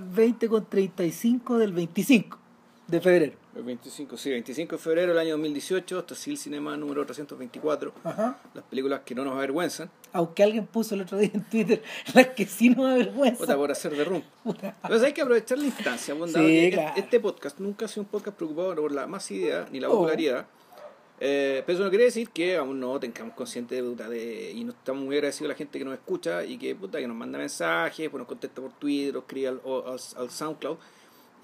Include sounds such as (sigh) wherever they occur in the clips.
20 con 35 del 25 de febrero. El 25, sí, 25 de febrero del año 2018, hasta el Cinema número 324. Ajá. Las películas que no nos avergüenzan. Aunque alguien puso el otro día en Twitter (laughs) las que sí nos avergüenza. Puta, por hacer de rum. Puta. Entonces hay que aprovechar la instancia. bueno, Sí, dado que claro. Este podcast nunca ha sido un podcast preocupado por la masividad ni la popularidad. Eh, pero eso no quiere decir que aún no tengamos consciente de, puta, de y no estamos muy agradecidos a la gente que nos escucha y que puta que nos manda mensajes, pues nos contesta por Twitter, o escribe al, al, al SoundCloud.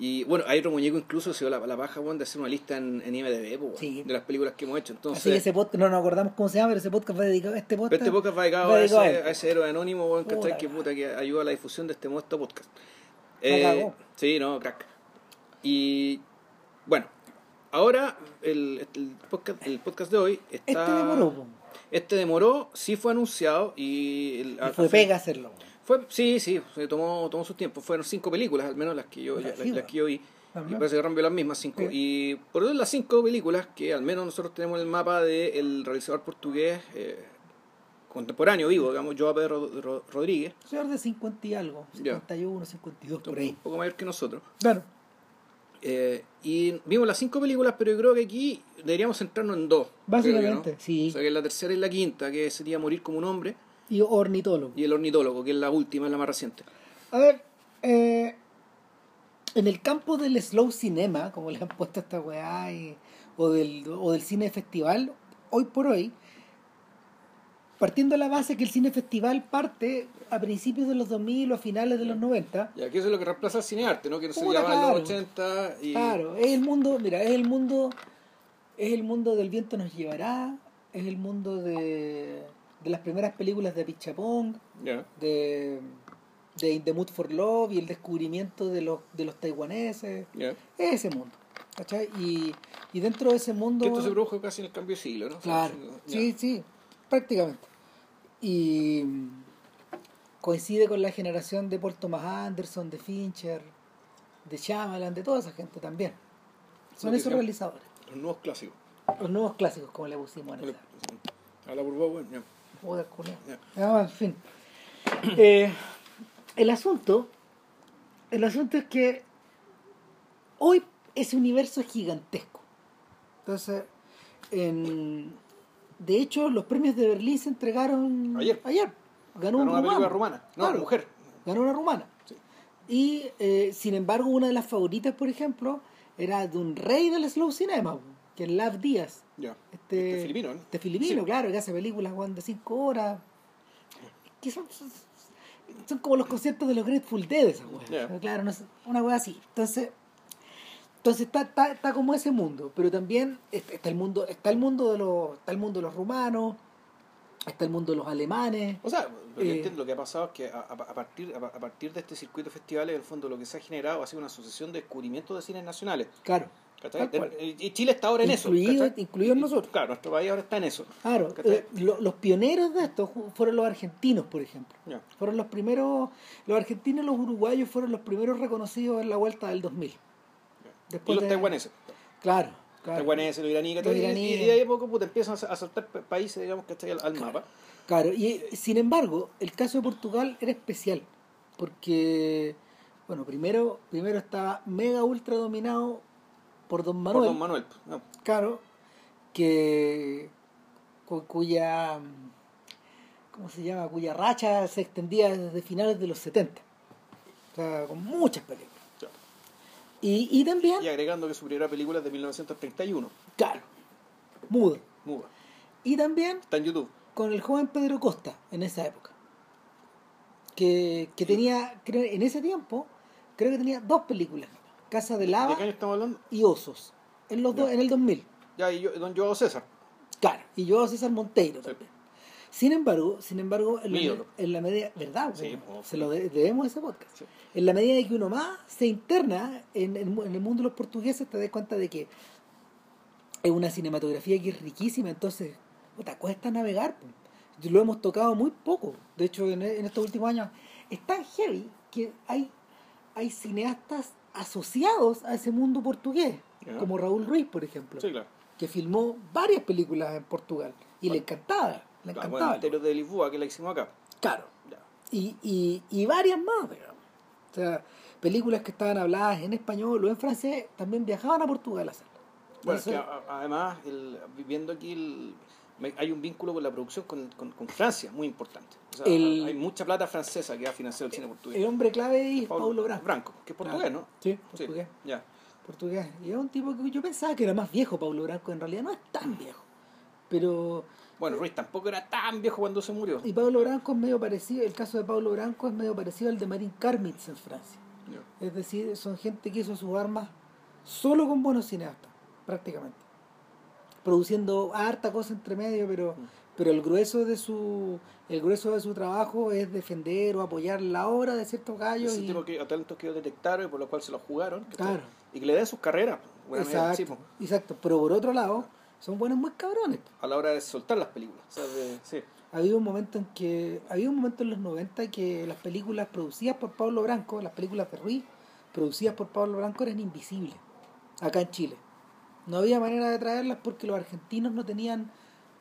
Y bueno, hay otro muñeco incluso se dio la, la paja bueno, de hacer una lista en, en IMDb pues, Sí. de las películas que hemos hecho. Entonces, Así que ese podcast, no nos acordamos cómo se llama, pero ese podcast va dedicado a este pero podcast. este podcast va dedicado a ese, a ese héroe anónimo bueno, que, la puta, que ayuda a la difusión de este modesto podcast. Cagó. sí, no, crack. Y bueno, ahora el, el podcast, el podcast de hoy está... Este demoró. Este demoró, sí fue anunciado y... el- Y fue pega hacerlo. Fue, sí, sí, se tomó, tomó su tiempo. Fueron cinco películas, al menos las que yo, Las que yo vi. Y parece que rompió las mismas cinco. Sí. Y por eso las cinco películas que al menos nosotros tenemos el mapa del realizador portugués eh, contemporáneo, vivo, digamos, Joao Pedro Ro- Rodríguez, Señor de 50 y algo, Ya. 51, 52, por un ahí. poco mayor que nosotros. Claro. Eh, y vimos las cinco películas, pero yo creo que aquí deberíamos centrarnos en dos. Básicamente, yo, ¿no? sí. O sea, que la tercera y la quinta, que sería Morir como un hombre, Y ornitólogo. y El ornitólogo, que es la última, es la más reciente. A ver, eh, en el campo del slow cinema, como le han puesto a esta weá, y- o, del, o del cine festival, hoy por hoy, partiendo de la base que el cine festival parte a principios de los 2000 o a finales de los 90, Y aquí eso es lo que reemplaza el cinearte, ¿no? Que se Puta, llama claro. los 80 y... claro, es el mundo, mira, es el mundo, es el mundo del viento nos llevará, es el mundo de, de las primeras películas de Pichapong, Ya. de, de In the Mood for Love y el descubrimiento de los, de los taiwaneses, Ya. es ese mundo. ¿cachai? Y, y dentro de ese mundo... Que esto se produjo casi en el cambio de siglo, ¿no? Claro, Ya. sí, sí, prácticamente. Y coincide con la generación de Paul Thomas Anderson, de Fincher, de Shyamalan, de toda esa gente también. Son esos realizadores. Los nuevos clásicos. Los nuevos clásicos, como le pusimos en esa. Por vos, bueno, ya. Joder. Ya. Ah, en fin. (clears throat) Eh, el asunto, el asunto es que hoy ese universo es gigantesco. Entonces, en- de hecho, los premios de Berlín se entregaron Ayer. Ganó, Ganó un una película rumano. rumana. No, Claro. mujer. Ganó una rumana. Sí. Y, eh, sin embargo, una de las favoritas, por ejemplo, era de un rey del slow cinema, que es Lav Díaz. Ya. Este, Este filipino, ¿no? Este filipino, Sí. claro, que hace películas weón, de 5 horas. Que son, son, son como los conciertos de los Grateful Dead, esas weas. Ya. Claro, no sé, una wea así. Entonces, entonces está, está, está como ese mundo, pero también está el mundo, está el mundo de los, está el mundo de los rumanos, está el mundo de los alemanes. O sea, lo que, Eh. entiendo, lo que ha pasado es que a, partir, a, a partir de este circuito de festivales, en el fondo lo que se ha generado ha sido una asociación de descubrimientos de cines nacionales. Claro. cual. Y Chile está ahora en Incluido- eso. ¿cachai? incluidos Y- nosotros. Claro, nuestro país ahora está en eso. Claro, eh, lo- los pioneros de esto fueron los argentinos, por ejemplo. Fueron los primeros, los argentinos y los uruguayos fueron los primeros reconocidos en la vuelta del 2000. Y Después los de- taiwaneses. Claro, Los claro. taiwaneses, los iraníes, Los. Y- iraníes. Y, de ahí a poco puta, empiezan a saltar pa- países, digamos, ¿cachai? Al, al mapa. Claro, y sin embargo, el caso de Portugal era especial, porque, bueno, primero, primero estaba mega ultra dominado por Don Por Manuel, Don Manuel. pues, no. claro, que cu- cuya, ¿cómo se llama? Cuya racha se extendía desde finales de los 70, o sea, con muchas películas. Y, y también, Y agregando que su primera película es de 1931. claro, mudo. Muda. Y también Está en YouTube. con el joven Pedro Costa en esa época. Que, que tenía, creo, en ese tiempo, creo que tenía dos películas: Casa de ¿De Lava qué año estamos hablando? y Osos. En, los dos, Ya. en el 2000. Ya, y yo, Don Joao César. Claro. Y yo a César Monteiro Sí. también. Sin embargo, sin embargo, en la, en la medida, ¿verdad? Sí, pues. se lo de- debemos ese podcast. Sí. En la medida de que uno más se interna en, el mu- en el mundo de los portugueses, te das cuenta de que es una cinematografía que es riquísima, entonces, puta, cuesta navegar. Lo hemos tocado muy poco. De hecho, en, estos últimos años es tan heavy que hay, hay cineastas asociados a ese mundo portugués, como Raúl Ruiz, por ejemplo, Sí, claro. que filmó varias películas en Portugal y le encantaba, le Claro, encantaba. bueno, Misterios de Lisboa, que la hicimos acá. Claro. Ya. Y, y, y varias más, digamos. O sea, películas que estaban habladas en español o en francés también viajaban a Portugal a hacerlas. Bueno, es que a- además, el, viviendo aquí, el- hay un vínculo con la producción con, con, con Francia muy importante. O sea, El- hay mucha plata francesa que ha financiado el cine portugués. el hombre clave es Paulo Branco. Branco, que es portugués, ¿no? Sí, Sí, portugués. ya. portugués. Y es un tipo que yo pensaba que era más viejo, Paulo Branco. En realidad no es tan viejo. Pero. Bueno, Ruiz tampoco era tan viejo cuando se murió. Y Pablo Branco es medio parecido. El caso de Pablo Branco es medio parecido al de Marín Karmitz en Francia. Es decir, son gente que hizo sus armas solo con buenos cineastas, prácticamente. Produciendo harta cosa entre medio, pero, Mm. pero el grueso de su el grueso de su trabajo es defender o apoyar la obra de ciertos gallos. Ese y- tipo que, a talentos que ellos detectaron y por los cuales se los jugaron. Claro. Y que le den sus carreras. bueno, exacto, exacto. Pero por otro lado, son buenos muy cabrones. a la hora de soltar las películas. O sea, de- sí. Había un momento en que había un momento en los 90 que las películas producidas por Pablo Branco, las películas de Ruiz, producidas por Pablo Branco eran invisibles acá en Chile. No había manera de traerlas porque los argentinos no tenían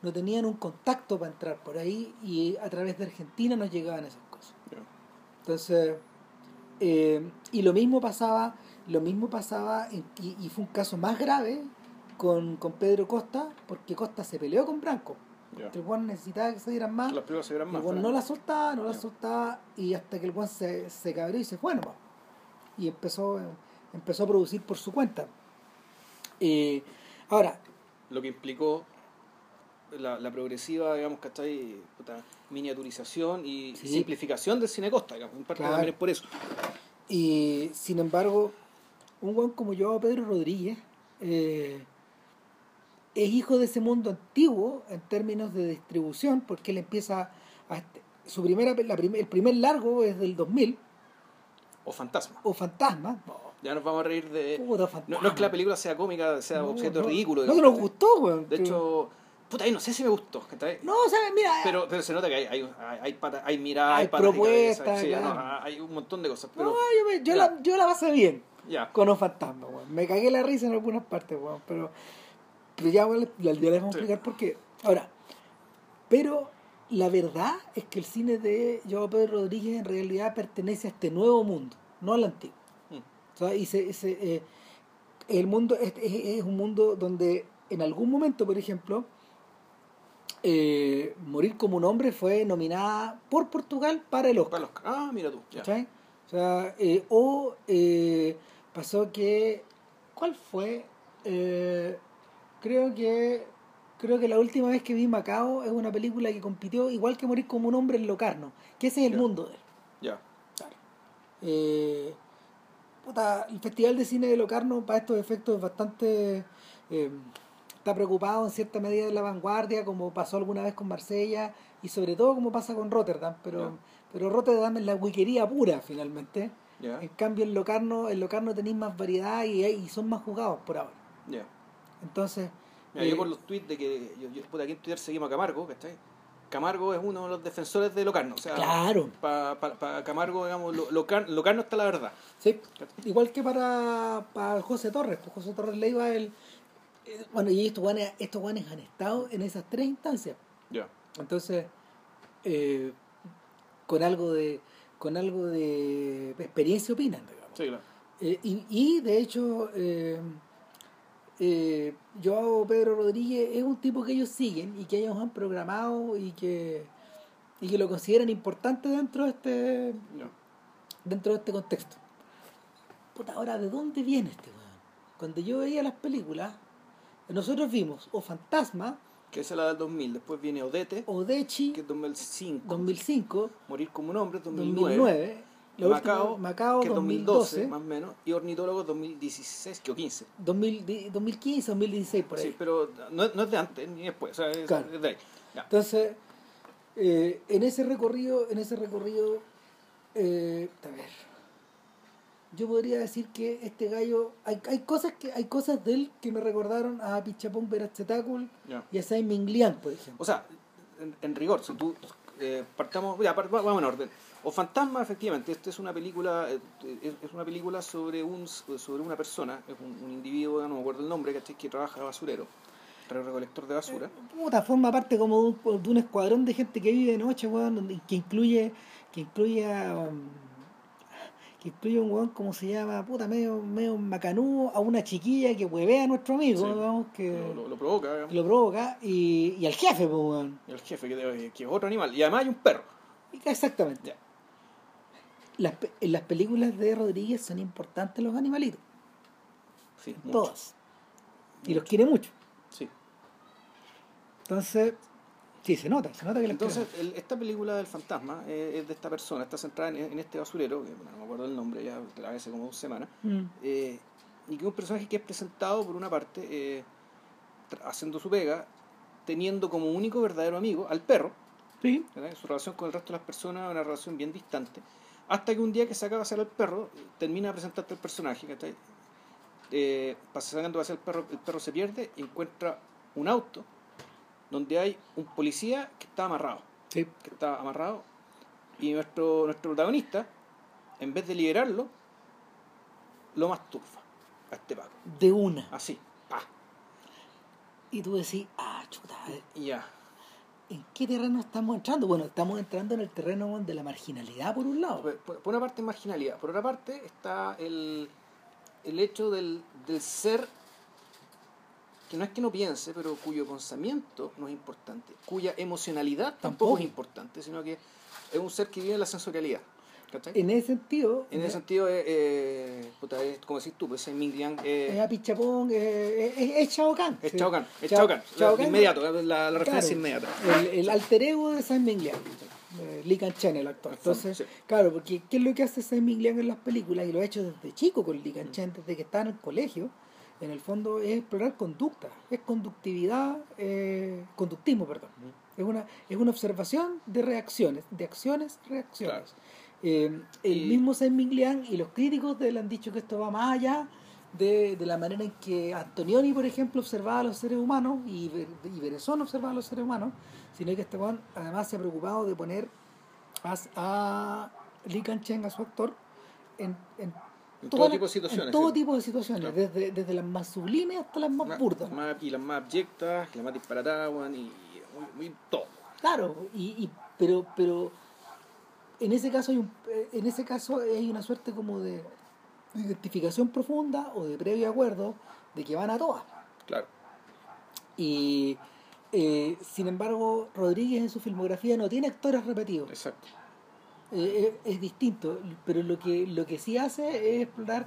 no tenían un contacto para entrar por ahí y a través de Argentina nos llegaban esas cosas. Entonces, eh, y lo mismo pasaba, lo mismo pasaba, en- y, y fue un caso más grave con, con Pedro Costa, porque Costa se peleó con Branco. El Juan necesitaba que se dieran más. Las se El más. weón ¿no? no la soltaba, no la soltaba, y hasta que el Juan se, se cabrió y se fue nomás. Y empezó, empezó a producir por su cuenta. Eh, ahora, Lo que implicó la, la progresiva, digamos, ¿cachai? Puta, miniaturización y Sí. simplificación del cine Costa, digamos. En parte Claro. también es por eso. y sin embargo, un Juan como yo, Pedro Rodríguez, eh, es hijo de ese mundo antiguo en términos de distribución, porque él empieza a, su primera, la prim- el primer largo es del 2000, O fantasma. o Fantasma. Ya nos vamos a reír de. Puta, No, Fantasma. no es que la película sea cómica, sea No, objeto no, ridículo. No, digamos, nos ¿cachai? gustó, weón. De hecho, puta, ahí no sé si me gustó. ¿cachai? No, o sea, mira, Pero, pero se nota que hay, hay, hay, pata- hay mirada, Hay hay, patas y propuesta, cabeza, sí, claro. no, hay un montón de cosas. no, Pero yo, me- yo la, yo la pasé bien ya, con los fantasmas, weón. Me cagué la risa en algunas partes, weón. Pero, pero ya, weón, ya les vamos a Sí. explicar por qué. Ahora, pero la verdad es que el cine de Joao Pedro Rodríguez en realidad pertenece a este nuevo mundo, no al antiguo. Mm. O sea, y se, se, eh, el mundo es, es- es un mundo donde en algún momento, por ejemplo, eh, Morir como un hombre fue nominada por Portugal para el Oscar. para los- Ah, mira tú. Eh, o eh, pasó que, ¿cuál fue? Creo que creo que la última vez que vi Macao es una película que compitió igual que Morir como un hombre en Locarno, que ese es el mundo de él. Ya. Eh, puta, el Festival de Cine de Locarno para estos efectos es bastante... eh, está preocupado en cierta medida de la vanguardia, como pasó alguna vez con Marsella, y sobre todo como pasa con Rotterdam, pero, pero Rotterdam es la wiquería pura finalmente. En cambio en Locarno, en Locarno tenéis más variedad y, y son más jugados por ahora. Entonces, Mira, eh, yo por los tweets de que yo, yo puta, aquí en Twitter seguimos a Camargo, ¿cachai? Camargo es uno de los defensores de Locarno. O sea, claro, para Camargo, digamos, lo, Locar- Locarno está la verdad. sí. igual que para, para José Torres, pues José Torres Leiva, el, eh, bueno, y estos guanes, estos guanes han estado en esas tres instancias. Ya. Entonces, eh, con algo de con algo de experiencia opinan, digamos. Sí, claro. Eh, y, y, de hecho, eh, Joao Pedro Rodríguez es un tipo que ellos siguen y que ellos han programado y que y que lo consideran importante dentro de este dentro de este contexto. Puta, ahora, ¿de dónde viene este weón? Cuando yo veía las películas, nosotros vimos o Fantasma, Que esa es la del 2000. Después viene Odete, o Dechi, que es 2005. 2005, Morir como un hombre, 2009. 2009, la Macao, última, Macao que es 2012, más o menos. Y Ornitólogo 2016, que o 15. 2000 di- 2015, 2016 por ahí. Sí, pero no, no es de antes ni después. O sea, es, Claro. es de ahí. Ya. Entonces, eh, en ese recorrido, en ese recorrido, eh, a ver, yo podría decir que este gallo, hay, hay cosas que hay cosas de él que me recordaron a Pichapón Veracetácul y a Saint Minglian, por ejemplo. O sea, en, en rigor, si tú eh, partamos, ya, par- vamos en orden. O Fantasma, efectivamente, esta es una película, eh, es, una película sobre un sobre una persona, es un, un individuo, no me acuerdo el nombre, ¿cachai? que trabaja basurero, re- recolector de basura. Puta, forma parte como de un, de un escuadrón de gente que vive de noche, weón, que incluye, que incluye a, um, que incluye un weón como se llama, puta, medio, medio macanudo, a una chiquilla que huevea a nuestro amigo, Sí. digamos, que Lo, lo- lo provoca, digamos. lo provoca, y, y al jefe, pues, weón. Y el jefe, que, que es otro animal. Y además hay un perro. Exactamente. Ya. Las, en las películas de Rodríguez son importantes los animalitos, Sí, mucho. todas. Y los quiere mucho. Sí. Entonces, sí, se nota, se nota que Entonces, el- esta película del fantasma eh, es de esta persona, está centrada en, en este basurero, que bueno, no me acuerdo el nombre, ya te la hace como dos semanas, Mm. eh, y que es un personaje que es presentado por una parte eh, haciendo su pega, teniendo como único verdadero amigo al perro, Sí, su relación con el resto de las personas es una relación bien distante, hasta que un día que se acaba de hacer al perro, eh, termina de presentarte el personaje, ¿cachai? Eh, pasa sacando hacia el perro, el perro se pierde y encuentra un auto donde hay un policía que está amarrado sí. que está amarrado y nuestro, nuestro protagonista, en vez de liberarlo, lo masturba a este Paco. De una. Así, pa, Y tú decís, ah, chuta, y ya. ¿En qué terreno estamos entrando? Bueno, estamos entrando en el terreno de la marginalidad, por un lado. Por, una parte marginalidad, por otra parte está el, el hecho del, del ser que no es que no piense, pero cuyo pensamiento no es importante, cuya emocionalidad tampoco, Tampoco. es importante, sino que es un ser que vive en la sensorialidad. ¿Cachai? En ese sentido, En ese sentido, eh, eh, puta, es como decís tú, pues es Ming Liang, eh, es a Pichapón, eh, es, Chao Kahn. Es. Chao Kahn, es Chao- Kahn, la- inmediato, la, la claro, referencia inmediata. El, el alter ego de Saint Ming Liang. eh, Lee Chen, el actor. Entonces, Sí. claro, porque ¿qué es lo que hace Saint Ming Liang en las películas? Y lo ha hecho desde chico con Lee Chen, desde que está en el colegio. En el fondo es explorar conducta, es conductividad, eh, conductismo, perdón. Es una, es una observación de reacciones, de acciones, reacciones. Eh, el mismo Liang y los críticos de él han dicho que esto va más allá de, de la manera en que Antonioni, por ejemplo, observaba a los seres humanos y, y Berezón observaba a los seres humanos, sino que este Juan además se ha preocupado de poner a, a Lee Kan Chen, a su actor, en, en En todo la- tipo de situaciones. en todo sí. tipo de situaciones, Claro. desde, desde las más sublimes hasta las más burdas. más- y las más abyectas, las más disparatadas, y muy, muy todo. Claro, y, y- pero pero en ese caso hay un, eh, en ese caso hay una suerte como de identificación profunda o de previo acuerdo de que van a todas. Claro. Y eh, sin embargo, Rodríguez en su filmografía no tiene actores repetidos. Exacto. Eh, es, es distinto, pero lo que lo que sí hace es explorar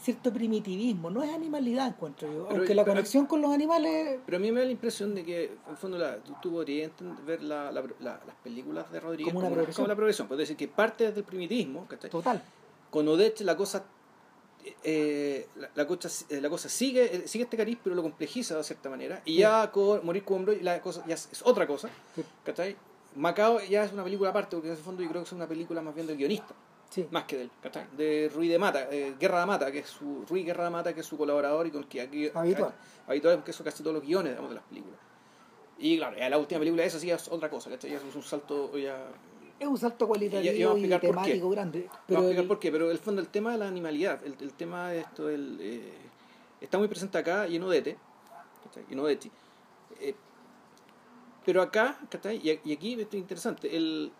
cierto primitivismo, no es animalidad encuentro yo, Pero- aunque la pero- conexión con los animales Pero a mí me da la impresión de que, en el fondo, la, tú, tú podrías ver la, la- la- las películas de Rodríguez Como una progresión. como la progresión. Puedes decir que parte desde el primitivismo, ¿cachai? total. Con Odette la cosa eh, la, cosa eh, la cosa sigue eh, sigue este cariz pero lo complejiza de cierta manera y Sí. ya con morir con Bro la cosa ya es, es otra cosa Sí. ¿cachai? Macao ya es una película aparte porque en ese fondo yo creo que es una película más bien del guionista Sí. más que del ¿cachai? de Rui de Mata eh, Guerra de Mata que es su Rui Guerra de Mata que es su colaborador y con el que aquí Habitual. habitual porque eso casi todos los guiones digamos, de las películas y claro la última película esa sí es otra cosa ¿cachai? es un salto ya Es un salto cualitativo Y- temático grande. Pero Pero a explicar el- por qué, pero el fondo, el tema de la animalidad, el, el tema de esto, el, eh, está muy presente acá y en Odete, ¿cachai? y en Odetti. Eh, pero acá, ¿cachai? Y, y aquí esto es interesante, el,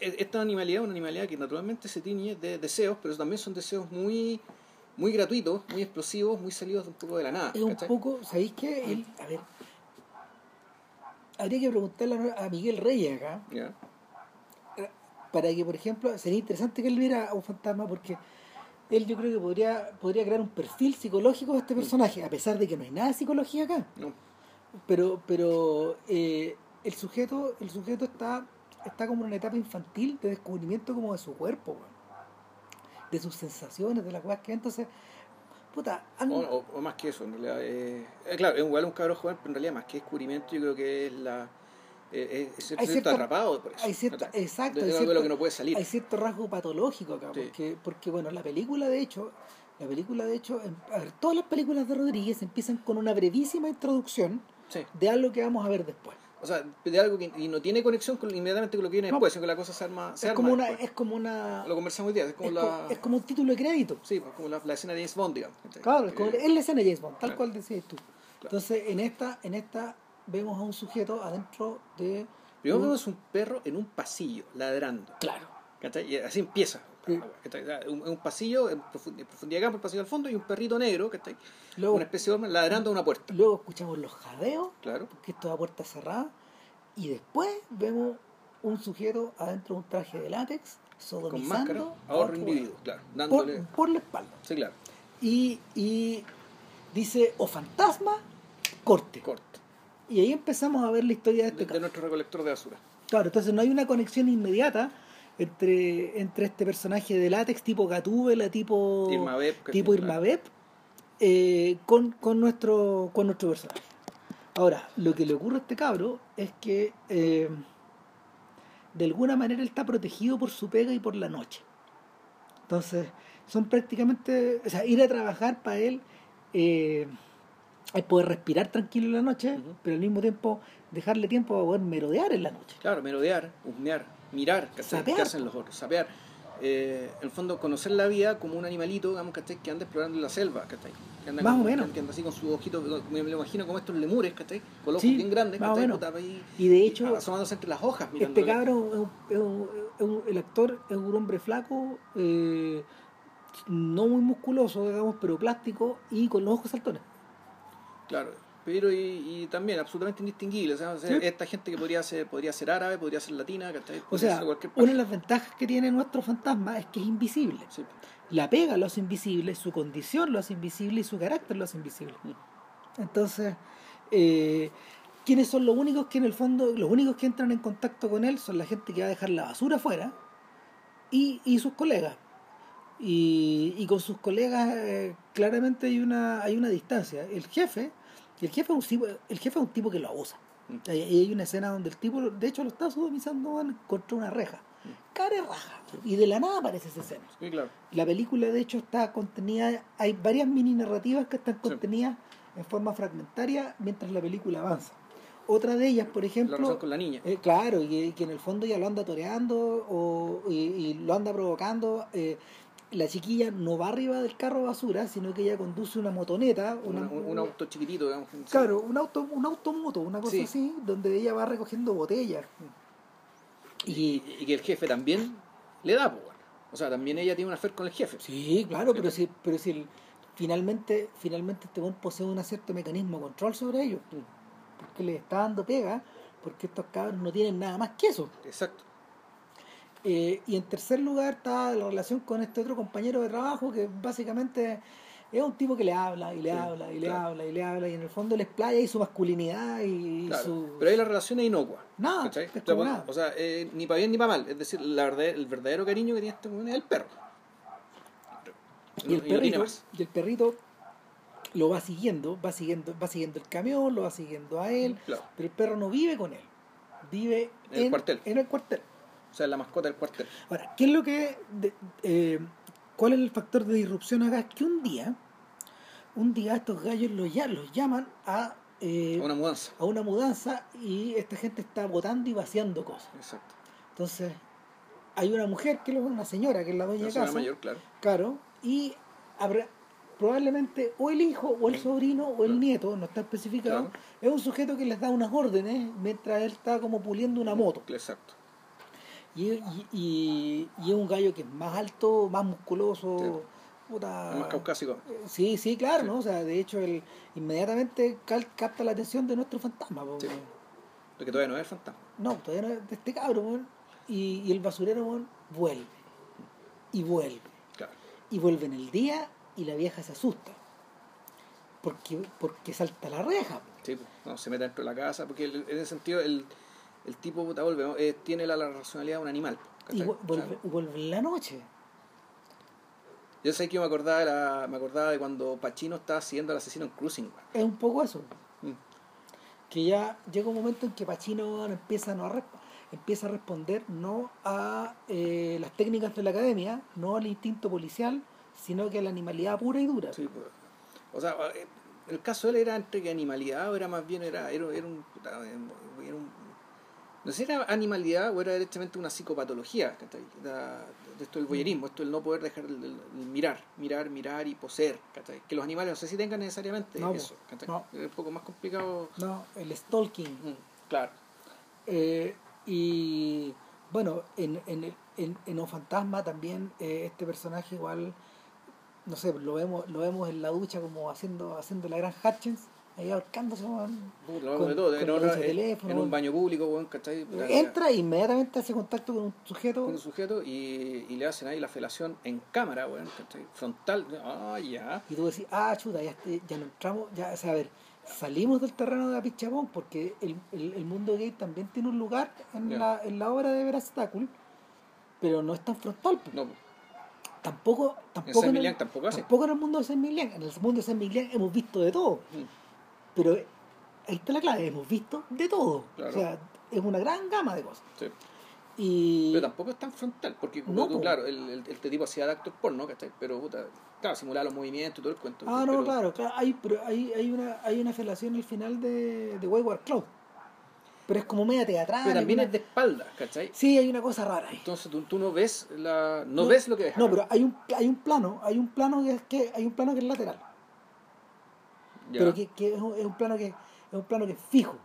esta animalidad es una animalidad que naturalmente se tiñe de deseos, pero también son deseos muy muy gratuitos, muy explosivos, muy salidos un poco de la nada. es un ¿cachai? poco, ¿sabéis qué? Él- a ver, habría que preguntarle a Miguel Reyes acá, para que, por ejemplo, sería interesante que él viera a un fantasma porque él yo creo que podría, podría crear un perfil psicológico de este personaje, a pesar de que no hay nada de psicología acá. No, Pero, pero eh, el sujeto, el sujeto está, está como en una etapa infantil de descubrimiento como de su cuerpo, weón. de sus sensaciones, de las cosas que entonces, puta, han- O, o- o más que eso, en realidad. eh, eh, claro, es igual un cabrón joven, pero en realidad más que descubrimiento, yo creo que es la. Eh, es Hay cierto cierta- atrapado por eso. hay ¿cachai? exacto, hay de algo de cierta- lo que no puede salir. hay cierto rasgo patológico acá, Sí. porque, porque bueno, la película de hecho, la película de hecho, em- a ver, todas las películas de Rodríguez empiezan con una brevísima introducción Sí. de algo que vamos a ver después. O sea, de algo que y no tiene conexión con, inmediatamente con lo que viene No. después, sino que la cosa se arma. Se Es arma como una, es como una, Lo conversamos hoy día, es como es, la. es como un título de crédito. Sí, pues como la, la escena de James Bond, digamos. Claro, es, Eh, la escena de James Bond, tal claro. cual decías tú. Entonces, en esta, en esta vemos a un sujeto adentro de. Primero un- vemos un perro en un pasillo, ladrando. Claro. ¿cachai? Y así empieza. Sí. Un, un pasillo, en profu- en profundidad de campo, el pasillo al fondo, y un perrito negro, que está Luego, una especie de ladrando a una puerta. luego escuchamos los jadeos, Claro. porque esto a puerta cerrada, y después vemos un sujeto adentro de un traje de látex, Con máscara, sodomizando a otro individuo, claro. por, Dándole. por la espalda. Sí, claro. Y, y dice, o fantasma, corte. Corto. Y ahí empezamos a ver la historia de este de caso. nuestro recolector de basura. Claro, entonces no hay una conexión inmediata entre, entre este personaje de látex tipo Gatúbela, tipo Irma Beb, tipo. Irma Beb, eh, con, con, nuestro, con nuestro personaje. Ahora, lo que le ocurre a este cabro es que eh, de alguna manera él está protegido por su pega y por la noche. Entonces, son prácticamente, o sea, ir a trabajar para él eh, es poder respirar tranquilo en la noche, pero al mismo tiempo dejarle tiempo para poder merodear en la noche. Claro, merodear, husmear, mirar, ¿cachai? ¿Qué hacen los otros? Sapear. Eh, en el fondo, conocer la vida como un animalito, digamos, ¿cachai? Que anda explorando la selva, ¿cachai? Que anda Más con- o menos. Que anda así con sus ojitos, me lo imagino como estos lemures, ¿cachai? Con los ojos bien grandes, más o menos. Y de hecho, asomándose entre las hojas, este cabro, es un- es un- es un- el actor es un hombre flaco, eh, no muy musculoso, digamos, pero plástico y con los ojos saltones. Claro, pero y, y también absolutamente indistinguible. O sea, o sea, Sí. esta gente que podría ser, podría ser árabe, podría ser latina, ¿cachai? O Podría sea, ser una de las ventajas que tiene nuestro fantasma es que es invisible. Sí. La pega lo hace invisible, su condición lo hace invisible y su carácter lo hace invisible. Entonces, eh, ¿quiénes son los únicos que en el fondo, los únicos que entran en contacto con él son la gente que va a dejar la basura afuera y, y sus colegas? Y, y con sus colegas eh, claramente hay una, hay una distancia. El jefe, el jefe es un tipo, el jefe es un tipo que lo abusa. Mm. Y hay una escena donde el tipo, de hecho, lo está sodomizando contra una reja. Cara raja. Y de la nada aparece esa escena. Sí, claro. La película, de hecho, está contenida. Hay varias mini narrativas que están Sí. contenidas en forma fragmentaria mientras la película avanza. Otra de ellas, por La ejemplo. relación con la niña. eh, claro, y que, que en el fondo ya lo anda toreando o, y, y lo anda provocando. eh, la chiquilla no va arriba del carro basura, sino que ella conduce una motoneta. Una, Una- un, un auto chiquitito, digamos. Claro, un auto, un automoto, una cosa Sí. así, donde ella va recogiendo botellas. Y, y que el jefe también le da, pues, bueno. O sea, también ella tiene una fe con el jefe. Sí, claro, pero si, pero si el- finalmente, finalmente este buen posee un cierto mecanismo de control sobre ellos, porque le está dando pega, porque estos cabros no tienen nada más que eso. Exacto. Eh, y en tercer lugar está la relación con este otro compañero de trabajo que básicamente es un tipo que le habla y le Sí, habla y le habla y le habla y en el fondo le explaya y su masculinidad y Claro. su... Pero ahí la relación es inocua. Nada, es O sea, nada. O sea, eh, ni para bien ni para mal. Es decir, la verdad, el verdadero cariño que tiene este weón es el perro. y el no perrito y el perrito lo va siguiendo va siguiendo va siguiendo el camión lo va siguiendo a él Claro. pero el perro no vive con él vive En el cuartel. en el cuartel O sea, la mascota del cuartel. ahora qué es lo que de- eh, cuál es el factor de disrupción acá es que un día un día estos gallos los, llaman a eh, Una mudanza. a una mudanza y esta gente está botando y vaciando cosas Exacto. entonces hay una mujer que es una señora que es la dueña Una de casa mayor, claro. Claro, y habrá probablemente o el hijo o el sobrino o el Claro. nieto, no está especificado, Claro. es un sujeto que les da unas órdenes mientras él está como puliendo una moto. Exacto. Y, y, y- y es un gallo que es más alto, más musculoso. puta. Es más caucásico. Eh, Sí, sí, claro, Sí. ¿no? O sea, de hecho, él inmediatamente capta la atención de nuestro fantasma. po. Sí. Porque todavía no es el fantasma. No, todavía no es de este cabro, weón. Y, y el basurero, vuelve. Y vuelve. Claro. y vuelve en el día y la vieja se asusta porque porque salta la reja Sí, no, se mete dentro de la casa. Porque en ese sentido, el, el tipo, puta, vuelve, eh, tiene la, la racionalidad de un animal. y vuelve, en la noche yo sé que yo me acordaba, de la, me acordaba de cuando Pacino estaba siguiendo al asesino en Cruising. es un poco eso Mm. que ya llega un momento en que Pacino empieza no a empieza a responder no a eh, las técnicas de la academia no al instinto policial sino que a la animalidad pura y dura Sí, pues. O sea, eh, el caso de él era entre que animalidad o era más bien, era, era, era un, era un- No sé si era animalidad o era directamente una psicopatología. ¿cachai? Esto del voyerismo, esto del no poder dejar el, el- el mirar, mirar, mirar y poseer. ¿cachai? Que los animales no sé si tengan necesariamente No, eso. no. Es un poco más complicado. no el stalking Mm, claro. Eh, y bueno, en, en el- en, en O Fantasma también eh, este personaje igual, no sé, lo vemos, lo vemos en la ducha como haciendo, haciendo la gran Hutchins, ahí ahorcándose, weón. Con- de todo, con en, de en- teléfono, en un baño público, weón, ¿cachai? Entra e inmediatamente hace contacto con un sujeto. con un sujeto y, y le hacen ahí la felación en cámara, weón, ¿cachai? Frontal, ah, ya. Y tú decís, ah, chuta, ya, este- ya no entramos, ya, o sea, a ver, salimos del terreno de la Pichapón porque el, el, el mundo gay también tiene un lugar en, la, en la obra de Veractácul, pero no es tan frontal. pues. No, Tampoco, en tampoco, en Millán el, tampoco hace. tampoco en el mundo de San Millán. En el mundo de San Millán hemos visto de todo, Mm, pero ahí está la clave, hemos visto de todo. Claro. O sea, es una gran gama de cosas. sí. Y Pero tampoco es tan frontal, porque No, tú, claro, el, el, este tipo hacía de actor porno, ¿cachai? Pero, puta, claro, simulaba los movimientos y todo el cuento. Ah, no, claro, claro, hay, pero hay, hay, una, hay una felación al final de, de Wayward Cloud. Pero es como media teatral. Pero también una- es de espalda, ¿cachai? Sí, hay una cosa rara ahí. Entonces tú, tú no ves la no, ves lo que ves. No, pero hay un, hay un plano, hay un plano que es que hay un plano que es lateral, pero que, que es, un, es un plano que es un plano que es fijo,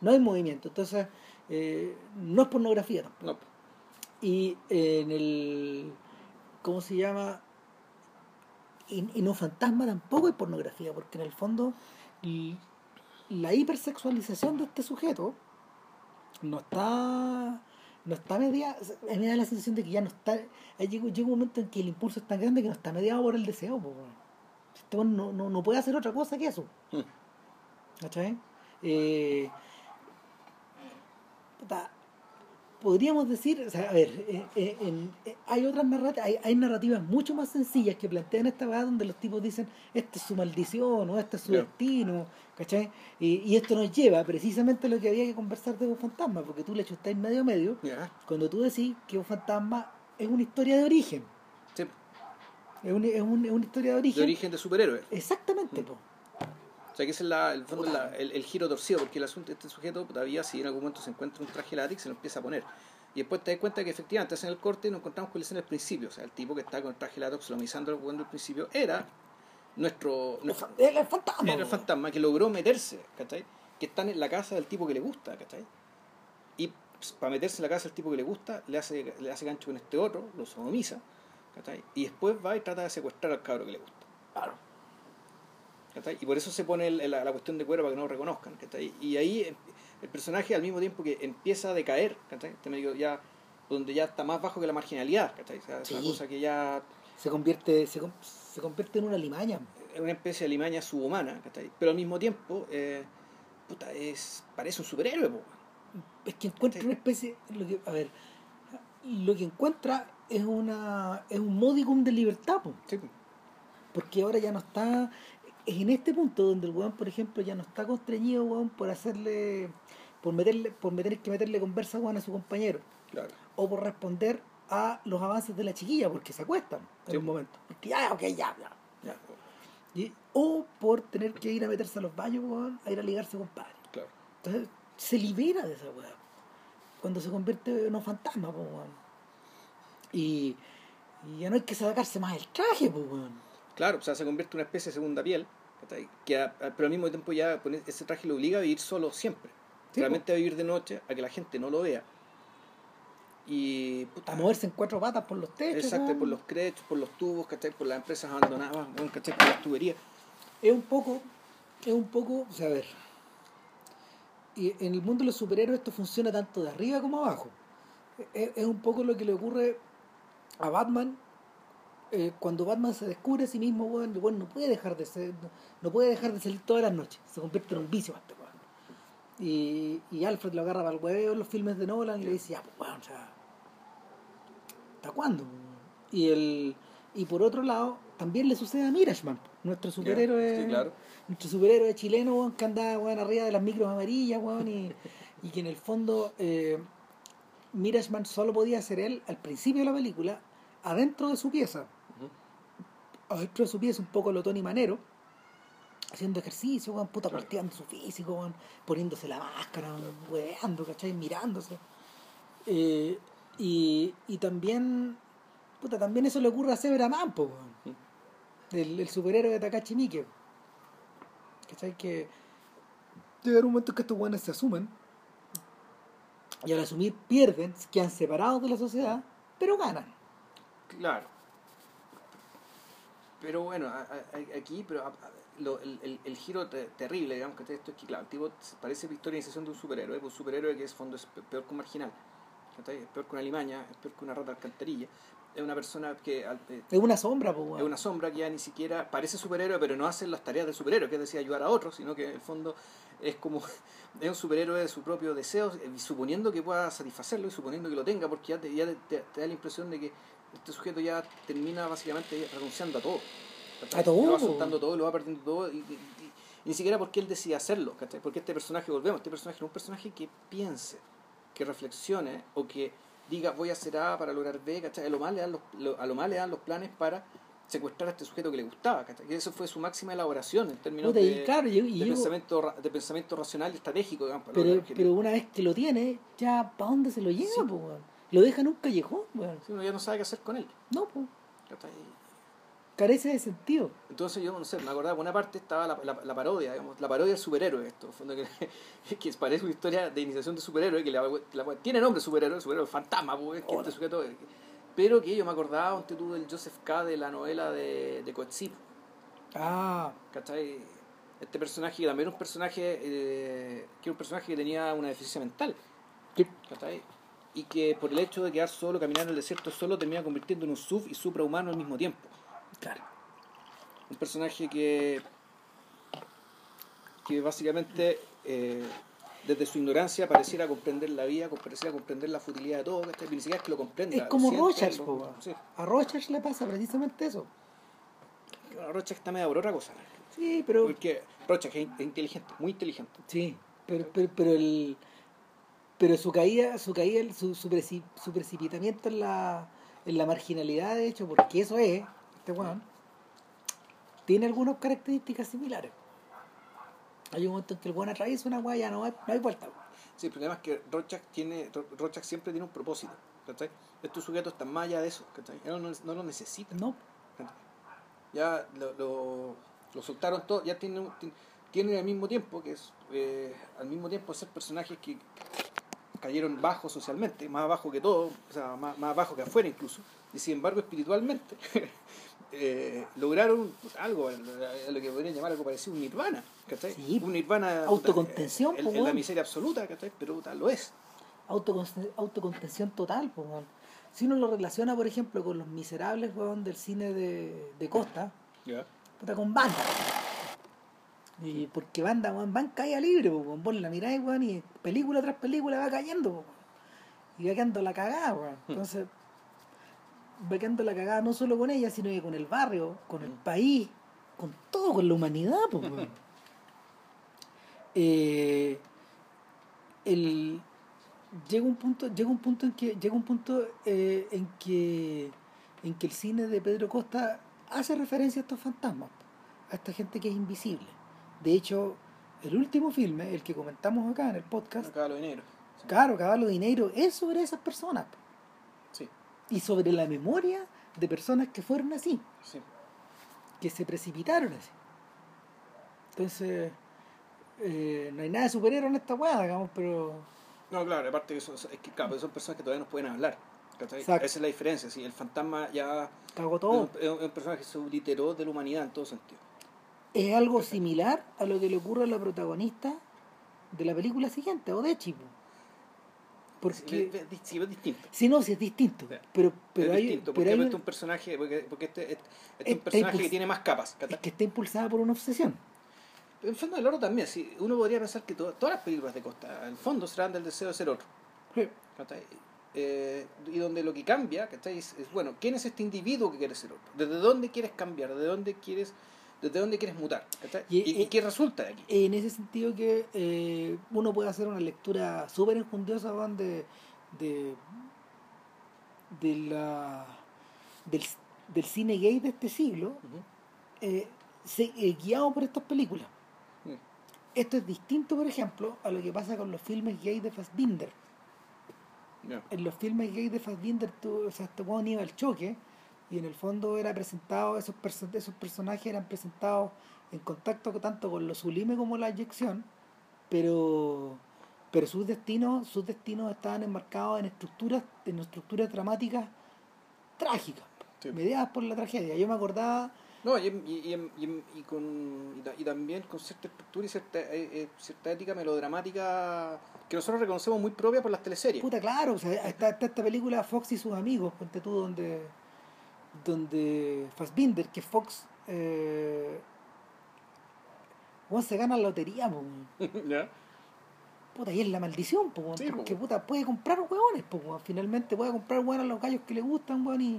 no hay movimiento, entonces eh, no es pornografía tampoco. no, Y en el ¿cómo se llama? Y, y no fantasma tampoco es pornografía, porque en el fondo la hipersexualización de este sujeto no está no está mediada, a mí me da la sensación de que ya no está, llega, llega un momento en que el impulso es tan grande que no está mediado por el deseo, po. Este no, no, no puede hacer otra cosa que eso. Mm. ¿Cachai? Eh, podríamos decir, o sea, a ver, eh, eh, en- eh, hay otras narrativas, hay, hay narrativas mucho más sencillas que plantean esta verdad donde los tipos dicen, esta es su maldición o este es su destino, ¿cachai? Y, y esto nos lleva precisamente a lo que había que conversar de un fantasma, porque tú le medio a medio ya, cuando tú decís que un fantasma es una historia de origen, es, un- es, un- es una historia de origen. de origen de superhéroe. Exactamente, Mm. po. O sea, que ese es la, el, fondo, la- el, el giro torcido, porque el asunto de este sujeto todavía, si en algún momento se encuentra un traje látex, se lo empieza a poner. Y después te das cuenta que efectivamente hacen el corte y nos encontramos con la escena del principio. O sea, el tipo que está con el traje látex sodomizando cuando al principio era nuestro, nuestro fan- el- fantasma. era el fantasma que logró meterse, ¿cachai? Que está en la casa del tipo que le gusta, ¿cachai? Y pues, para meterse en la casa del tipo que le gusta, le hace, le hace gancho con este otro, lo sodomiza, ¿cachai? Y después va y trata de secuestrar al cabro que le gusta. Claro. ¿cachai? Y por eso se pone el- la, la cuestión de cuero para que no lo reconozcan. ¿cachai? Y ahí eh, el personaje al mismo tiempo que empieza a decaer, ¿cachai? Este ya, donde ya está más bajo que la marginalidad, ¿cachai? O sea, es una cosa que ya Se convierte, se, con- se convierte en una limaña. es una especie de limaña subhumana, ¿cachai? Pero al mismo tiempo, eh, puta, es, parece un superhéroe, po. Es que encuentra una especie, lo que, a ver, lo que encuentra es una es un modicum de libertad, po, Sí, porque ahora ya no está, es en este punto donde el weón, por ejemplo, ya no está constreñido, weón, por hacerle, por meterle, por meter que meterle conversa, weón, a su compañero, claro. o por responder a los avances de la chiquilla, porque se acuestan en Sí. un momento, porque ya, ok, ya, ya, ya. Y- o por tener que ir a meterse a los baños, weón, a ir a ligarse con padre. Claro. Entonces se libera de esa weá. Cuando se convierte en un fantasma, pues, weón. Y, y ya no hay que sacarse más el traje, pues, weón. Claro, o sea, se convierte en una especie de segunda piel, que a- a- pero al mismo tiempo ya ese traje lo obliga a vivir solo siempre. Sí, Realmente a vivir de noche, a que la gente no lo vea. Y puta, A moverse en cuatro patas por los techos. Exacto, por los crechos, por los tubos, ¿cachai? Por las empresas abandonadas, ¿cachai? Por las tuberías. Es un poco, es un poco, o sea, a ver. Y en el mundo de los superhéroes esto funciona tanto de arriba como abajo. Es, es un poco lo que le ocurre a Batman eh, cuando Batman se descubre a sí mismo, el weón no puede dejar de ser, no, no puede dejar de salir todas las noches. Se convierte en un vicio este. Y, y Alfred lo agarra para el hueveo en los filmes de Nolan y le dice, ya, pues weón, o sea, ¿hasta cuándo? Y el y por otro lado, también le sucede a Mirashman, nuestro superhéroe, sí, claro. Nuestro superhéroe chileno, weón, que anda weón, arriba de las micros amarillas, weón, y, y que en el fondo eh, Mirashman solo podía ser él al principio de la película, adentro de su pieza, adentro de su pieza, un poco lo Tony Manero, haciendo ejercicio, weón, puta, cultivando su físico, weón, poniéndose la máscara, weón, weando, ¿cachai? Mirándose. Eh, y, y también, puta, también eso le ocurre a Zebra Man, po, weón. El, el superhéroe de Takashi Miike. ¿Cachai? Que llega un momento en que estos weones se asumen y al asumir pierden, quedan separados de la sociedad, pero ganan. Claro. Pero bueno, aquí pero el, giro te- terrible, digamos, que esto es que, claro, tipo parece victorización de un superhéroe, pues un superhéroe que es fondo es pe- peor que un marginal, es peor que una limaña, es peor que una rata alcantarilla, es una persona que eh, Es una sombra, pues, es una sombra que ya ni siquiera parece superhéroe, pero no hace las tareas de superhéroe, que es decir, ayudar a otros, sino que en el fondo es como (laughs) es un superhéroe de su propio deseo, eh, y suponiendo que pueda satisfacerlo y suponiendo que lo tenga, porque ya te, ya te, te- te da la impresión de que este sujeto ya termina básicamente renunciando a todo. ¿cachai? A todo. Lo va soltando todo, lo va perdiendo todo, y, y- y- y ni siquiera porque él decide hacerlo, ¿cachai? porque este personaje, volvemos, este personaje no es un personaje que piense, que reflexione o que diga voy a hacer A para lograr B, ¿cachai? A lo más le dan los, lo- a lo más le dan los planes para secuestrar a este sujeto que le gustaba, ¿cachai? Que eso fue su máxima elaboración en términos Puta, de, claro, de pensamiento, de pensamiento racional y estratégico, digamos, pero, pero una vez que lo tiene, ya ¿para dónde se lo lleva, Sí. pues? Lo deja en un callejón, uno ya no sabe qué hacer con él. No, pues. Carece de sentido. Entonces yo no sé, me acordaba, por una parte estaba la, la, la parodia, digamos, la parodia del superhéroe esto, fondo que, (laughs) que parece una historia de iniciación de superhéroe, que la, tiene nombre superhéroe, superhéroe fantasma, pues, que este sujeto, pero que yo me acordaba, un tú del Joseph K. de la novela de, de Coetzee, Ah, ¿cachai? Este personaje que también era un personaje, eh, que era un personaje que tenía una deficiencia mental, sí. ¿cachai? Y que por el hecho de quedar solo, caminar en el desierto solo, termina convirtiendo en un sub y suprahumano al mismo tiempo. Claro. un personaje que que básicamente eh, desde su ignorancia pareciera comprender la vida, pareciera comprender la futilidad de todo, ¿cachai? ni siquiera es que lo comprenda. Es como weón. sí. A Rochers le pasa precisamente eso. Rorschach está medio por otra cosa. Sí, pero. Porque es, inteligente, muy inteligente. Sí, pero, pero, pero el. Pero su caída, su caída, su, su, su precipitamiento en la, en la marginalidad, de hecho, porque eso es, este weón, tiene algunas características similares. Hay un momento en que el weón atraviesa una weá, ya no hay, no hay vuelta. weón. Sí, el problema es que Rorschach, tiene, Ro- Rorschach siempre tiene un propósito. ¿cachai? Estos sujetos están más allá de eso. ¿cachai? Ellos no, no lo necesitan. No, ¿cachai? Ya lo, lo, lo soltaron todo, ya tienen, tien- tienen al mismo tiempo, que es eh, al mismo tiempo ser personajes que cayeron bajo socialmente, más abajo que todo, o sea, más, más abajo que afuera incluso, y sin embargo espiritualmente (laughs) eh, lograron algo, a lo que podrían llamar algo parecido un nirvana, ¿cachai? Sí. Un nirvana Autocontención, puta, en, la miseria absoluta, ¿cachai? Pero puta, lo es. autocon- autocontención total, pues. Si uno lo relaciona, por ejemplo, con los miserables, weón, del cine de, de Costa, puta, con banda. Y porque banda, weón, van caída libre, weón. Vos la miráis, weón, y película tras película va cayendo, weón. Y va quedando la cagada, weón. Entonces, va quedando la cagada no solo con ella, sino que con el barrio, con el país, con todo, con la humanidad, pues. (laughs) Eh, el llega un punto llega un punto en que llega un punto eh, en que en que el cine de Pedro Costa hace referencia a estos fantasmas a esta gente que es invisible de hecho el último filme el que comentamos acá en el podcast Acá lo dinero. claro Caballo Dinero es sobre esas personas Sí, y sobre la memoria de personas que fueron así sí. que se precipitaron así entonces eh, no hay nada de superhéroe en esta weá digamos pero No, claro, aparte que son, es que claro, son personas que todavía no pueden hablar. Esa es la diferencia. Sí, el fantasma ya cago es todo es un- es un personaje que se obliteró de la humanidad en todo sentido. es algo similar a lo que le ocurre a la protagonista de la película siguiente, o de Chipo. Porque, Sí, sí, es distinto. si no, si es distinto, Sí. pero, pero es hay, distinto, pero porque hay este un- es un personaje, porque, porque este, este- este es un personaje que tiene más capas. es que está impulsada por una obsesión. En el fondo del oro también, sí, uno podría pensar que to- todas las películas de Costa, en el fondo serán del deseo de ser otro. ¿cachai? Eh, y donde lo que cambia, ¿cachai? Es, es, bueno, ¿quién es este individuo que quiere ser otro? ¿Desde dónde quieres cambiar? ¿Desde dónde quieres, desde dónde quieres mutar? Y- ¿Y, y y- qué resulta de aquí? En ese sentido que eh, uno puede hacer una lectura súper enjundiosa de, de, de la, del, del cine gay de este siglo, eh, se- eh, guiado por estas películas. Esto es distinto, por ejemplo, a lo que pasa con los filmes gay de Fassbinder. Ya. En los filmes gay de Fassbinder, tú, o sea, este iba al choque y en el fondo era presentado, esos, perso- esos personajes eran presentados en contacto con- tanto con lo sublime como la eyección, pero pero sus destinos, sus destinos estaban enmarcados en estructuras, en estructuras dramáticas trágicas, Sí. mediadas por la tragedia. Yo me acordaba, No, y, y, y, y, con, y también con cierta estructura y cierta, eh, eh, cierta ética melodramática que nosotros reconocemos muy propia por las teleseries. puta, claro, o sea, está, está esta película Fox y sus amigos, ponte tú, donde, donde Fassbinder, que Fox, eh, se gana la lotería, po. (laughs) ¿Ya? puta, y es la maldición, po, Sí, porque po. puta, puede comprar hueones, po, finalmente puede comprar hueones a los gallos que le gustan, weón, y,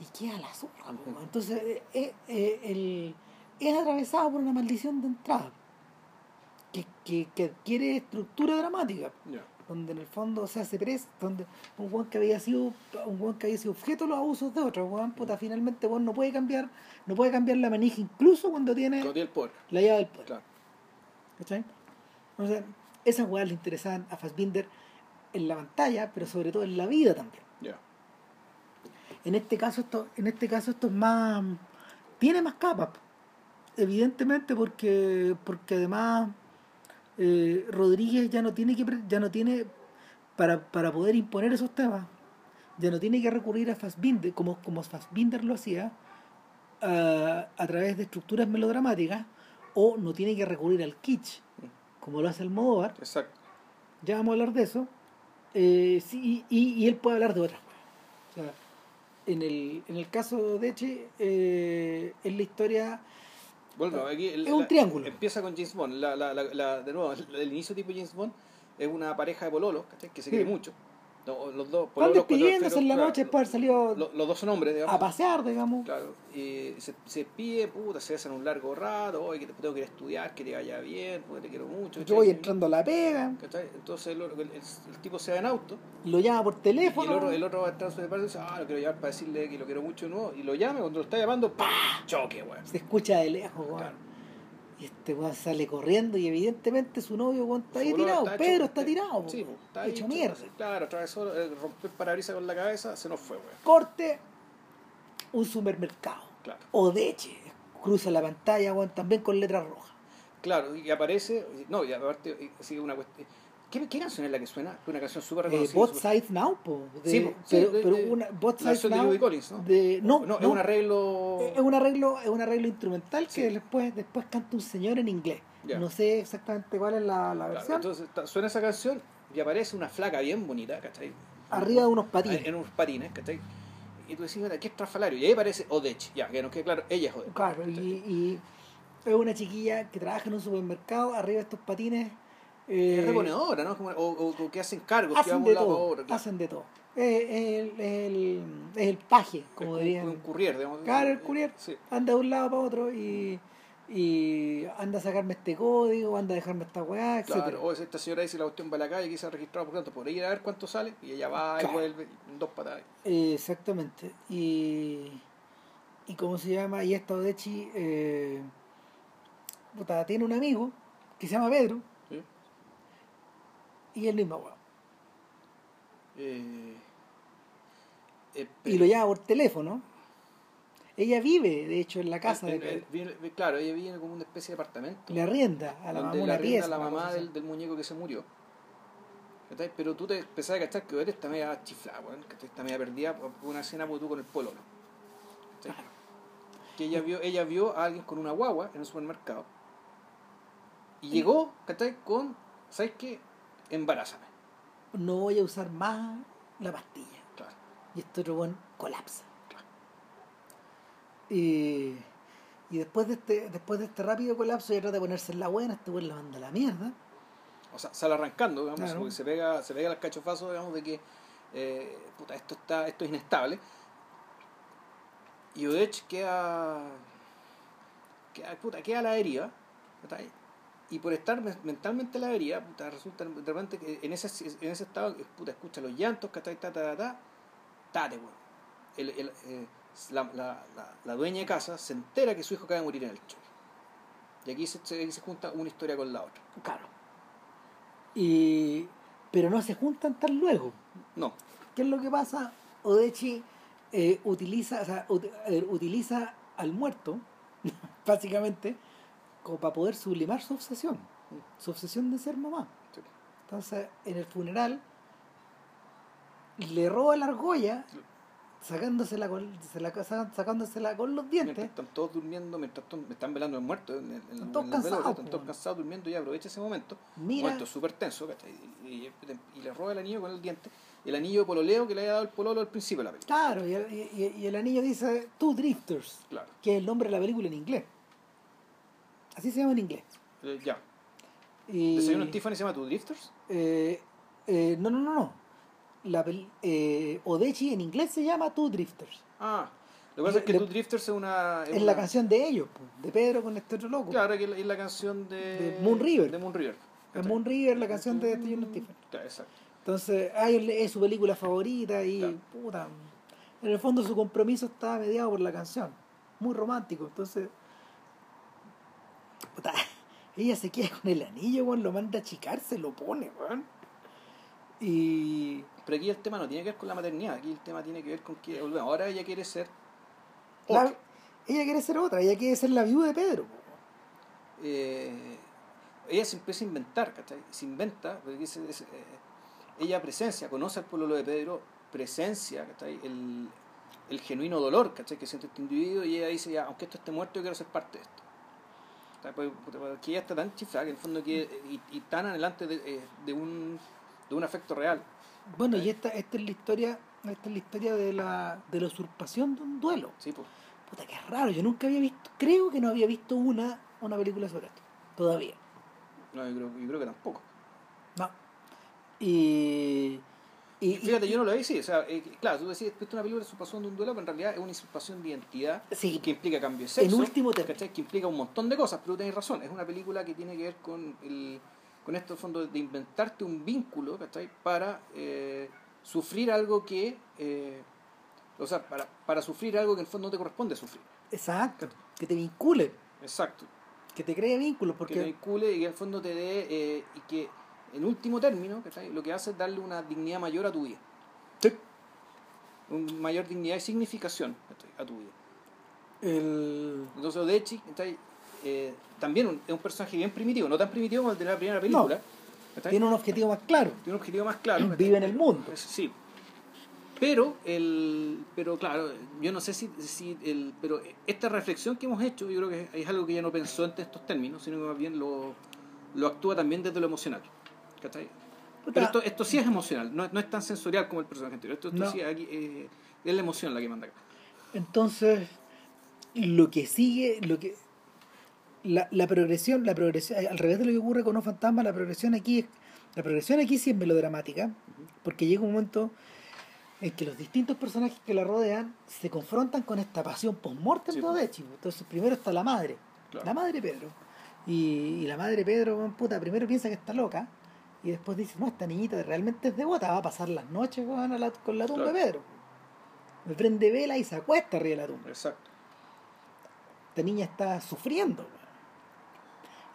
y queda la zorra, po, entonces eh, eh, eh, el- es atravesado por una maldición de entrada, que, que, que adquiere estructura dramática, Ya. Donde en el fondo se hace pres, donde un weón que había sido, un weón que había sido objeto de los abusos de otro, weón, puta, finalmente weón no puede cambiar, no puede cambiar la manija incluso cuando tiene Cuando tiene el poder. la llave del poder. Claro. ¿Cachai? O sea, esas weas le interesaban a Fassbinder en la pantalla, pero sobre todo en la vida también. Ya. En este caso esto, en este caso esto es más tiene más capas. Evidentemente porque porque además eh, Rodríguez ya no tiene que ya no tiene para, para poder imponer esos temas ya no tiene que recurrir a Fassbinder como, como Fassbinder lo hacía a, a través de estructuras melodramáticas o no tiene que recurrir al kitsch como lo hace Almodóvar. Exacto. ya vamos a hablar de eso. Eh, sí, y, y él puede hablar de otras o sea, en el, en el caso de Eche eh, es la historia Bueno, aquí el- Es un triángulo. Empieza con James Bond. La, la, de nuevo, el, inicio tipo James Bond es una pareja de pololos ¿cachai? que se Sí. quiere mucho. No, los dos, Están despidiéndose en la claro, noche después de haber salido lo- los dos son hombres, digamos. a pasear, digamos. Claro, y se, se despide, puta, se hacen un largo rato, oye, que te- tengo que ir a estudiar, que te vaya bien, porque te quiero mucho. Yo voy entrando a la pega, ¿Cachai? Entonces el, el- el- el tipo se va en auto lo llama por y teléfono. el otro, el otro va a su departamento y dice, ah, lo quiero llamar para decirle que lo quiero mucho de nuevo. Y lo llama, cuando lo está llamando, ¡pah! Choque, weón. Se escucha de lejos, weón. Claro. Y este weón sale corriendo y evidentemente su novio weón, está ahí tirado. está Pedro hecho- está tirado, Sí, weón. está hecho mierda. Claro, atravesó, eh, rompió el parabrisas con la cabeza, se nos fue, weón. Corte, un supermercado. Claro. Odeche. Cruza la pantalla, weón, también con letras rojas. Claro, y aparece, no, y aparte, sigue una cuestión. ¿Qué, ¿Qué canción es la que suena? Una canción súper Eh, reconocida. Both súper- Sides Now, po. De- Sí, pero, de- pero de- una Both la Sides de Now. Louis Collins, ¿no? de- no, no, es un arreglo. es un arreglo, es un arreglo instrumental Sí. que después, después canta un señor en inglés. No sé exactamente cuál es la, la Claro, versión. entonces suena esa canción y aparece una flaca bien bonita, ¿cachai? Arriba de unos patines. En unos patines, ¿cachai? Y tú decís, mira, ¿qué es Trafalario? Y ahí aparece Odech, ya, que nos quede claro, ella es Odech. Claro, y, y es una chiquilla que trabaja en un supermercado, arriba de estos patines. Eh, es reponedora, ¿no? O, o- o que hacen cargos, que hacen van de de un lado todo, otro. claro. hacen de todo. Es el, el, el paje, como dirían. un, un courier, digamos. Claro, el courier. Sí. Anda de un lado para otro y, y anda a sacarme este código, anda a dejarme esta weá, etc. Claro, o esta señora dice la cuestión va a la calle, quizá registrado por tanto, por ir a ver cuánto sale, y ella va Claro. y vuelve, en dos patadas. Exactamente. Y, y cómo se llama, y esta Odechi eh, tiene un amigo que se llama Pedro. Y el mismo weón. Eh, eh, Y lo llama por teléfono. Ella vive, de hecho, en la casa eh, de claro, ella vive como una especie de apartamento. Le arrienda a la donde mamá le arrienda a la mamá del, muñeco que se murió. ¿Cachai? Pero tú te empezás a cachar que Odette está media chiflada, weón, ¿cachai? está media perdida por una escena por tú con el pololo. ¿cachai? Que ella vio, ella vio a alguien con una guagua en el supermercado. Y llegó, ¿cachai? Con, ¿sabes qué? Embarázame. No voy a usar más la pastilla. Claro. Y este otro weón colapsa. Claro. Y, y después de este después de este rápido colapso, ella trata de ponerse en la buena, este weón la manda a la mierda. O sea, sale arrancando, digamos, Claro. porque se pega, se pega al cachofazo, digamos, de que eh, puta, esto está, esto es inestable. Y Odech queda, queda, puta, queda a la deriva. Y por estar men- mentalmente la deriva, puta, resulta de repente que en ese, en ese estado, puta, escucha los llantos, ¿cachai? Ta, ta, ta, ta, tate, weón. El, el, eh, la, la, la, la dueña de casa se entera que su hijo acaba de morir en el choque. Y aquí se, se- se junta una historia con la otra. Claro. Y, pero no se juntan tan luego. No, ¿Qué es lo que pasa? Odechi eh, utiliza, o sea, ut- eh, utiliza al muerto, (laughs) básicamente, como para poder sublimar su obsesión. Su obsesión de ser mamá. Sí. Entonces, en el funeral, le roba la argolla, sacándosela con, se la- sacándosela con los Mientras dientes. están todos durmiendo, mientras to- están velando el muerto, en, en- Están todos cansados, velorio, están todos cansados durmiendo y aprovecha ese momento. Mira, Momento súper tenso, ¿cachai? Y, y- y le roba el anillo con el diente. El anillo de pololeo que le había dado el pololo al principio de la película. claro, y el, y- y el anillo dice Two Drifters, Claro. que es el nombre de la película en inglés. Así se llama en inglés. Eh, ya. Y, ¿Desayuno en Tiffany se llama Two Drifters? eh, eh, no, no, no, no. La, Odechi en inglés se llama Two Drifters. Ah. Lo que pasa es que Two Drifters es una. Es una- la canción de ellos, po, de Pedro con este otro loco. Claro, que es la- canción de. De Moon River. De Moon River. Es Moon River, la canción de Stephen Stephen. Claro, exacto. Entonces, a ellos le- es su película favorita y, Claro. puta, en el fondo su compromiso está mediado por la canción. Muy romántico. Entonces, puta, (laughs) ella se queda con el anillo, weón, lo manda a achicar, se lo pone, weón. Y, Pero aquí el tema no tiene que ver con la maternidad, aquí el tema tiene que ver con que bueno, ahora ella quiere ser la- ella quiere ser otra, ella quiere ser la viuda de Pedro. Eh, ella se empieza a inventar, ¿cachai? Se inventa, porque es- eh, ella presencia, conoce al pueblo de Pedro, presencia, ¿cachai? El, el genuino dolor, ¿cachai? Que siente este individuo y ella dice, ya, aunque esto esté muerto, yo quiero ser parte de esto. Porque- Porque ella está tan chiflada que en el fondo que, y, y tan adelante de, eh, de un, de un afecto real. Bueno, y esta, esta es la historia, esta es la historia de la, de la usurpación de un duelo. Sí, pues. Puta, qué raro, yo nunca había visto, creo que no había visto una, una película sobre esto. Todavía. No, yo creo, yo creo que tampoco. No. Y. y, Fíjate, yo no lo vi, sí. O sea, eh, claro, tú decís, viste una película de usurpación de un duelo, pero en realidad es una usurpación de identidad Sí, que implica cambio de sexo. En último término. ¿cachai? Que implica un montón de cosas, pero tenéis razón. Es una película que tiene que ver con el con esto, en fondo, de inventarte un vínculo, ¿cachai? Para eh, sufrir algo que. eh, o sea, para, para sufrir algo que en el fondo no te corresponde sufrir. exacto. Que te vincule, Exacto. que te cree vínculos, Que te porque. vincule y que en el fondo te dé. y que, en último término, ¿cachai? Lo que hace es darle una dignidad mayor a tu vida. Una mayor dignidad y significación ¿cachai? a tu vida. El... Entonces Odechi. Eh, también un- es un personaje bien primitivo, no tan primitivo como el de la primera película. Tiene un objetivo más claro. Tiene un objetivo más claro. ¿cachai? Vive en el mundo. Sí. Pero el pero claro, yo no sé si, si el pero esta reflexión que hemos hecho, yo creo que es algo que ella no pensó en estos términos, sino que más bien lo, lo actúa también desde lo emocional. Pero esto, esto sí es emocional, no, no es tan sensorial como el personaje anterior. Esto, esto No. sí aquí, eh, es la emoción la que manda acá. Entonces, lo que sigue, lo que. La, la progresión, la progresión, al revés de lo que ocurre con los fantasmas, la progresión aquí es. La progresión aquí sí es melodramática, porque llega un momento en que los distintos personajes que la rodean se confrontan con esta pasión post-mortem Sí, de pues. Odechi. Entonces, primero está la madre, Claro. la madre Pedro. Y, y la madre Pedro, puta, primero piensa que está loca, y después dice, no, esta niñita realmente es devota, va a pasar las noches weón, a la- con la tumba Claro. de Pedro. Me prende vela y se acuesta arriba de la tumba. Exacto. Esta niña está sufriendo. weón.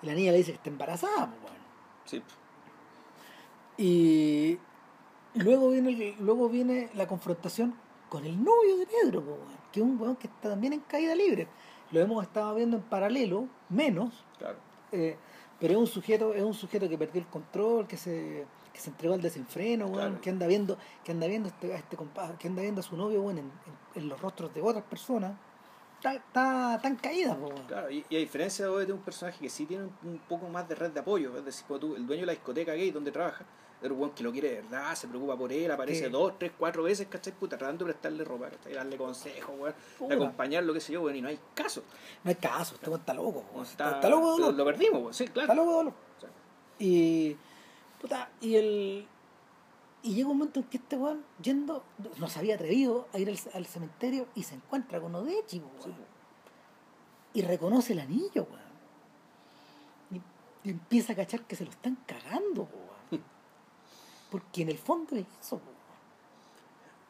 Y la niña le dice que está embarazada. weón. Sí. Y luego viene, el- luego viene la confrontación con el novio de Pedro, weón, que es un weón que está también en caída libre. Lo hemos estado viendo en paralelo, menos, Claro. eh, pero es un sujeto, es un sujeto que perdió el control, que se, que se entregó al desenfreno, weón, Claro. que anda viendo, que anda viendo este, a este que anda viendo a su novio weón, en, en- en los rostros de otras personas. Está, está tan caída, pues, weón. Claro, y, y a diferencia de de un personaje que sí tiene un, un poco más de red de apoyo, es decir, cuando tú, el dueño de la discoteca gay donde trabaja, es un weón que lo quiere de verdad, se preocupa por él, aparece dos, tres, cuatro veces, ¿cachai? Puta, tratando de prestarle ropa, ¿cachai? Darle consejos, weón, acompañarlo, qué sé yo, weón, y no hay caso. No hay caso, este weón está loco, weón. Está, está, está loco de lo, dolor. lo perdimos, weón, sí, Está claro. loco de dolor. Y. Puta, y el. Y llega un momento en que este weón, yendo, no se había atrevido a ir al, al cementerio y se encuentra con Odechi, po, sí, weón. Y reconoce el anillo, weón. Y, y empieza a cachar que se lo están cagando, weón. Porque en el fondo es eso,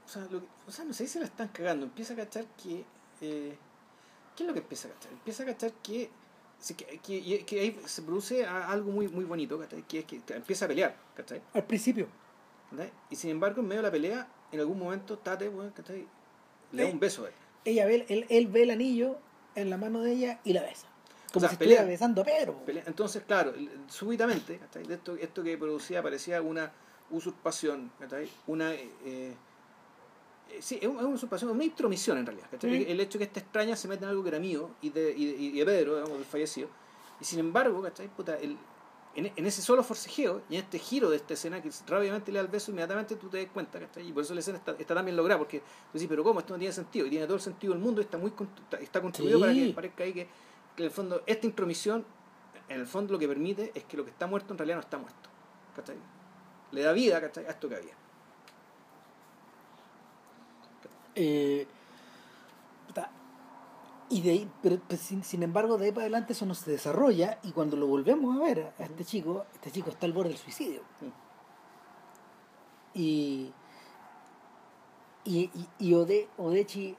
o, sea, lo que- o sea, no sé si se la están cagando, empieza a cachar que... eh, ¿Qué es lo que empieza a cachar? Empieza a cachar que... Que, que, que ahí se produce algo muy, muy bonito, ¿cachai? Que es que, empieza a pelear, ¿cachai? Al principio. ¿Cachai? Y sin embargo, en medio de la pelea, en algún momento Tate, weón, ¿cachai? Le da Eh. un beso a él. Ella ve, él, él ve el anillo en la mano de ella y la besa. Como sea, si estuviera pelea. besando a Pedro. Pelea- Entonces, claro, súbitamente, ¿cachai? De esto, esto que producía parecía una usurpación, ¿cachai? Una, eh, eh, Sí, es una usurpación, una intromisión en realidad. ¿cachai? El hecho que esta extraña se mete en algo que era mío y de, y de, y de Pedro, digamos, fallecido. Y sin embargo, ¿cachai? Puta, el, en, en ese solo forcejeo y en este giro de esta escena que rápidamente le da el beso, inmediatamente tú te das cuenta, ¿cachai? Y por eso la escena está, está tan bien lograda, porque tú dices, pero ¿cómo? Esto no tiene sentido. Y tiene todo el sentido del mundo y está, muy, está, está construido Sí. para que parezca ahí que, que en el fondo esta intromisión, en el fondo lo que permite es que lo que está muerto en realidad no está muerto. ¿cachai? Le da vida, ¿cachai? A esto que había. Eh, y de ahí, pero, pues, sin, sin embargo, de ahí para adelante eso no se desarrolla y cuando lo volvemos a ver a este chico, este chico está al borde del suicidio. Y, y, y, y Ode- Odechi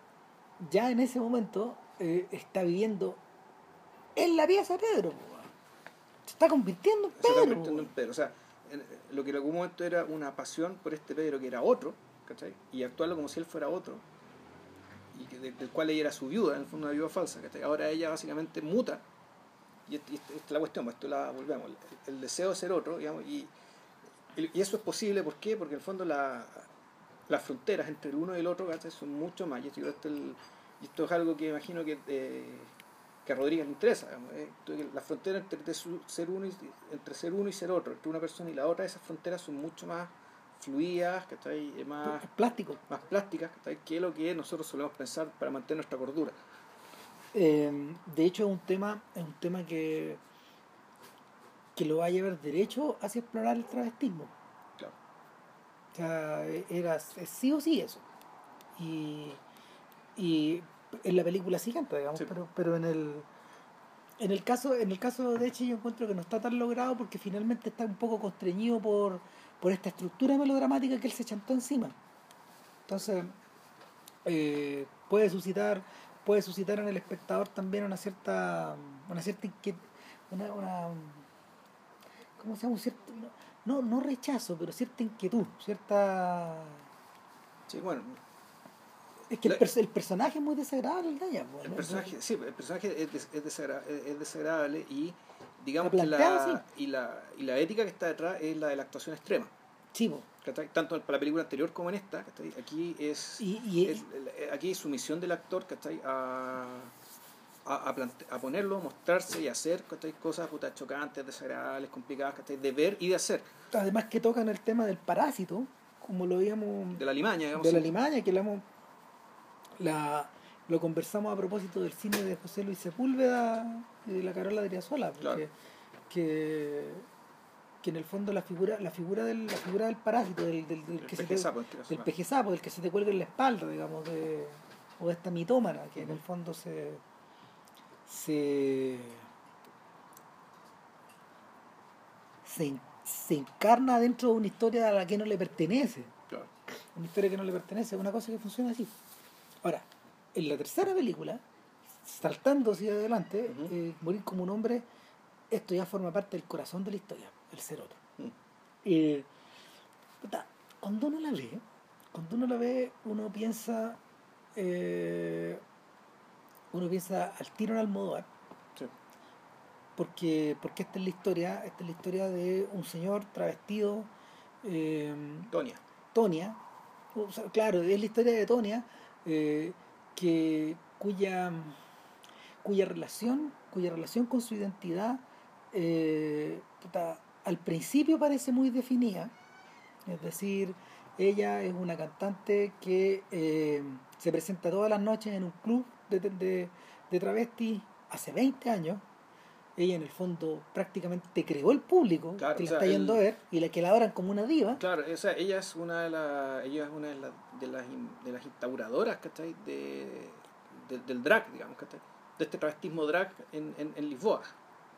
ya en ese momento eh, está viviendo en la pieza de Pedro. Se está convirtiendo en se está Pedro. convirtiendo en. Pedro. O sea, lo que en algún momento era una pasión por este Pedro que era otro, ¿cachai? Y actuarlo como si él fuera otro, y del cual ella era su viuda, en el fondo una viuda falsa, ¿cachai? Ahora ella básicamente muta, y esta esta es la cuestión, pues, esto la volvemos, el, deseo de ser otro, digamos, y, y eso es posible, ¿por qué? Porque en el fondo la, las fronteras entre el uno y el otro, ¿cachai? Son mucho más, y esto, y esto es algo que imagino que... eh, que a Rodríguez le interesa. digamos, eh, la frontera entre, ser uno y, entre ser uno y ser otro, entre una persona y la otra, esas fronteras son mucho más fluidas, ¿cachai? Eh, más, Es plástico. más plásticas, ¿cachai? que es lo que nosotros solemos pensar para mantener nuestra cordura. Eh, de hecho, es un tema, es un tema que, que lo va a llevar derecho hacia explorar el travestismo. Claro. O sea, era es sí o sí eso. Y, y en la película siguiente, digamos, Sí. pero, pero en el en el caso, en el caso de Eche yo encuentro que no está tan logrado porque finalmente está un poco constreñido por, por esta estructura melodramática que él se chantó encima. Entonces, eh, puede suscitar, puede suscitar en el espectador también una cierta, una cierta una, una ¿cómo se llama? Un cierto, no, no rechazo, pero cierta inquietud, cierta Sí, bueno, es que el, pers- el personaje es muy desagradable el pues, el personaje, sí, el personaje es, des- es, desagra- es- es desagradable y digamos La que la, y, la, y la ética que está detrás es la de la actuación extrema. Sí. Tanto para la película anterior como en esta, ¿cachai? aquí es, Y, y- es- el- aquí es sumisión del actor ¿cachai? A, a, a, a ponerlo, mostrarse y hacer ¿cachai? cosas puta, chocantes, desagradables, complicadas, ¿cachai? de ver y de hacer. además que tocan el tema del parásito, como lo habíamos De la limaña, digamos. de la limaña, que la, hemos- la lo conversamos a propósito del cine de José Luis Sepúlveda y de la Carola Driasola, porque Claro. que, que en el fondo la figura, la figura del, la figura del parásito, del, del, del El que se te- pejezapo, este del pejezapo, del que se te cuelga en la espalda, digamos, de, o de esta mitómana, que en el fondo se se se, se encarna dentro de una historia a la que no le pertenece Claro. una historia que no le pertenece, una cosa que funciona así. Ahora, en la tercera película, saltando hacia adelante, eh, morir como un hombre, esto ya forma parte del corazón de la historia, el ser otro. Eh, puta, cuando uno la ve, cuando uno la ve, uno piensa, eh, uno piensa al tiro en Almodóvar, Sí. porque, porque esta es la historia, esta es la historia de un señor travestido, eh, Tonia. Tonia, o sea, claro, es la historia de Tonia, eh, que, cuya, cuya relación, cuya relación con su identidad eh, al principio parece muy definida. Es decir, ella es una cantante que eh, se presenta todas las noches en un club de, de, de travestis hace 20 años. Ella en el fondo prácticamente creó el público Claro, que o la sea, está yendo el- a ver y la que la adoran como una diva. Claro, o sea, ella es una de, las ella es una de, las de, las, in- de las instauradoras, ¿cachai? De, de- del drag, digamos, ¿cachai? De este travestismo drag en, en, en Lisboa.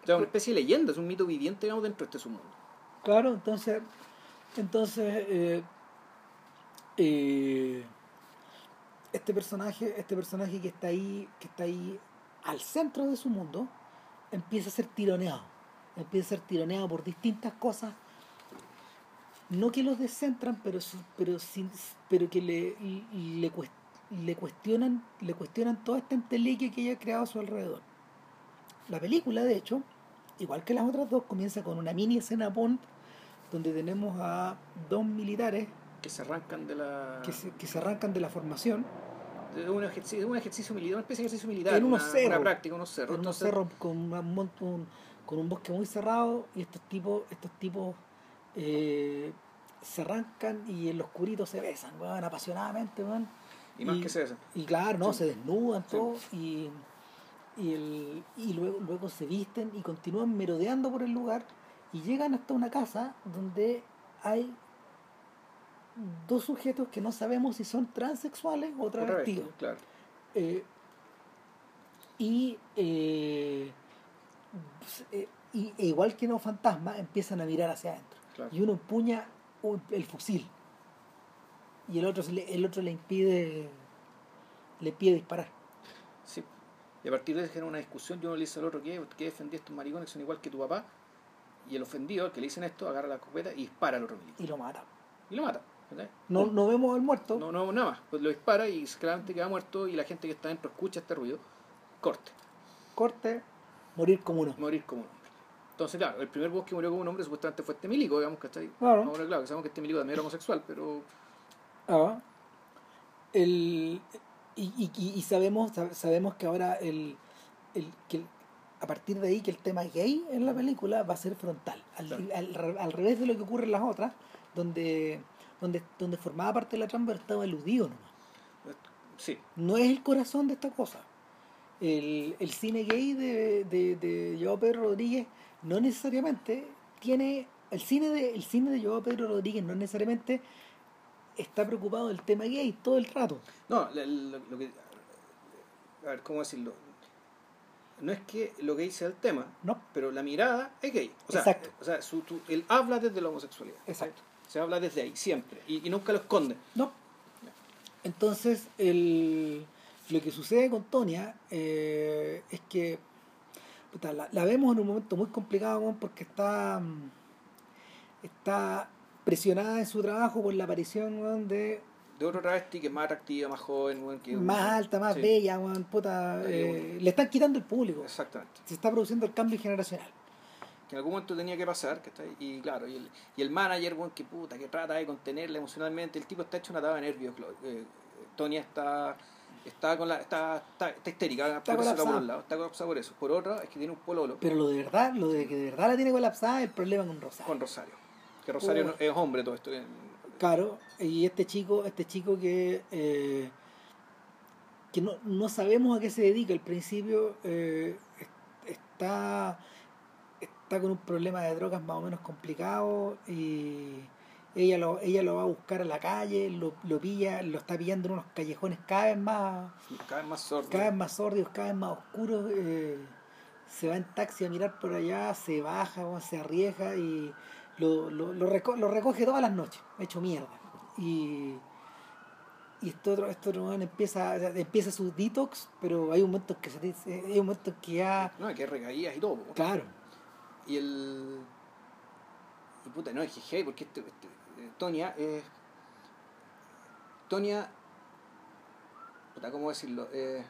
O sea, una especie de leyenda, es un mito viviente, digamos, dentro de este submundo. Claro, entonces, entonces eh, eh, este personaje, este personaje que está ahí, que está ahí al centro de su mundo, empieza a ser tironeado, empieza a ser tironeado por distintas cosas, no que los descentran, pero pero sin, pero que le, le, le cuestionan, le cuestionan toda esta entelequia que ella ha creado a su alrededor. La película, de hecho, igual que las otras dos, comienza con una mini escena Bond donde tenemos a dos militares que se arrancan de la. que se, que se arrancan de la formación un ejercicio, un ejercicio militar, una especie de ejercicio militar. En unos una, cerros. Una práctica, unos cerros. en unos cerros con, un un- con un bosque muy cerrado y estos tipos estos tipos eh, se arrancan y en los oscurito se besan weón, apasionadamente weón. Y más que se besan. y claro no Sí. se desnudan Sí. todo y y, el, y luego luego se visten y continúan merodeando por el lugar y llegan hasta una casa donde hay dos sujetos que no sabemos si son transexuales o travestidos claro. eh, y, eh, pues, eh, y e igual que los fantasmas empiezan a mirar hacia adentro claro. y uno empuña un- el fusil y el otro el otro le impide le impide disparar Sí. Y a partir de eso genera una discusión, yo uno le dice al otro que, que defendí a estos maricones que son igual que tu papá. Y el ofendido, el que le dicen esto, agarra la escopeta y dispara al otro militar. y lo mata Y lo mata. No, no vemos al muerto No, no, nada más. Pues lo dispara y claramente queda muerto y la gente que está dentro escucha este ruido. Corte. corte morir como uno Morir como un hombre. Entonces, claro, el primer voz que murió como un hombre supuestamente fue este milico, digamos, ¿cachai? Claro. Ahora, claro, que sabemos que este milico también era homosexual, pero Ah, el, y, y, sabemos sab- sabemos que ahora el, el, que el- a partir de ahí que el tema gay en la película va a ser frontal al, Claro. al, al revés de lo que ocurre en las otras donde donde donde formaba parte de la trama pero estaba eludido nomás sí, no es el corazón de esta cosa el, el cine gay de, de, de Joao Pedro Rodríguez no necesariamente tiene el cine de el cine de Joao Pedro Rodríguez no necesariamente está preocupado del tema gay todo el rato No, lo, lo que. A ver, ¿cómo decirlo? No es que lo gay sea el tema, no pero la mirada es gay. O sea, Exacto. o sea su- tu- él habla desde la homosexualidad. Exacto. Se habla desde ahí, siempre. Y, y nunca lo esconde. no entonces el lo que sucede con Tonia eh, es que puta, la, la vemos en un momento muy complicado porque está mm, está presionada en su trabajo por la aparición de De otro travesti que es más atractiva, más joven, que más alta, más Sí, bella, puta, eh, le están quitando el público. Exactamente. Se está produciendo el cambio generacional. Que en algún momento tenía que pasar, ¿cachai? Y claro, y el, y el manager, weón, que puta, que trata de contenerla emocionalmente, el tipo está hecho una taba de nervios. Eh, Tonia está está con la está, está, está histérica Está por, eso, colapsada. por un lado, está colapsada por eso por otro es que tiene un pololo Pero lo de verdad, lo de que de verdad la tiene colapsada es el problema con Rosario. con Rosario que Rosario no- es hombre todo esto eh, Claro, y este chico, este chico que eh, que no, no sabemos a qué se dedica al principio, eh, es- está, está con un problema de drogas más o menos complicado y ella lo, ella lo va a buscar a la calle, lo, lo pilla, lo está pillando en unos callejones cada vez más, cada vez más sordo cada vez más sórdidos, cada vez más oscuros. eh, se va en taxi a mirar por allá, se baja, se arriesga y lo, lo, lo, reco- lo recoge todas las noches, hecho mierda. Y, y este otro, este otro empieza, empieza su detox, pero hay un momento que se hay un momento que ya, no que recaídas y todo claro, y el y puta no es que hey, porque este, este, Tonia es Tonia puta cómo decirlo eh,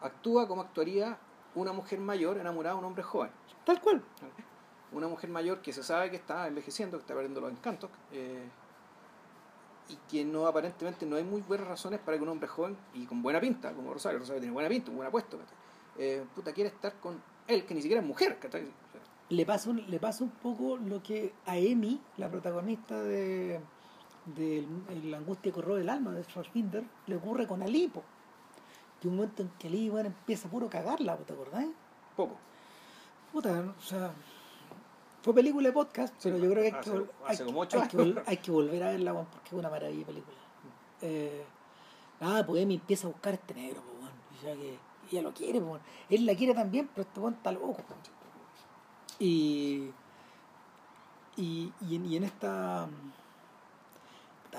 actúa como actuaría una mujer mayor enamorada de un hombre joven tal cual. una mujer mayor que se sabe que está envejeciendo, que está perdiendo los encantos, eh, y que no aparentemente no hay muy buenas razones para que un hombre joven y con buena pinta, como Rosario, Rosario tiene buena pinta, un buen apuesto, eh, puta quiere estar con él, que ni siquiera es mujer, ¿cachai? Le pasa, un, le pasa un poco lo que a Amy, la protagonista de, de La angustia que corroe el alma de Fassbinder, le ocurre con Alipo. Que un momento en que Ali bueno, empieza a puro cagarla, ¿te acordás? poco. Puta, o sea, fue película de podcast, pero Sí, yo creo que hay hace- que, hace hay, como hay que hay que volver a verla, porque es una maravilla de película. Eh, nada, pues Emi empieza a buscar a este negro, pues, y ya que ella lo quiere, pues, él la quiere también, pero este weón está loco. pues. Y, y, y, en, y en esta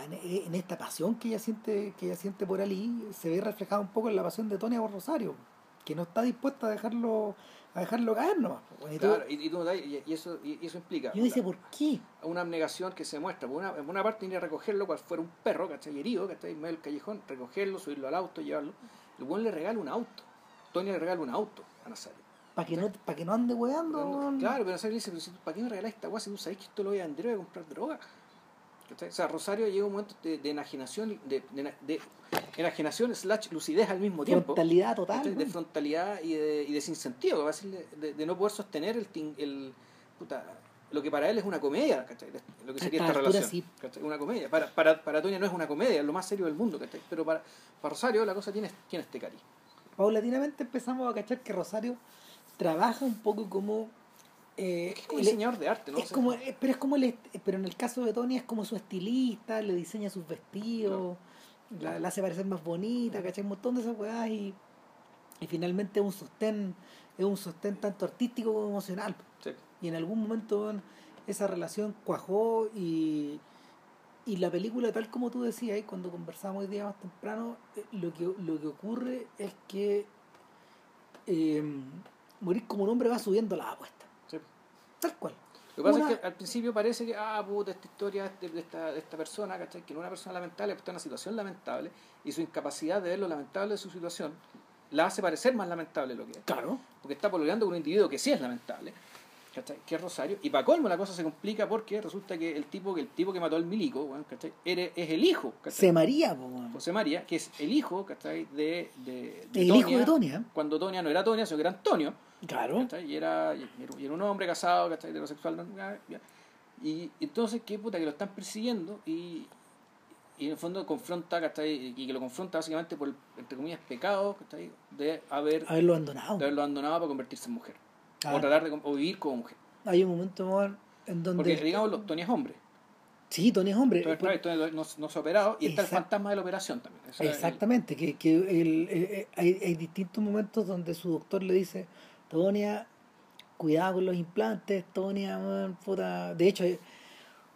en, en esta pasión que ella siente que ella siente por Ali se ve reflejada un poco en la pasión de Tonia por Rosario que no está dispuesta a dejarlo a dejarlo caer nomás. Y Claro, y, y eso, y eso implica yo puta, ¿por qué? una abnegación que se muestra. Por una, por una parte, ir a recogerlo, cual fuera un perro, ¿cachai? Herido, ¿cachai? En medio del callejón, recogerlo, subirlo al auto, llevarlo. El buen le regala un auto. Tony le regala un auto a Nazario. Para que, no, para que no ande weando. Claro, pero le dice, pero si ¿para qué me regalas esta guay si tú sabes que esto lo voy a vender y voy a comprar droga? ¿cachai? O sea, Rosario llega un momento de, de enajenación, de, de, de enajenación slash lucidez al mismo tiempo. Frontalidad total. ¿cachai? De frontalidad y de, y de sinsentido, de, no poder sostener el, el puta, lo que para él es una comedia, ¿cachai? Lo que sería esta relación. Una comedia. Para, para, para Toña no es una comedia, es lo más serio del mundo, ¿cachai? Pero para, para Rosario la cosa tiene, tiene este cariño. Paulatinamente empezamos a cachar que Rosario trabaja un poco como. eh, Es como el- diseñador de arte, ¿no? es como, pero es como el pero en el caso de Tony es como su estilista, le diseña sus vestidos, la, la hace parecer más bonita, ¿cachai? Un montón de esas weas y, y finalmente es un sostén, es un sostén tanto artístico como emocional. sí. Y en algún momento esa relación cuajó y, y la película, tal como tú decías, cuando conversamos hoy día más temprano, eh, lo que, lo que ocurre es que eh, morir como un hombre va subiendo la apuesta. sí. Tal cual. Lo que pasa Una- es que al principio parece que, ah, puta, esta historia de, de esta, de esta persona, ¿cachai? Que no es una persona lamentable, está en una situación lamentable y su incapacidad de ver lo lamentable de su situación la hace parecer más lamentable lo que es. Claro. Porque está pololeando con un individuo que sí es lamentable, ¿cachai? Que es Rosario. Y para colmo la cosa se complica porque resulta que el tipo que, el tipo que mató al milico, bueno, ¿cachai? Ere- es el hijo, ¿cachai? Se María. José María, que es el hijo, ¿cachai? De, de, de El hijo de Tonia. Cuando Tonia no era Tonia, sino que era Antonio. Claro. ¿cachai? Y era, y era- y era un hombre casado, ¿cachai? heterosexual. Y entonces, qué puta, que lo están persiguiendo y, y en el fondo confronta, ¿cachai? Y que lo confronta básicamente por, el, entre comillas, pecado, ¿cachai? De haber, Haberlo abandonado. de haberlo abandonado para convertirse en mujer. Claro. O tratar de o vivir como mujer. Hay un momento en donde. Porque, digamos, Tony es hombre. Sí, Tony es hombre. Entonces, claro, Tony no, no se ha operado y está el fantasma de la operación también. Eso es el- Exactamente, que, que el- hay, hay distintos momentos donde su doctor le dice, Tonia, cuidado con los implantes, Tonia, puta. De hecho,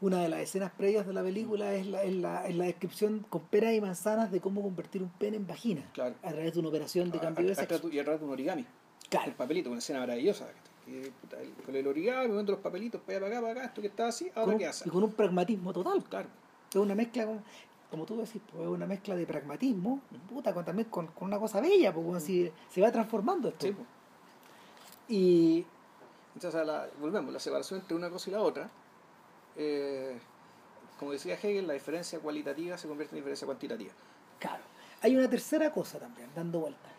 una de las escenas previas de la película es la, es la, es la descripción con peras y manzanas de cómo convertir un pene en vagina Claro. a través de una operación de a- cambio de a- sexo. y atrás de un origami. Claro. El papelito, una escena maravillosa. Que, puta, el- con el origami, moviendo los papelitos para allá, para acá, para acá, esto que estaba así, ahora qué hace. y con un pragmatismo total. Claro. Es una mezcla, con- como tú decís, pues, es una mezcla de pragmatismo, puta, con, también con, con una cosa bella, weón, si se va transformando esto. Sí, pues. Y Entonces, a la- volvemos, la separación entre una cosa y la otra. eh, como decía Hegel, la diferencia cualitativa se convierte en diferencia cuantitativa. Claro. Hay una tercera cosa también, dando vueltas,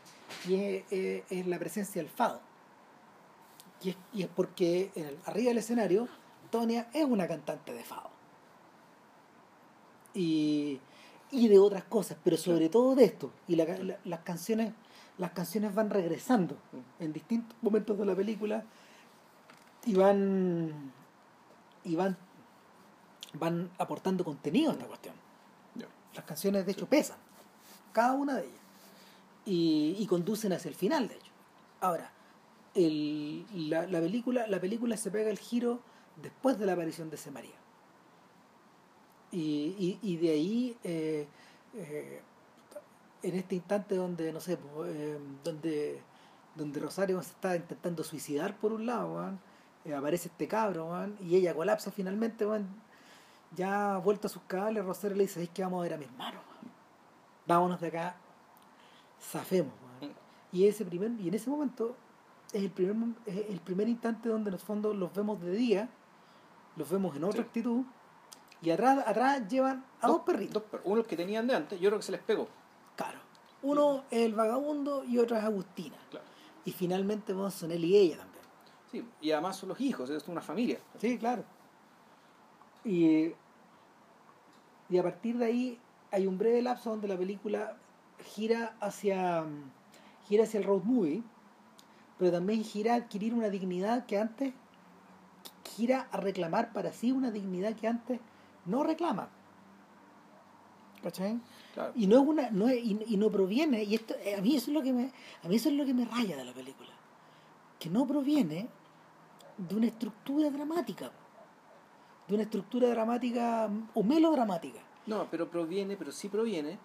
y es, eh, es la presencia del fado. Y es, y es porque en el- arriba del escenario, Tonia es una cantante de fado. Y, y de otras cosas, pero sobre todo de esto. Y la- la- las canciones las canciones van regresando en distintos momentos de la película y van y van van aportando contenido a esta cuestión. Las canciones, de hecho, pesan. Cada una de ellas. Y, y conducen hacia el final, de hecho. Ahora, el- la, la película, la película se pega el giro después de la aparición de C. María. Y, y, y de ahí, eh, eh, en este instante donde, no sé, eh, donde, donde Rosario se está intentando suicidar por un lado, weón, eh, aparece este cabro, y ella colapsa finalmente, weón, ya vuelto a sus cabales, Rosario le dice, es que vamos a ver a mi hermano, vámonos de acá, zafemos. weón". Y, ese primer, y en ese momento es el primer, es el primer instante donde en el fondo los vemos de día, los vemos en otra Sí. actitud, y atrás, atrás llevan a dos, perritos. Dos uno que tenían de antes, yo creo que se les pegó. Uno es el vagabundo y otro es Agustina. Claro. Y finalmente bueno, son él y ella también. Sí, y además son los hijos, es una familia. Sí, claro. Y, y a partir de ahí hay un breve lapso donde la película gira hacia gira hacia el road movie, pero también gira a adquirir una dignidad que antes gira a reclamar para sí una dignidad que antes no reclama. ¿Cachai? Claro. Y no es una, no es, y, y no proviene, y esto, eh, a mí eso es lo que me, a mí eso es lo que me raya de la película. Que no proviene de una estructura dramática. De una estructura dramática mm, o melodramática. No, pero proviene, pero sí proviene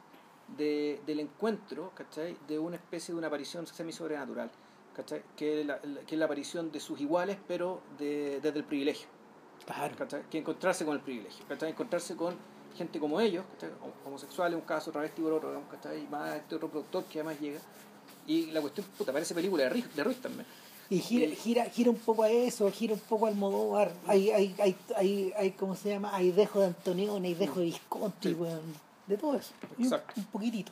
de, del encuentro, ¿cachai? De una especie de una aparición semi-sobrenatural, ¿cachai? Que es la, la- que es la aparición de sus iguales, pero de, desde el privilegio, Claro. ¿cachai? Que encontrarse con el privilegio, ¿cachai? Encontrarse con gente como ellos, Homosexuales, un caso, travesti por otro, digamos, ¿cachai? Y más este otro productor que además llega. Y la cuestión, puta, parece película de Ruiz, de Ruiz también. Y gira, Eh, gira, gira un poco a eso, gira un poco al Modóvar. Hay, hay, hay, hay, hay, ¿cómo se llama? Hay dejo de Antonioni, hay dejo de Visconti, Sí. De todo eso. Un, un poquitito.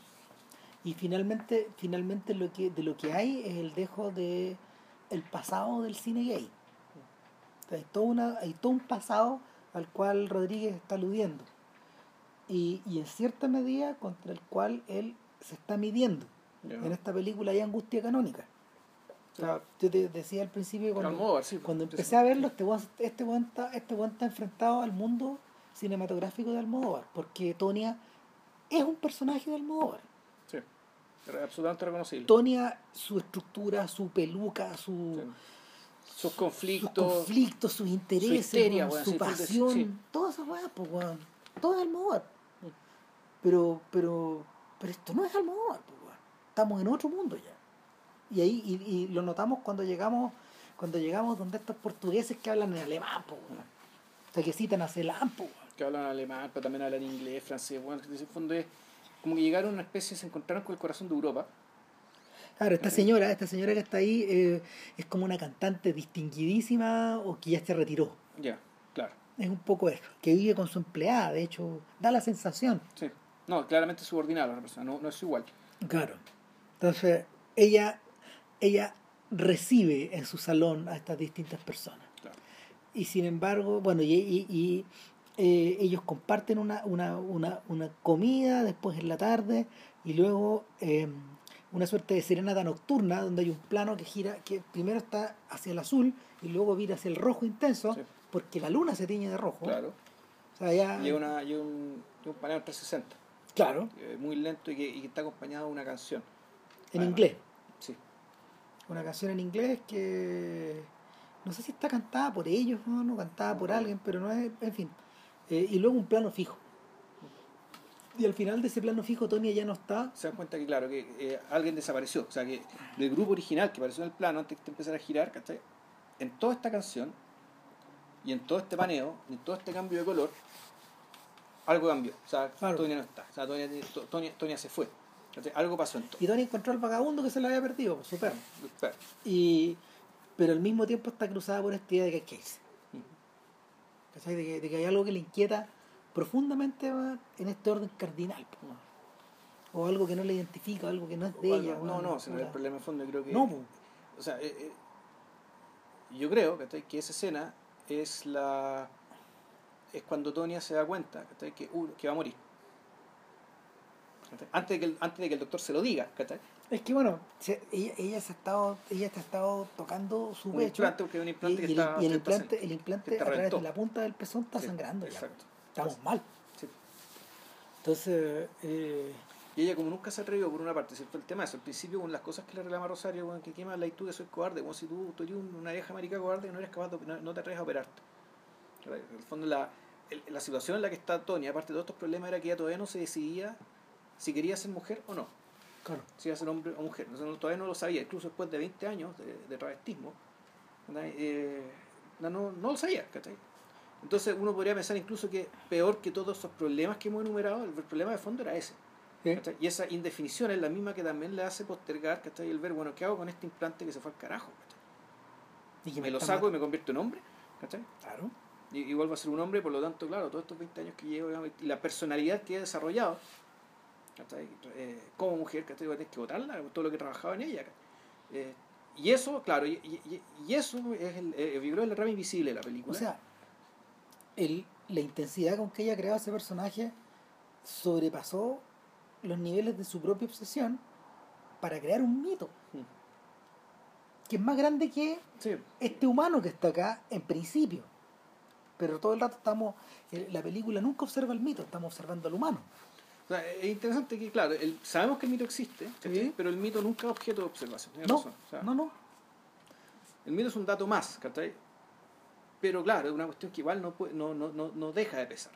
Y finalmente, finalmente lo que, de lo que hay es el dejo de el pasado del cine gay. Hay, todo una, hay todo un pasado al cual Rodríguez está aludiendo. Y, y en cierta medida contra el cual él se está midiendo. En esta película hay angustia canónica. O sea, yo te decía al principio cuando, sí, cuando sí, empecé sí. a verlo, este weón este está, este está enfrentado al mundo cinematográfico de Almodóvar, porque Tonia es un personaje de Almodóvar. Sí. Absolutamente reconocible. Tonia, su estructura, su peluca, su, Sí. Sus sus conflictos. conflictos, sus intereses, histeria, su pasión, todas esas weas, pues. Todo es Almodóvar. Pero, pero, pero esto no es Almodóvar, pues. Estamos en otro mundo ya. Y ahí, y, y lo notamos cuando llegamos, cuando llegamos donde estos portugueses que hablan en alemán, pues weón. O sea, que citan a Celan, pues weón. que hablan alemán, pero también hablan inglés, francés, bueno, en el fondo es como que llegaron a una especie, se encontraron con el corazón de Europa. Claro, esta señora, esta señora que está ahí eh, es como una cantante distinguidísima o que ya se retiró. Ya, claro, Es un poco eso, que vive con su empleada, de hecho, da la sensación. sí. No, claramente subordinada a la persona, no, no es igual. Claro. Entonces, ella, ella recibe en su salón a estas distintas personas. Claro. Y sin embargo, bueno, y, y- y, eh, ellos comparten una, una, una, una comida después en la tarde y luego eh, una suerte de serenata nocturna donde hay un plano que gira, que primero está hacia el azul y luego vira hacia el rojo intenso, Sí. porque la luna se tiñe de rojo. Claro. O sea, ya... Llega, una, llega un, llega un paneo 360, Claro, eh, muy lento y que, y que está acompañado de una canción. en Además. inglés. Sí, una canción en inglés que no sé si está cantada por ellos no, no cantada por alguien pero no es en fin Eh, y luego un plano fijo y al final de ese plano fijo Tonya ya no está se dan cuenta que, claro, que eh, alguien desapareció. O sea, que del grupo original que apareció en el plano antes de empezar a girar, ¿cachai? En toda esta canción y en todo este paneo, y en todo este cambio de color, algo cambió. O sea, Claro. Tonia no está. O sea, Tonia, Tonia, Tonia se fue. Algo pasó en todo. y Tonya encontró al vagabundo que se lo había perdido su perro y pero al mismo tiempo está cruzada por esta idea de que hay que irse. De, que, de que hay algo que le inquieta profundamente en este orden cardinal weón. o algo que no le identifica algo que no es de O ella algo- no, no, ese no es el problema de fondo. yo Creo que, no po. O sea, eh, eh, yo creo que esa escena es la es cuando Tonia se da cuenta ¿cachai? que, uh, que va a morir. Antes de, que el, antes de que el doctor se lo diga, ¿cachai? Es que bueno, se- ella, ella se ha estado, ella te ha estado tocando su Un pecho implante, porque un y, implante y que el, está. y el que está implante, el implante a través de la punta del pezón está Sí, sangrando ya. Exacto. Estamos mal. Sí. Entonces, eh, Y ella como nunca se atrevió por una parte, ¿cierto? El tema es, al principio con las cosas que le reclama Rosario, bueno, que qué más la tú que soy cobarde, como si tú, tú eres un- una vieja marica cobarde que no eres capaz de, no, no te atreves a operarte. En el fondo la, el- la situación en la que está Tony, aparte de todos estos problemas, era que ella todavía no se decidía si quería ser mujer o no, claro. si iba a ser hombre o mujer. Entonces, todavía no lo sabía, incluso después de 20 años de, de travestismo. Eh, no, no, lo sabía. ¿cachai? Entonces uno podría pensar incluso que peor que todos esos problemas que hemos enumerado, el problema de fondo era ese. Y esa indefinición es la misma que también le hace postergar ¿cachai? el ver, bueno, ¿qué hago con este implante que se fue al carajo? ¿cachai? Y que Me lo saco y me convierto en hombre. ¿cachai? Claro. Y, vuelvo a ser un hombre, por lo tanto, claro, todos estos 20 años que llevo y la personalidad que he desarrollado. Eh, como mujer, ¿cachai? voy a tener que votarla, todo lo que he trabajado en ella. Eh, y eso, claro, y, y- y eso es el, eh, creo que es la rama invisible de la película. O sea, el, la intensidad con que ella creaba ese personaje sobrepasó los niveles de su propia obsesión para crear un mito Mm. que es más grande que sí, este humano que está acá en principio. Pero todo el rato estamos, la película nunca observa el mito, estamos observando al humano. O sea, es interesante que, claro, el- sabemos que el mito existe, pero el mito nunca es objeto de observación. No, razón. O sea, no, no. El mito es un dato más, ¿cachai? Pero claro, es una cuestión que igual no, puede- no, no, no, no deja de pesar.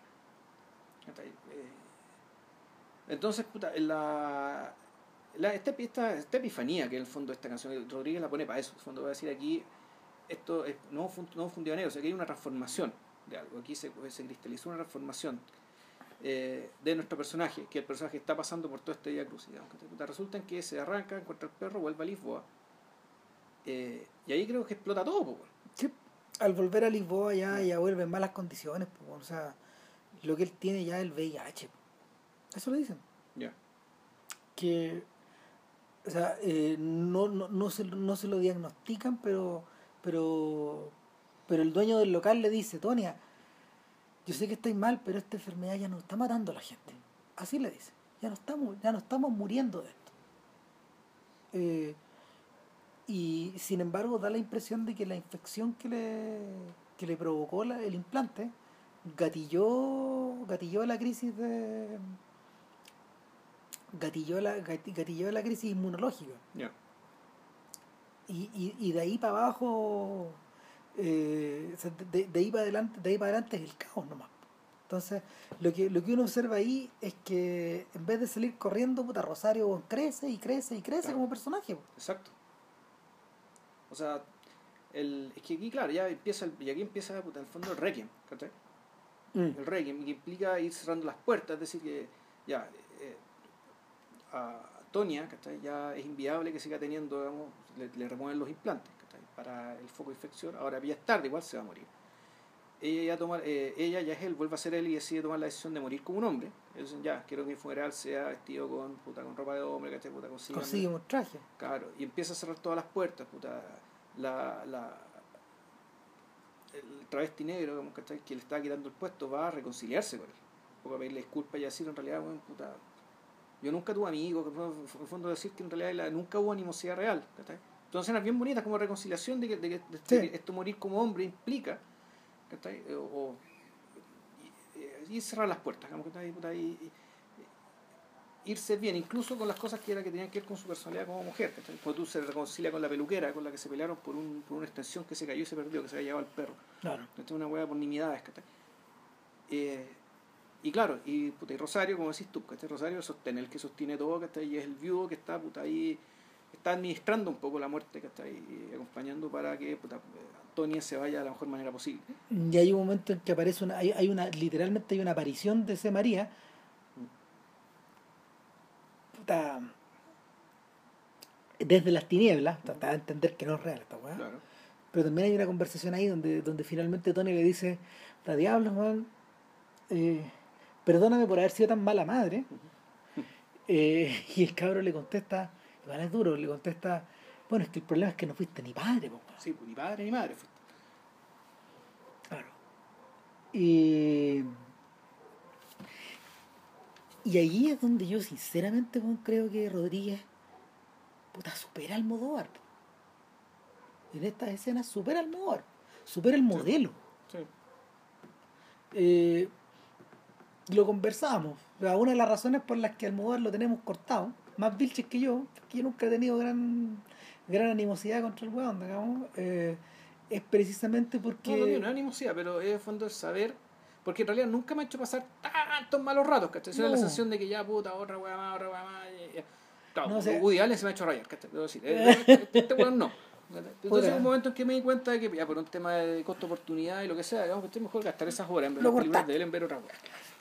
¿cachai? Eh, entonces, puta, la, la, esta, esta, esta epifanía que en el fondo esta canción, Rodríguez la pone para eso. En el fondo va a decir aquí, esto es, no, un- no negro, o sea que hay una transformación de algo. Aquí se, se cristalizó una transformación eh, de nuestro personaje, que el personaje está pasando por todo este día cruz. Digamos, ¿cachai? Puta, resulta en que se arranca, encuentra el perro, vuelve a Lisboa Eh, y ahí creo que explota todo, po. Sí, al volver a Lisboa ya, ya vuelve en malas condiciones, po, o sea, lo que él tiene ya es el VIH. po. Eso lo dicen. Ya. Que, o sea, eh, no, no, no, se, no se lo diagnostican, pero, pero, pero el dueño del local le dice, Tonia, yo sé que estáis mal, pero esta enfermedad ya no está matando a la gente. Así le dice, ya no estamos, ya no estamos muriendo de esto. Eh, y sin embargo da la impresión de que la infección que le, que le provocó la- el implante gatilló, gatilló la crisis de gatilló la, gati- gatilló la crisis inmunológica y, y, y de ahí para abajo eh, de, de ahí para adelante de ahí para adelante es el caos nomás entonces lo que lo que uno observa ahí es que en vez de salir corriendo puta Rosario crece y crece y crece Claro. como personaje po. Exacto. O sea, el, es que aquí, claro, ya empieza, el- y aquí empieza, puta, en el fondo, el Requiem, ¿cachai? El Requiem, que implica ir cerrando las puertas, es decir, que ya eh, a Tonia, ¿cachai? Ya es inviable que siga teniendo, digamos, le, le remueven los implantes. Para el foco de infección. Ahora ya es tarde, igual se va a morir. Ella ya, toma, eh, ella ya es él, vuelve a ser él y decide tomar la decisión de morir como un hombre. Ellos dicen, ya, quiero que mi funeral sea vestido con, puta, con ropa de hombre, ¿cachai? Puta, consigue un traje Claro, y empieza a cerrar todas las puertas, puta. La, la, el travesti negro, ¿cachai? que le estaba quitando el puesto, va a reconciliarse con él. Poco a pedirle disculpas y decir, en realidad, bueno, puta, yo nunca tuve amigos, que en el fondo decir que en realidad nunca hubo animosidad real. ¿cachai? Son escenas bien bonitas como reconciliación de que, de que- de Sí. que esto morir como hombre implica, ¿cachai? O, o- y, y cerrar las puertas, digamos, ¿cachai? Puta, y- irse bien, incluso con las cosas que era que tenían que ver con su personalidad como mujer. ¿cachai? Cuando tú se reconcilia con la peluquera, con la que se pelearon por, un, por una extensión que se cayó y se perdió, que se había llevado al perro. claro Esto es una hueá por nimiedades. Eh, y claro, y, puta, y Rosario, como decís tú, ¿cachai? Rosario sostiene el que sostiene todo, ¿cachai? Y es el viudo que está puta, ahí, está administrando un poco la muerte, ¿cachai? Y acompañando para que puta, Antonia se vaya de la mejor manera posible. Y hay un momento en que aparece una, hay, hay una, literalmente hay una aparición de ese María. Puta, desde las tinieblas, de entender que no es real esta weá. Claro. Pero también hay una conversación ahí donde, donde finalmente Tony le dice, la diablos, man, eh, perdóname por haber sido tan mala madre. Eh, (laughs) y el cabro le contesta, igual es duro, le contesta, bueno, es que el problema es que no fuiste ni padre, po, weón". Sí, pues, ni padre ni madre. fuiste. Claro. Y, y ahí es donde yo sinceramente creo que Rodríguez puta, supera al Almodóvar. En estas escenas supera al Almodóvar. Supera el modelo. Sí. Eh, lo conversamos. O sea, una de las razones por las que Almodóvar lo tenemos cortado, más Vilches que yo, que yo nunca he tenido gran, gran animosidad contra el weón, digamos, eh, es precisamente porque... No, no, no, no es animosidad, pero es el fondo el saber. Porque en realidad nunca me ha hecho pasar tantos malos ratos, ¿cachai? Esa es la No. sensación de que ya, puta, otra weá más, otra weá más. Claro, No, o sea- Woody Allen se me ha hecho rayar, ¿cachai? Debo decir, eh, (laughs) este, weón no. Entonces hubo un momento en que me di cuenta de que, ya por un tema de costo-oportunidad y lo que sea, digamos que estoy mejor gastar esas horas en cortaste. de en ver otra weá.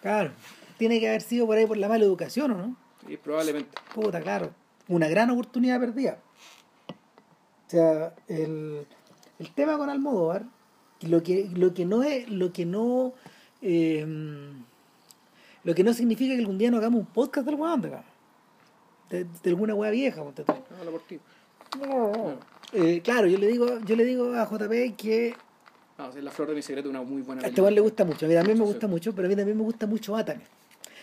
Claro, tiene que haber sido por ahí por la mala educación, ¿o no? Sí, probablemente. Puta, claro. Una gran oportunidad perdida. O sea, el, el tema con Almodóvar, lo que, lo que no es, lo que no eh, lo que no significa que algún día no hagamos un podcast del weón, digamos. de, de alguna weá vieja, ponte tú. Habla por ti. Eh, claro, yo le digo, yo le digo a JP que No, es La Flor de mi Secreto, una muy buena a este película. weón le gusta mucho, a mí también me gusta mucho, pero a mí también me gusta mucho Atame.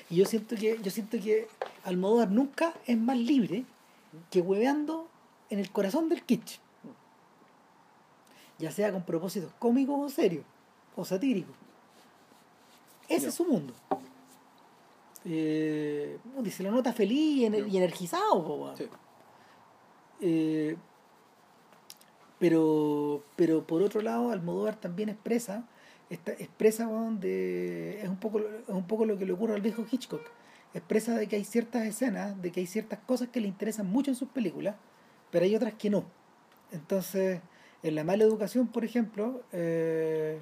Y yo siento que, yo siento que Almodóvar nunca es más libre que hueveando en el corazón del kitsch. Ya sea con propósitos cómicos o serios, o satíricos. Ese es su mundo. Eh, se lo nota feliz y, ener- y energizado. Sí. Eh, pero, pero por otro lado, Almodóvar también expresa, esta, expresa weón, de, es, un poco, lo- es un poco lo que le ocurre al viejo Hitchcock. Expresa de que hay ciertas escenas, de que hay ciertas cosas que le interesan mucho en sus películas, pero hay otras que no. Entonces, en la mala educación, por ejemplo, eh,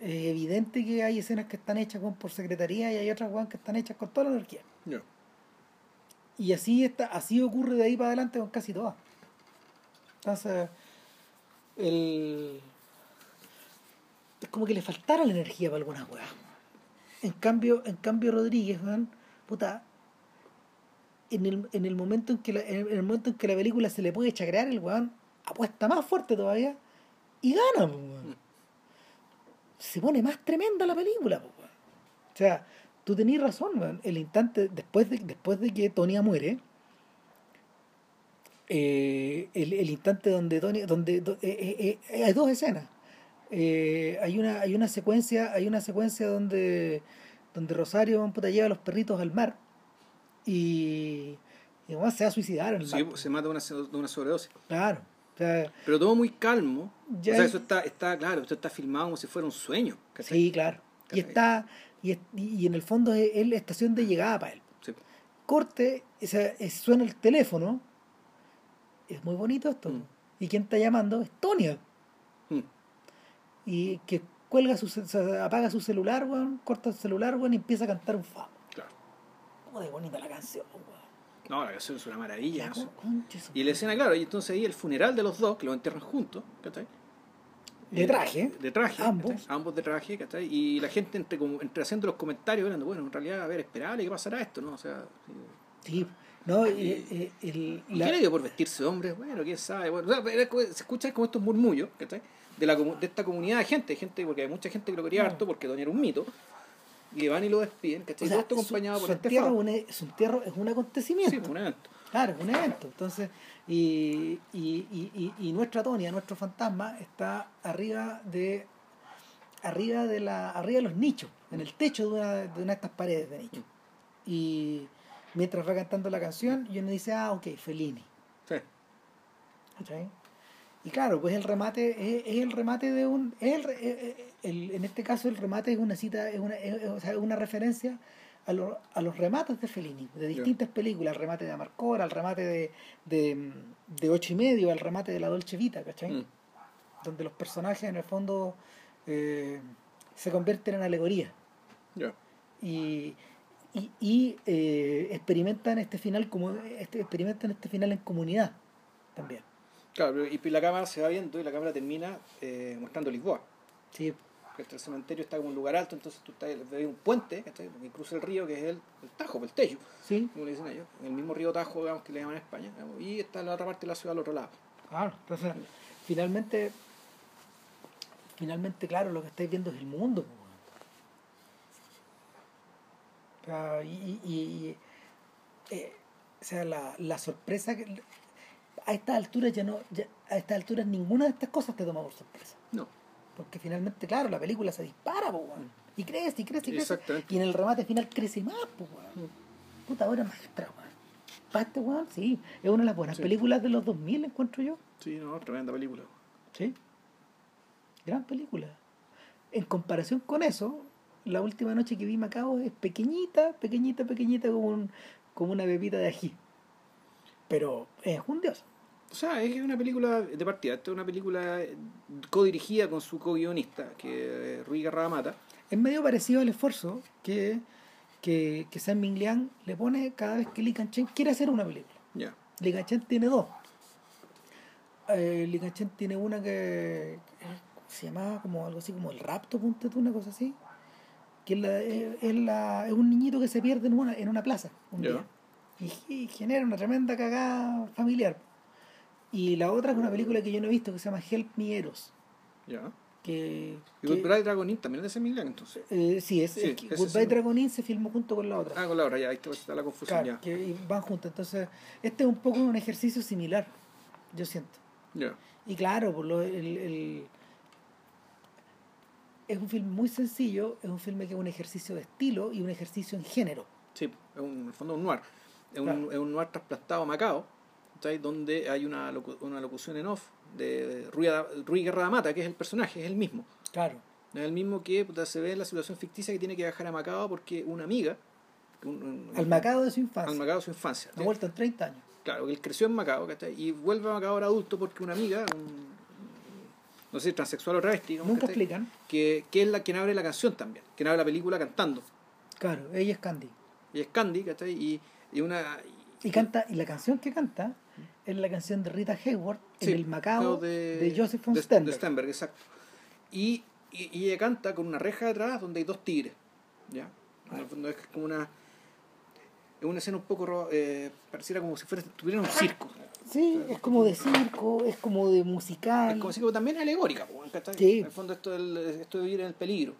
es evidente que hay escenas que están hechas por secretaría y hay otras que están hechas con toda la energía. Y así está, así ocurre de ahí para adelante con casi todas. Entonces, el es como que le faltara la energía para algunas weas. En cambio, en cambio Rodríguez, weón, puta, en el, en el momento en que la, en el momento en que la película se le puede chacrear, el weón apuesta más fuerte todavía y gana, weón. Se pone más tremenda la película, weón. O sea, tú tenías razón, weón. El instante, después de, después de que Tonia muere, eh, el, el instante donde Tonya, donde do- eh, eh, hay dos escenas. Eh, hay una, hay una secuencia, hay una secuencia donde, donde Rosario puta, lleva a los perritos al mar y, y además se va a suicidar en el Sí, mar. se mata de una, una sobredosis. Claro. O sea, Pero todo muy calmo. Ya o sea, eso está, está claro, esto está filmado como si fuera un sueño. ¿cachai? sí, claro. Y está, y, y en el fondo es, es la estación de llegada para él. Sí. Corte, o sea, suena el teléfono. Es muy bonito esto. Mm. Y quien está llamando es Tonia. Y que cuelga su, sea, apaga su celular, weón, corta el celular, weón, y empieza a cantar un famo. Claro. De bonita la canción, weón. No, la canción es una maravilla. Eso. su- Y la escena, claro, y entonces ahí el funeral de los dos, que los entierran juntos, ¿cachai? De traje. De traje. Ambos. ¿cachai? Ambos de traje, ¿cachai? Y la gente entre, como, entre haciendo los comentarios, hablando, bueno, en realidad, a ver, esperable, ¿qué pasará esto? ¿no? O sea, sí. Sí, no, y, eh, el, ¿Y la- ¿qué le dio por vestirse de hombre? Bueno, quién sabe. Bueno, o sea, se escuchan como estos murmullos, ¿cachai? De, la, de esta comunidad de gente, gente, porque hay mucha gente que lo quería No. harto, porque Doña era un mito, y van y lo despiden, ¿cachai? o sea, Todo esto su- acompañado su por este entierro, un su entierro es un acontecimiento. Sí, fue un evento. Claro, es un evento. Entonces, y, y, y, y, nuestra Tonia, nuestro fantasma, está arriba de arriba de la arriba de los nichos, en el techo de una de, una de estas paredes de nicho. Y mientras va cantando la canción, y uno dice, ah, ok, Fellini. Sí. ¿cachai? Y claro, pues el remate es, es el remate de un. Es el, eh, eh, el- en este caso, el remate es una cita, es una, es- es- o sea, es una referencia a, lo- a los remates de Fellini, de distintas películas: el remate de Amarcora, el remate de, de, de Ocho y Medio, el remate de La Dolce Vita, ¿cachai? Mm. Donde los personajes, en el fondo, eh, se convierten en alegorías Ya. y, y, y, eh, experimentan este final como este, experimentan este final en comunidad también. Claro, y la cámara se va viendo y la cámara termina eh, mostrando Lisboa. Sí, que El cementerio está como en un lugar alto, entonces tú estás, ves un puente que cruza el río, que es el, el Tajo, el Tello, sí, como le dicen ellos, el mismo río Tajo digamos, que le llaman en España, digamos, y está la otra parte de la ciudad al otro lado. Claro, entonces finalmente, finalmente, claro, lo que estáis viendo es el mundo. weón. O sea, y, y- y, eh, o sea, la, la sorpresa que a estas alturas ya no, ya, a estas alturas ninguna de estas cosas te toma por sorpresa. No, Porque finalmente, claro, la película se dispara, po. Y crece, y crece, y crece. Exactamente. Y en el remate final crece más, po, weón. Puta obra maestra, weón. Para este weón, sí. Es una de las buenas Sí. películas de los 2000, encuentro yo. sí, no, tremenda película. Sí. Gran película. En comparación con eso, la última noche que vi Macao es pequeñita, pequeñita, pequeñita como, un, como una bebita de ají. Pero es un dios. O sea, es una película de partida, esta es una película codirigida con su co-guionista, que es Rui Garramata. Es medio parecido al esfuerzo que, que, que Sam Minglian le pone cada vez que Lee Chen quiere hacer una película. Ya. Lee Chen tiene dos. Eh, Lee Chen tiene una que se llamaba como algo así como el rapto, ponte tú, una cosa así. Que es, la- es- la- es un niñito que se pierde en una, en una plaza un día. Y, y genera una tremenda cagada familiar. Y la otra es una película que yo no he visto que se llama Help Me Eros. Ya. Que, Y que- Goodbye Dragon Inn también es de ese Milán, entonces. eh, sí, es, Sí, es que Goodbye sí. Dragon Inn se filmó junto con la otra. Ah, con la otra, ya, ahí está la confusión, Claro, ya. que van juntos. Entonces, este es un poco un ejercicio similar, yo siento. Ya. Y claro, por lo, el, el- es un filme muy sencillo, es un filme que es un ejercicio de estilo y un ejercicio en género. Sí, es un, en el fondo un noir. Es un, es un noir trasplantado a Macao, donde hay una, locu- una locución en off de Rui, Guerra da Mata, que es el personaje, es el mismo. Claro. Es el mismo que puta, se ve en la situación ficticia que tiene que viajar a Macao porque una amiga, un- un- Al Macao de su infancia. al Macao de su infancia. Ha vuelto en 30 años. Claro, él creció en Macao, ¿cachai? Y vuelve a Macao ahora adulto porque una amiga, un- no sé, transexual o travesti, Nunca explican. que, que es la quien abre la canción también, quien abre la película cantando. Claro, ella es Candy. Y es Candy, ¿cachai? Y, y una... Y canta, y la canción que canta es la canción de Rita Hayworth Sí, en el Macao de, de, Joseph von de- Sternberg. de Sternberg, exacto. Y, y, y ella canta con una reja detrás donde hay dos tigres. ¿ya? En el fondo es como una. Es una escena un poco. Eh, pareciera como si fuera, estuviera en un circo. Sí, es como de circo, es como de musical. Es como si también es alegórica. Sí. En el fondo esto, del- esto de vivir en el peligro.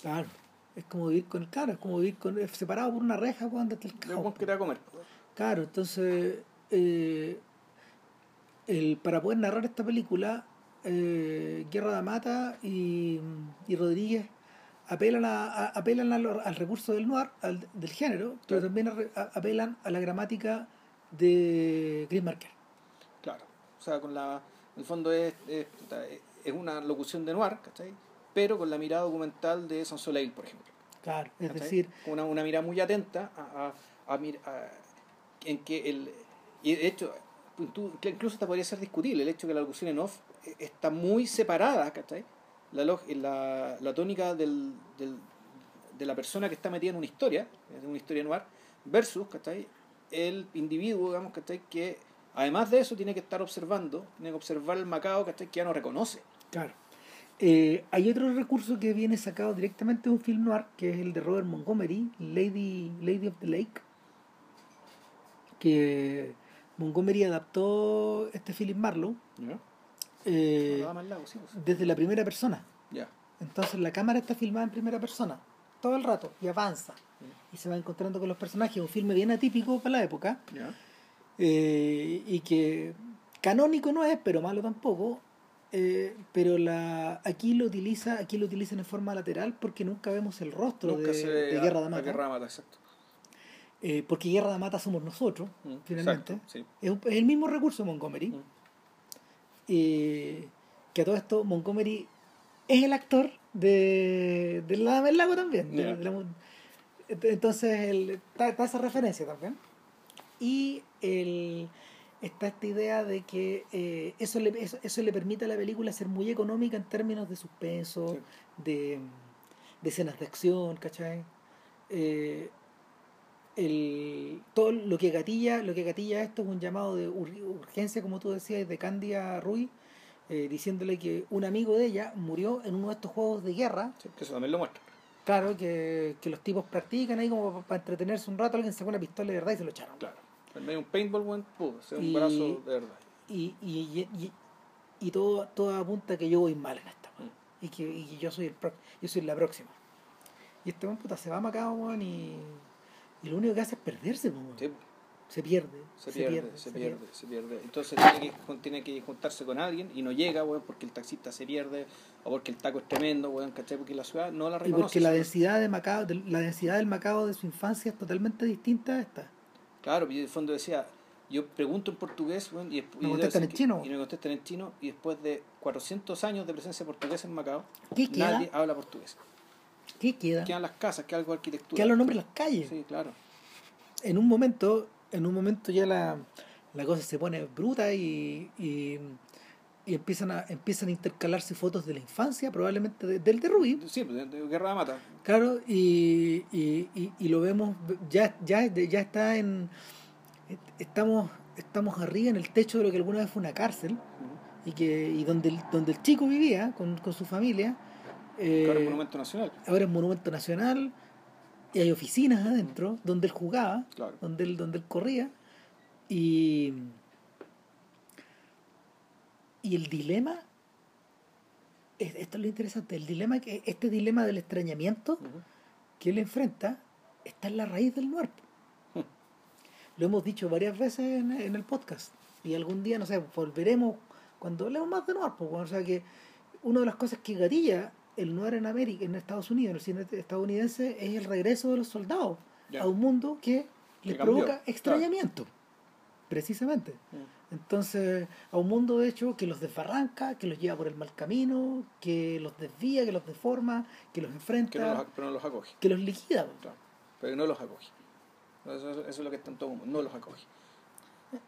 Claro. Es como vivir con, claro, es como vivir con, separado por una reja cuando está el El weón que te va a comer. Claro, entonces, eh, el, para poder narrar esta película, eh, Guerra de Mata y, y Rodríguez apelan, a, a- apelan al recurso del noir, al- del género, pero también a- apelan a la gramática de Chris Marker. Claro. O sea, con la. En el fondo es, es, es una locución de noir, ¿cachai? Pero con la mirada documental de San Soleil, por ejemplo. Claro, es ¿cachai? decir, una, una mirada muy atenta a, a, a a- en que el y de hecho incluso hasta podría ser discutible el hecho que la locución en off eh, está muy separada ¿cachai? la, log- la, la tónica del, del- de la persona que está metida en una historia en una historia noir versus ¿cachai? el individuo digamos ¿cachai? que además de eso tiene que estar observando tiene que observar el macao ¿cachai? que ya no reconoce Claro. Eh, hay otro recurso que viene sacado directamente de un film noir, que es el de Robert Montgomery, Lady, Lady of the Lake, que Montgomery adaptó este Philip Marlowe eh, sí, pues. desde la primera persona. ya Entonces la cámara está filmada en primera persona, todo el rato, y avanza. Y se va encontrando con los personajes, un filme bien atípico para la época, eh, y que canónico no es, pero malo tampoco. eh, pero la aquí lo utiliza aquí lo utilizan en forma lateral porque nunca vemos el rostro Nunca de, Guerra de Mata Guerra de Mata, exacto Eh, porque Guerra de Mata somos nosotros Mm, finalmente exacto, sí. es, el mismo recurso de Montgomery Mm. eh, que a todo esto Montgomery es el actor de, de La Dama del Lago también de- Ya. de la entonces está, está esa referencia también y el, está esta idea de que eh, eso, le, eso, eso le permite a la película ser muy económica en términos de suspenso, Sí. de, de escenas de acción, ¿cachai? Eh, el, todo lo que gatilla lo que gatilla esto es un llamado de ur- urgencia como tú decías de Candia Rui eh, diciéndole que un amigo de ella murió en uno de estos juegos de guerra Sí, que eso también lo muestra claro que, que los tipos practican ahí como para entretenerse un rato alguien sacó una pistola de verdad y se lo echaron Claro. En medio de un paintball, ser un Y- brazo de verdad. y, y, y, y todo, todo apunta que yo voy mal en esta. Mm. y que, y que yo soy el pro- yo soy la próxima y este weón puta se va a Macao y, y lo único que hace es perderse. Sí, se pierde se, pierde, se pierde, se pierde. Entonces tiene que, tiene que juntarse con alguien y no llega, weón, porque el taxista se pierde o porque el taco es tremendo, weón, ¿cachai? Porque la ciudad no la y reconoce. porque la densidad de Macao de- la densidad del Macao de su infancia es totalmente distinta a esta Claro, y en el fondo decía, yo pregunto en portugués, weón, y, Me y contestan en chino. y me contestan en chino, y después de 400 años de presencia portuguesa en Macao, nadie habla portugués. ¿Qué queda? Quedan las casas, queda algo de arquitectura. quedan los nombres de las calles Sí, claro. en un momento en un momento ya la, la cosa se pone bruta y, y, y empiezan a empiezan a intercalarse fotos de la infancia probablemente de- del de Rubí Sí, pues, de, de Guerra de Mata. claro y, y, y, lo vemos ya ya ya está en estamos estamos arriba en el techo de lo que alguna vez fue una cárcel y que y donde el, donde el chico vivía con, con su familia eh, Claro, el monumento nacional. ahora es monumento nacional y hay oficinas adentro donde él jugaba Claro. donde él, donde él corría y y el dilema es- esto es lo interesante el dilema que este dilema del extrañamiento Ujú. que él enfrenta está en la raíz del noir (laughs) lo hemos dicho varias veces en, en el podcast y algún día no sé volveremos cuando hablemos más de noir bueno, o sea que una de las cosas que gatilla el noir en América en Estados Unidos en el cine estadounidense es el regreso de los soldados a un mundo que les provoca claro. extrañamiento precisamente Mm. entonces a un mundo de hecho que los desbarranca que los lleva por el mal camino que los desvía que los deforma que los enfrenta Que no los, pero no los acoge. que los liquida Claro. Pero no los acoge. Eso, eso es lo que está en todo el mundo. No los acoge.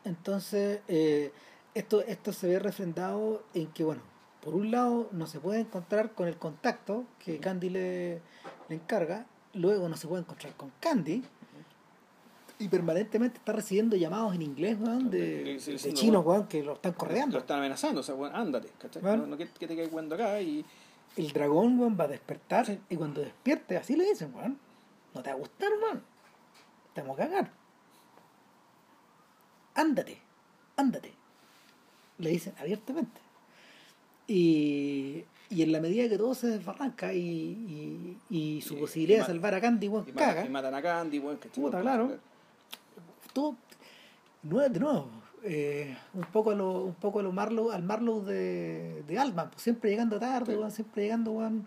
Entonces, eh, esto, esto se ve refrendado en que, bueno, por un lado no se puede encontrar con el contacto que Candy le, le encarga, luego no se puede encontrar con Candy, y permanentemente está recibiendo llamados en inglés, weón, de, chinos, weón. weón, que lo están Lo correando. están amenazando, o sea, bueno, ándate, ¿cachai? Bueno. No, no que, te quedes jugando acá y. El dragón, weón, va a despertar y cuando despierte, así le dicen, weón, no te va a gustar, weón. Te vamos a cagar. Ándate, ándate. Le dicen abiertamente. Y, y en la medida que todo se desbarranca y, y, y su posibilidad de salvar a Candy, matan, caga. y matan a Candy, weón, ¿cachai? Puta, claro. todo de nuevo eh, un poco a lo un poco a lo Marlow al Marlow de, de pues, siempre llegando tarde Sí. siempre llegando weón.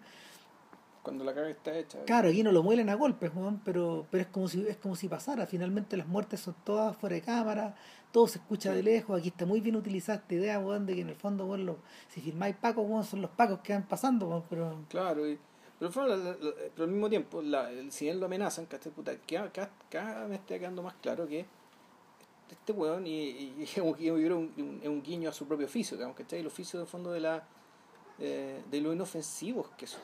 Cuando la caga está hecha. claro aquí no lo muelen a golpes weón, pero pero es como si es como si pasara finalmente las muertes son todas fuera de cámara todo se escucha Sí. de lejos aquí está muy bien utilizada esta idea weón, de que en el fondo weón, lo- si filmáis pacos weón, son los pacos que van pasando weón, pero Claro, y, pero, fue la- la- la- pero al mismo tiempo, la, el- si él lo amenazan, ¿cachai? Puta, cada, cada, me está quedando más claro que este weón y, y, (laughs) y yo creo un, un, un guiño a su propio oficio, digamos, ¿cachai? El oficio de fondo de la eh, de lo inofensivos que son.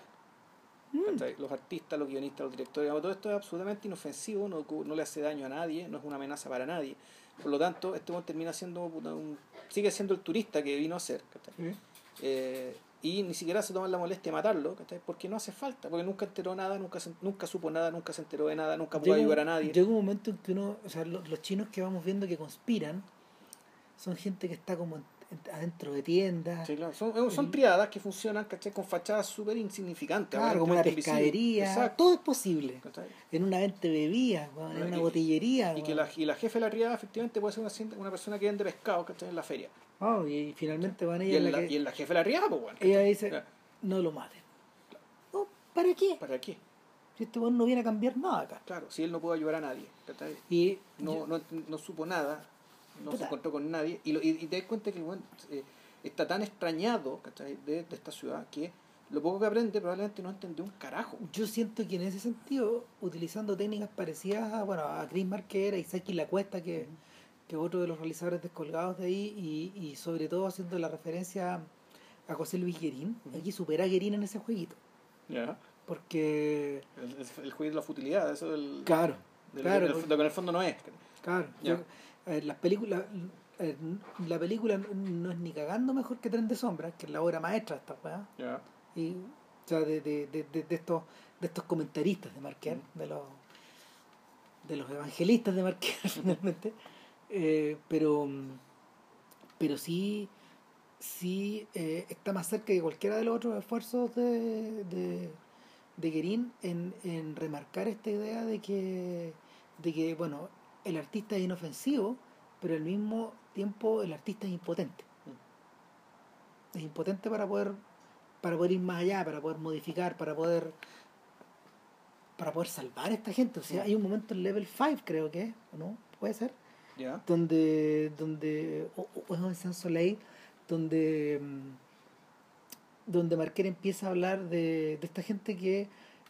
¿Cachai? Los artistas, los guionistas, los directores, digamos, todo esto es absolutamente inofensivo, no, no le hace daño a nadie, no es una amenaza para nadie. Por lo tanto, este weón termina siendo un, sigue siendo el turista que vino a ser, ¿cachai? Eh, y ni siquiera se toman la molestia de matarlo, ¿cachai? porque no hace falta, porque nunca enteró nada, nunca, se- nunca supo nada, nunca se enteró de nada, nunca pudo ayudar a nadie. Llega un momento en que uno, o sea, lo- los, chinos que vamos viendo que conspiran son gente que está como en- adentro de tiendas, Sí, claro. Son, son triadas que funcionan ¿cachai? con fachadas súper insignificantes. claro, como una pescadería, Exacto. todo es posible. ¿cachai? En una venta de bebidas, en Y- una botillería. Y que la, y la jefe de la triada efectivamente puede ser una, una persona que vende pescado ¿cachai? en la feria. Oh, y finalmente van Y ella en en la, la que y en la jefe de la triada, pues bueno. ella dice, Ya. no lo maten. Oh, ¿Para qué? ¿Para qué? Si este weón no viene a cambiar nada acá. Claro, si él no puede ayudar a nadie. ¿cachai? Y no, yo- no, no supo nada, no Puta. se encontró con nadie, y, lo, y, y te das cuenta que el weón, eh, está tan extrañado ¿cachai? De, de esta ciudad que lo poco que aprende probablemente no entendió un carajo. yo siento que en ese sentido, utilizando técnicas parecidas a, bueno, a Chris Marquera y Saki La Cuesta, que, que es otro de los realizadores descolgados de ahí, y, y sobre todo haciendo la referencia a José Luis Guerín, Ujú. aquí supera a Guerín en ese jueguito. Ya. Porque, El, el, el juicio de la futilidad, eso del, claro, del- claro, del- porque- lo que en el fondo no es. claro, Ya. yo- a ver, las películas, a ver, la película no es ni cagando mejor que Tren de Sombras, que es la obra maestra de esta weá. Ya. y o sea de, de, de, de- de estos de estos comentaristas de Marquer Mm. de los de los evangelistas de Marquer (laughs) finalmente Eh, pero pero sí sí eh, está más cerca que cualquiera de los otros esfuerzos de de, de Guerín en, en remarcar esta idea de que de que bueno el artista es inofensivo pero al mismo tiempo el artista es impotente es impotente para poder para poder ir más allá, para poder modificar, para poder para poder salvar a esta gente. O sea, hay un momento en level 5 creo que es, ¿o no? Puede ser, Ya. donde donde o, o es en Sans Soleil, donde mm, donde Marquer empieza a hablar de, de esta gente que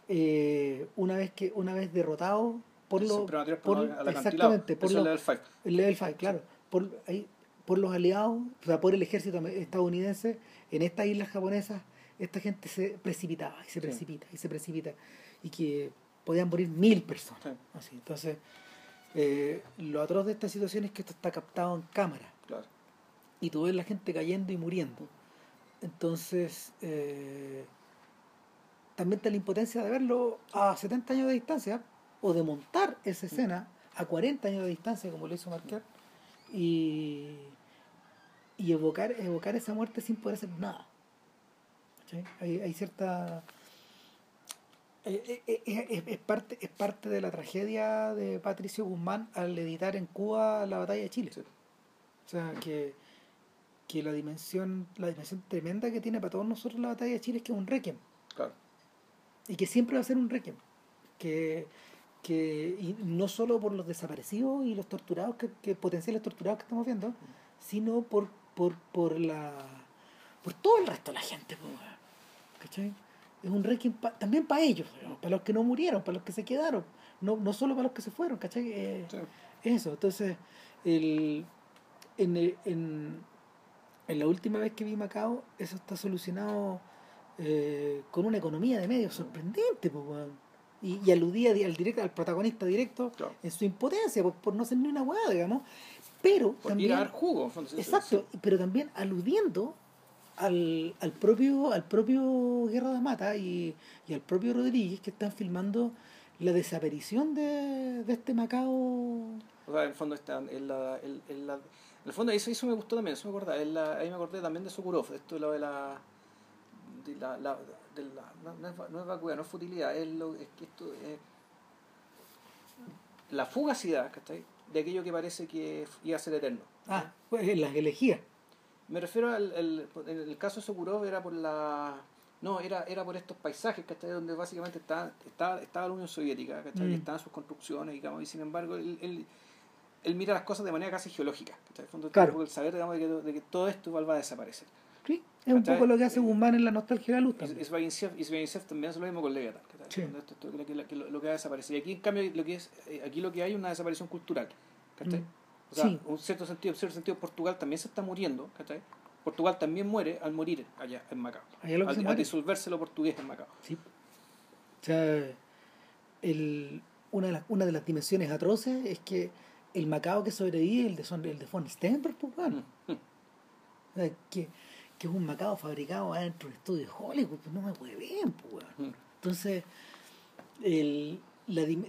eh, una vez que una vez derrotado por los por- exactamente, por los- el level 5. el level 5, claro. Por, ahí, por los aliados, o sea, por el ejército estadounidense, en estas islas japonesas, esta gente se precipitaba y se Sí. precipita y se precipita. Y que podían morir mil personas. Sí, Así, entonces, eh, lo atroz de esta situación es que esto está captado en cámara claro. y tú ves la gente cayendo y muriendo. Entonces, eh, también está la impotencia de verlo a 70 años de distancia o de montar esa escena a 40 años de distancia, como lo hizo Marquer, y, y evocar, evocar esa muerte sin poder hacer nada. ¿Cachai? Hay, hay cierta. eh, eh, eh, Es, es parte, es parte de la tragedia de Patricio Guzmán al editar en Cuba la batalla de Chile. Sí. O sea, que, que la dimensión la dimensión tremenda que tiene para todos nosotros la batalla de Chile es que es un requiem. Claro. Y que siempre va a ser un requiem. Que, que y no solo por los desaparecidos y los torturados, que, que potenciales torturados que estamos viendo, sino por, por, por la por todo el resto de la gente. ¿Cachai? Es un pa- también para ellos, para los que no murieron, para los que se quedaron, no, no solo para los que se fueron, ¿cachai? Eh, Sí. eso, entonces, el, en, el- en, en la última vez que vi Macao, eso está solucionado eh, con una economía de medios sorprendente, pues. Y, y aludía al directo al protagonista directo Claro. en su impotencia por, por no ser ni una hueá digamos pero Por también ir a dar jugo. exacto pero también aludiendo al, al propio al propio Guerra de Mata y, y al propio Rodríguez que están filmando la desaparición de, de este Macao O sea, en el fondo está en la, en, en la- en el fondo eso, eso me gustó también, eso me acordaba, en la- ahí me acordé también de Sokurov, esto es lo de la de la, la- de la- no, no es, no es vacuidad, no es futilidad, es lo es que esto es la fugacidad, ¿cachai? De aquello que parece que iba a ser eterno. ah pues en las elegías Me refiero al, en el caso de Sokurov era por la no, era, era por estos paisajes, ¿cachai? Donde básicamente estaba, estaba, estaba la Unión Soviética, ¿cachai? Mm. Estaban sus construcciones, digamos, y sin embargo, él, él, él mira las cosas de manera casi geológica, ¿cachai? El fondo, Claro. el saber, digamos, de que, de que todo esto va a desaparecer. Es un poco lo que hace Guzmán en la nostalgia de la luz también. Svaginsev también hace lo mismo con ¿cachai? Sí. Cuando Esto, esto, lo, que, lo, que- lo que va a desaparecer. Y aquí, en cambio, lo que es, eh, aquí lo que hay es una desaparición cultural, ¿cachai? Mm. O sea, Sí. un cierto sentido, en cierto sentido, Portugal también se está muriendo, ¿cachai? Portugal también muere al morir allá en Macao. Allá lo que al, al disolverse lo portugués en Macao. Sí. O sea, el, una, de las, una de las dimensiones atroces es que el Macao que sobrevive es el de, son, el de von Stenberg, pues, bueno. Mm. O sea, que, que es un Macao fabricado adentro de un estudio de Hollywood, pues no me puede bien, pues, bueno. Mm. Entonces, el, la, eh,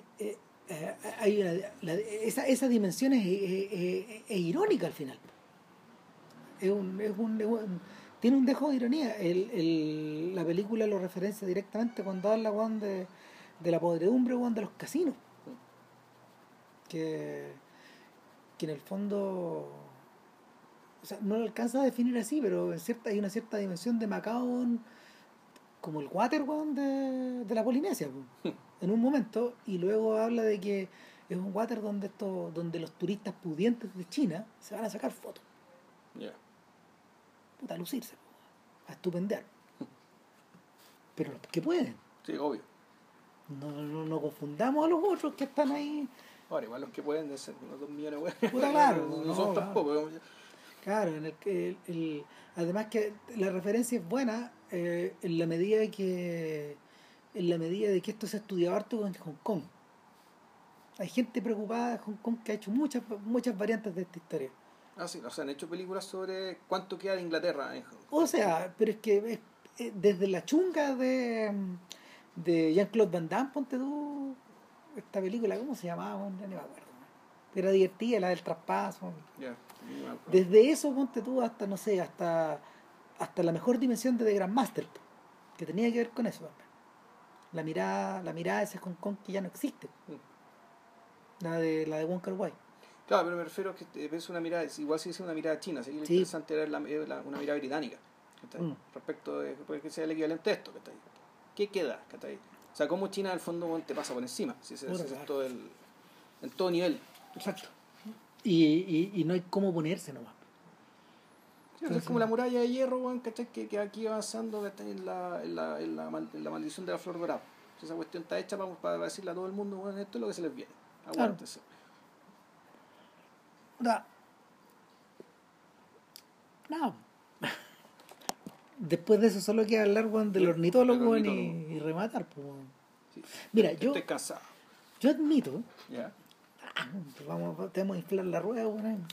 eh, hay una- la- esa, esa dimensión es, es- es- irónica al final. Es un, es un- es un- tiene un dejo de ironía. El, el- la película lo referencia directamente cuando habla weón, de, de la podredumbre weón, de los casinos. Que, que en el fondo o sea, no lo alcanza a definir así, pero en cierta, hay una cierta dimensión de Macao como el water de, de la Polinesia po, (laughs) en un momento y luego habla de que es un water donde esto, donde los turistas pudientes de China se van a sacar fotos Ya. puta, a lucirse, a estupendear. (laughs) Pero los que pueden. Sí, obvio. No, no, no confundamos a los otros que están ahí. Ahora, igual los que pueden de ser unos dos millones, bueno, Puta, claro, (laughs) no, no, son claro. tampoco. Claro, en el que el, el- además que la referencia es buena eh, en la medida de que en la medida de que esto se ha estudiado harto en Hong Kong. Hay gente preocupada de Hong Kong que ha hecho muchas muchas variantes de esta historia. Ah, sí, o sea, han hecho películas sobre cuánto queda de Inglaterra. en- O sea, pero es que es- eh, desde la chunga de, de Jean-Claude Van Damme, ponte tú, esta película, ¿cómo se llamaba? Ya ni me acuerdo. Era divertida, la del traspaso. Desde eso, ponte tú, hasta, no sé, hasta, hasta la mejor dimensión de The Grandmaster, que tenía que ver con eso también. La mirada, la mirada de ese Hong Kong que ya no existe. Mm. La de, la de Wong Kar Wai. Claro, pero me refiero a que es una mirada, igual si es una mirada china, que lo Sí. interesante era la- eh, la- una mirada británica. Mm. respecto de puede que sea el equivalente a esto, ¿cachai? ¿qué queda? ¿cachai? O sea, cómo China al fondo bueno, te pasa por encima, si es claro. todo el, en todo nivel. Exacto. Y, y, y no hay cómo ponerse nomás. Sí, es como la muralla de hierro, weón, ¿cachai? Que, que aquí avanzando. En, la, en, la, en, la, mal- en la maldición de la flor dorada. Si esa cuestión está hecha para, para decirle a todo el mundo, bueno, esto es lo que se les viene. Aguántense. Puta. No. Después de eso solo queda hablar weón, del ornitólogo y, y rematar. pues. Sí. Mira, yo, yo admito, ¿Ya? (laughs) vamos, tenemos que inflar la rueda, weón.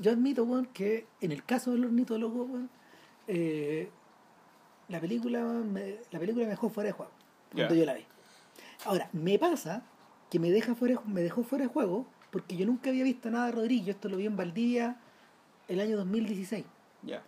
Yo admito weón, que en el caso del ornitólogo, weón, eh, la película me, la película me dejó fuera de juego cuando yo la vi. Ahora, me pasa que me deja fuera me dejó fuera de juego porque yo nunca había visto nada de Rodríguez, esto lo vi en Valdivia el año 2016 Ya.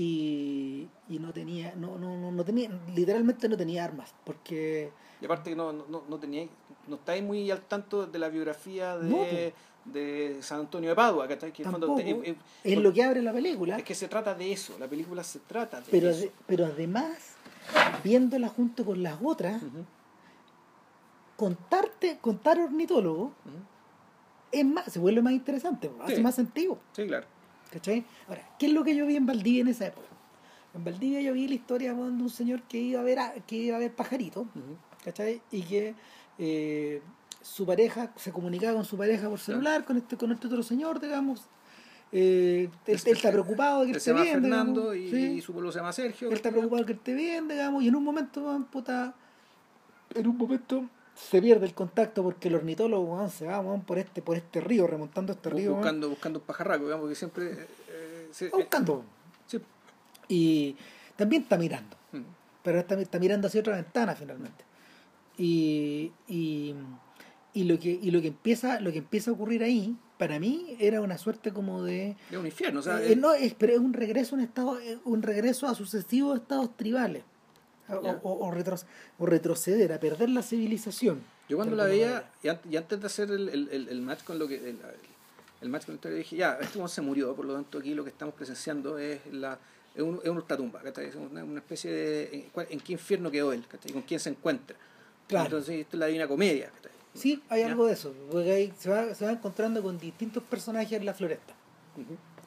Y, y no tenía no, no, no, no tenía literalmente no tenía armas porque Y aparte que no, no, no tenía, no estáis muy al tanto de la biografía de, No, de San Antonio de Padua. Que fondo tampoco. eh, eh, es lo que abre la película. Es que se trata de eso, la película se trata de pero, eso. pero además viéndola junto con las otras contarte contar ornitólogo es más se vuelve más interesante hace más sentido. Sí, claro. ¿Cachai? Ahora, ¿qué es lo que yo vi en Valdivia en esa época? En Valdivia yo vi la historia de un señor que iba a ver a- que iba a ver pajaritos, Ujú. ¿cachai? Y que eh, su pareja se comunicaba con su pareja por celular, con este, con este otro señor, digamos. Eh, él, él está preocupado de que él esté bien, Fernando digamos, y, sí. y su pueblo se llama Sergio. Él está preocupado de que esté bien, digamos, y en un momento, puta, en un momento se pierde el contacto porque el ornitólogo weón, se va weón, por este por este río, remontando este río. weón. buscando, buscando un pajarraco, digamos que siempre... eh, eh, se- Está buscando. sí. Y también está mirando. Mm. pero está, está mirando hacia otra ventana finalmente y, y, y lo que y lo que empieza lo que empieza a ocurrir ahí para mí era una suerte como de Es un infierno, o sea... eh, eh, no es pero es un regreso a un estado eh, un regreso a sucesivos estados tribales o, Ya. o- o retro- o retroceder a perder la civilización Yo cuando la veía, y, an- y antes de hacer el, el, el- el match con lo que... El, el match con la historia, dije, ya, este hombre se murió, por lo tanto aquí lo que estamos presenciando es la es un, es un ultratumba. Es una, una especie de... En, en qué infierno quedó él, ¿cachai? ¿Con quién se encuentra? Claro. Entonces esto es la divina comedia, ¿cachai? sí hay ¿Ya? algo de eso porque ahí se va, se va encontrando con distintos personajes en la floresta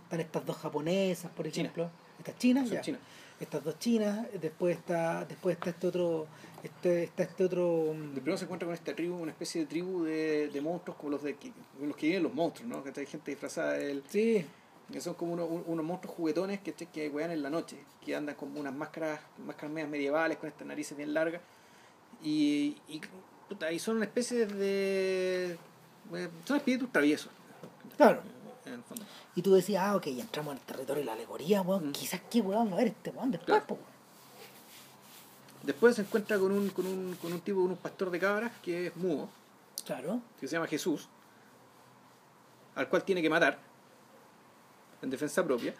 están estas dos japonesas por China. ejemplo estas chinas ya. chinas. Estas dos chinas después está después está este otro este está este otro mm, De primero se encuentra con esta tribu, una especie de tribu de, de monstruos como los de que- como los que viven los monstruos, ¿no? Que hay gente disfrazada de él, sí que son como unos, un- unos monstruos juguetones que, que wean en la noche, que andan con unas máscaras, máscaras medias medievales, con estas narices bien largas, y, y, puta, y son una especie de... son espíritus traviesos. Claro. En el fondo. y tú decías ah ok entramos en el territorio de la alegoría weón Mm. quizás qué weón va a ver este weón después Claro. po, weón. Después se encuentra con un, con un, con un tipo, con un pastor de cabras que es mudo, claro que se llama Jesús, al cual tiene que matar en defensa propia.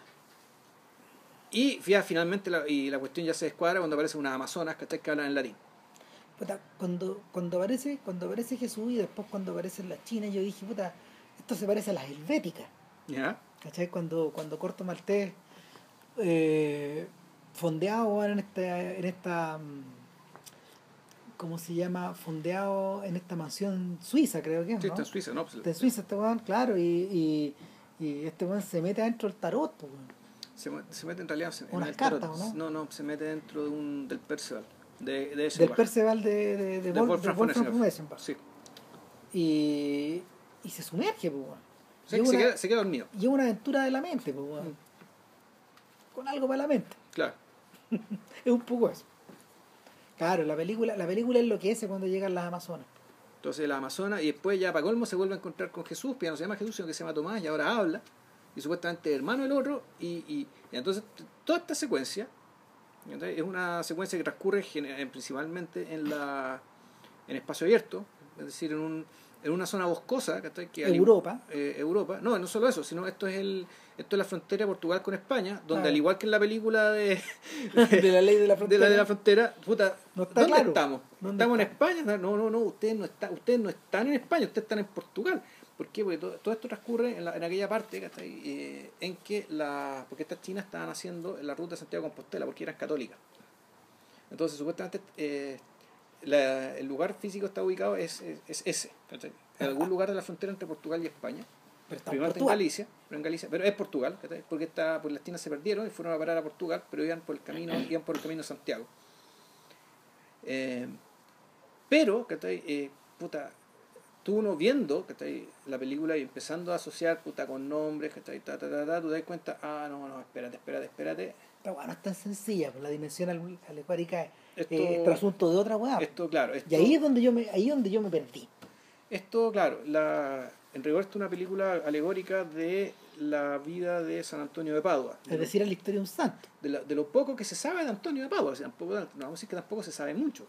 Y ya finalmente la, y la cuestión ya se descuadra cuando aparecen unas amazonas ¿cachai? que hablan en latín. Puta, cuando cuando aparece cuando aparece Jesús y después cuando aparecen las chinas yo dije puta esto se parece a las helvéticas ¿Ya? ¿cachai? cuando cuando Corto Maltés eh, fondeado en esta en esta mm, ¿cómo se llama? fondeado en esta mansión suiza creo que es Sí, ¿no? está en Suiza, ¿no? Pues, Está en Suiza este weón, claro, y, y, y este weón se mete adentro del tarot, pues, se, se mete en realidad en Unas el tarot. cartas, ¿o no? no, se mete dentro de un, del Perceval. De, de del. Perceval de, de, de, De Wol- Wolfram Wolfram. Eschenbach. Sí. Y, y se sumerge, pues, Se, Y es se una- queda, se queda dormido. Y es una aventura de la mente, pues. Mm. Con algo para la mente. (laughs) Claro. Es un poco eso. Claro, la película, la película enloquece cuando llegan las Amazonas. Entonces la Amazona y después ya para colmo se vuelve a encontrar con Jesús, pero ya no se llama Jesús, sino que se llama Tomás y ahora habla. Y supuestamente es hermano del otro. Y, y, y entonces toda esta secuencia ¿entendés? es una secuencia que transcurre eh, principalmente en la en espacio abierto, es decir, en, un, en una zona boscosa, ¿cachai? que Europa. eh, Europa. No, no solo eso, sino esto es el esto es la frontera de Portugal con España, donde al igual que en la película de, (laughs) de la ley de la de frontera. la de la frontera, puta, No está ¿dónde claro. estamos? ¿Dónde ¿Estamos en? España? No, no, no, ustedes no, está, ustedes no están en España, ustedes están en Portugal. ¿Por qué? Porque todo, todo esto transcurre en, la- en aquella parte ¿cachai? Eh, en que la, porque estas chinas estaban haciendo la ruta de Santiago de Compostela porque eran católicas. Entonces, supuestamente, eh, la- el lugar físico está ubicado es, es, es ese, ¿cachai? en algún lugar de la frontera entre Portugal y España. Pero está en Primero está en. Galicia, pero en Galicia, pero es Portugal, ¿cachai? porque está, pues las chinas se perdieron y fueron a parar a Portugal, pero iban por el camino, (clears throat) iban por el camino de Santiago. Eh, pero, ¿cachai? Eh, puta, tú uno viendo, ¿cachai? La película y empezando a asociar, puta, con nombres, ¿cachai? Ta, ta, ta, ta, tú te das cuenta, ah, no, no, espérate, espérate, espérate. Esta weá no es tan sencilla, pues la dimensión al- alegórica es, Esto- es trasunto de otra weá. Esto, claro, esto, y ahí es donde yo me, ahí donde yo me perdí. esto claro, la, en rigor esto es una película alegórica de la vida de San Antonio de Padua. Es decir, es la historia de un santo. de, la- de lo poco que se sabe de Antonio de Padua. O sea, tampoco, no vamos a decir que tampoco se sabe mucho.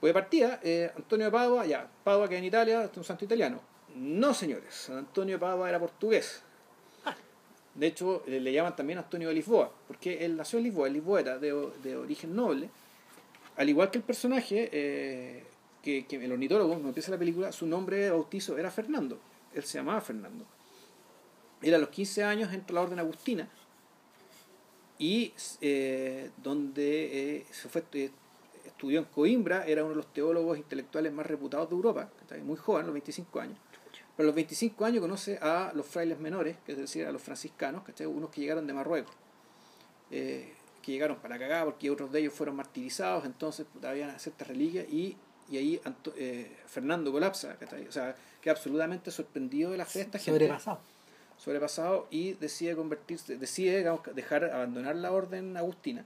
Pues de partida, eh, Antonio de Padua, ya, Padua que en Italia, es un santo italiano. No, señores, San Antonio de Padua era portugués. De hecho, le llaman también Antonio de Lisboa, porque él nació en Lisboa, es lisboeta, de, de origen noble. Al igual que el personaje, eh, que, que el ornitólogo, cuando empieza la película, su nombre de bautizo era Fernando. Él se llamaba Fernando. Él a los 15 años entra la orden agustina y eh, donde eh, se fue, estudió en Coimbra, era uno de los teólogos intelectuales más reputados de Europa, muy joven, a los 25 años. Pero a los 25 años conoce a los frailes menores, que es decir, a los franciscanos, ¿cachai? unos que llegaron de Marruecos, eh, que llegaron para cagar porque otros de ellos fueron martirizados, entonces puta, habían ciertas reliquias y, y ahí Anto- eh, Fernando colapsa, ¿cachai? o sea, queda absolutamente sorprendido de la fe de esta gente Sobrepasado. sobrepasado y decide convertirse, decide digamos, dejar, abandonar la orden agustina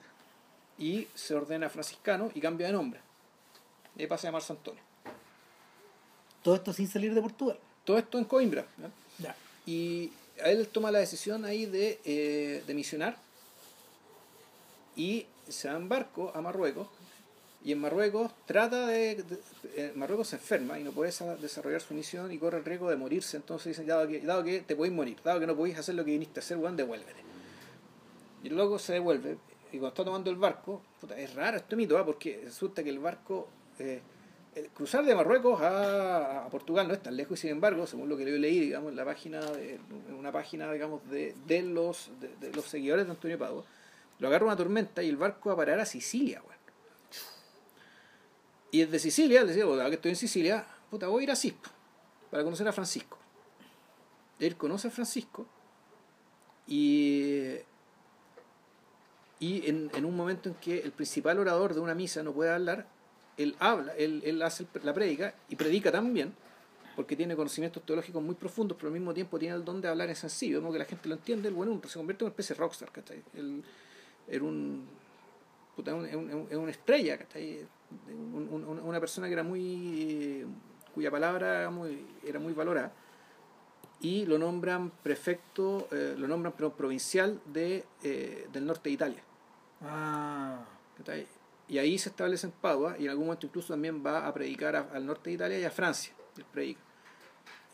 y se ordena franciscano y cambia de nombre. Y ahí pasa a llamarse Antonio. Todo esto sin salir de Portugal. Todo esto en Coimbra. Y a él toma la decisión ahí de, eh, de misionar y se va en barco a Marruecos. Y en Marruecos trata de, de- eh, Marruecos se enferma y no puede sa- desarrollar su misión y corre el riesgo de morirse. Entonces dicen, dado que, dado que te podéis morir, dado que no podéis hacer lo que viniste a hacer, weón, devuélvete. Y el loco se devuelve y cuando está tomando el barco, puta, es raro este mito, ¿ah? porque resulta que el barco, eh, cruzar de Marruecos a, Portugal no es tan lejos y sin embargo, según lo que yo leí, digamos, en la página, de, una página, digamos, de, de los de, los seguidores de Antonio Padua, lo agarra una tormenta y el barco va a parar a Sicilia. Y desde Sicilia, decía, bueno, que estoy en Sicilia, puta, voy a ir a Cispo para conocer a Francisco. Él conoce a Francisco y y en, en un momento en que el principal orador de una misa no puede hablar, él habla, él, él hace la prédica y predica también, porque tiene conocimientos teológicos muy profundos, pero al mismo tiempo tiene el don de hablar en sencillo, modo que la gente lo entiende, el bueno se convierte en una especie de rockstar, ¿cachai? Él era un, puta, un- un- una estrella, ¿cachai? Un- un- un- una persona que era muy, cuya palabra era muy, era muy valorada y lo nombran prefecto, eh, lo nombran provincial de, eh, del norte de Italia. Ah. ¿cachai? Y ahí se establece en Padua y en algún momento incluso también va a predicar a- al norte de Italia y a Francia. Él predica.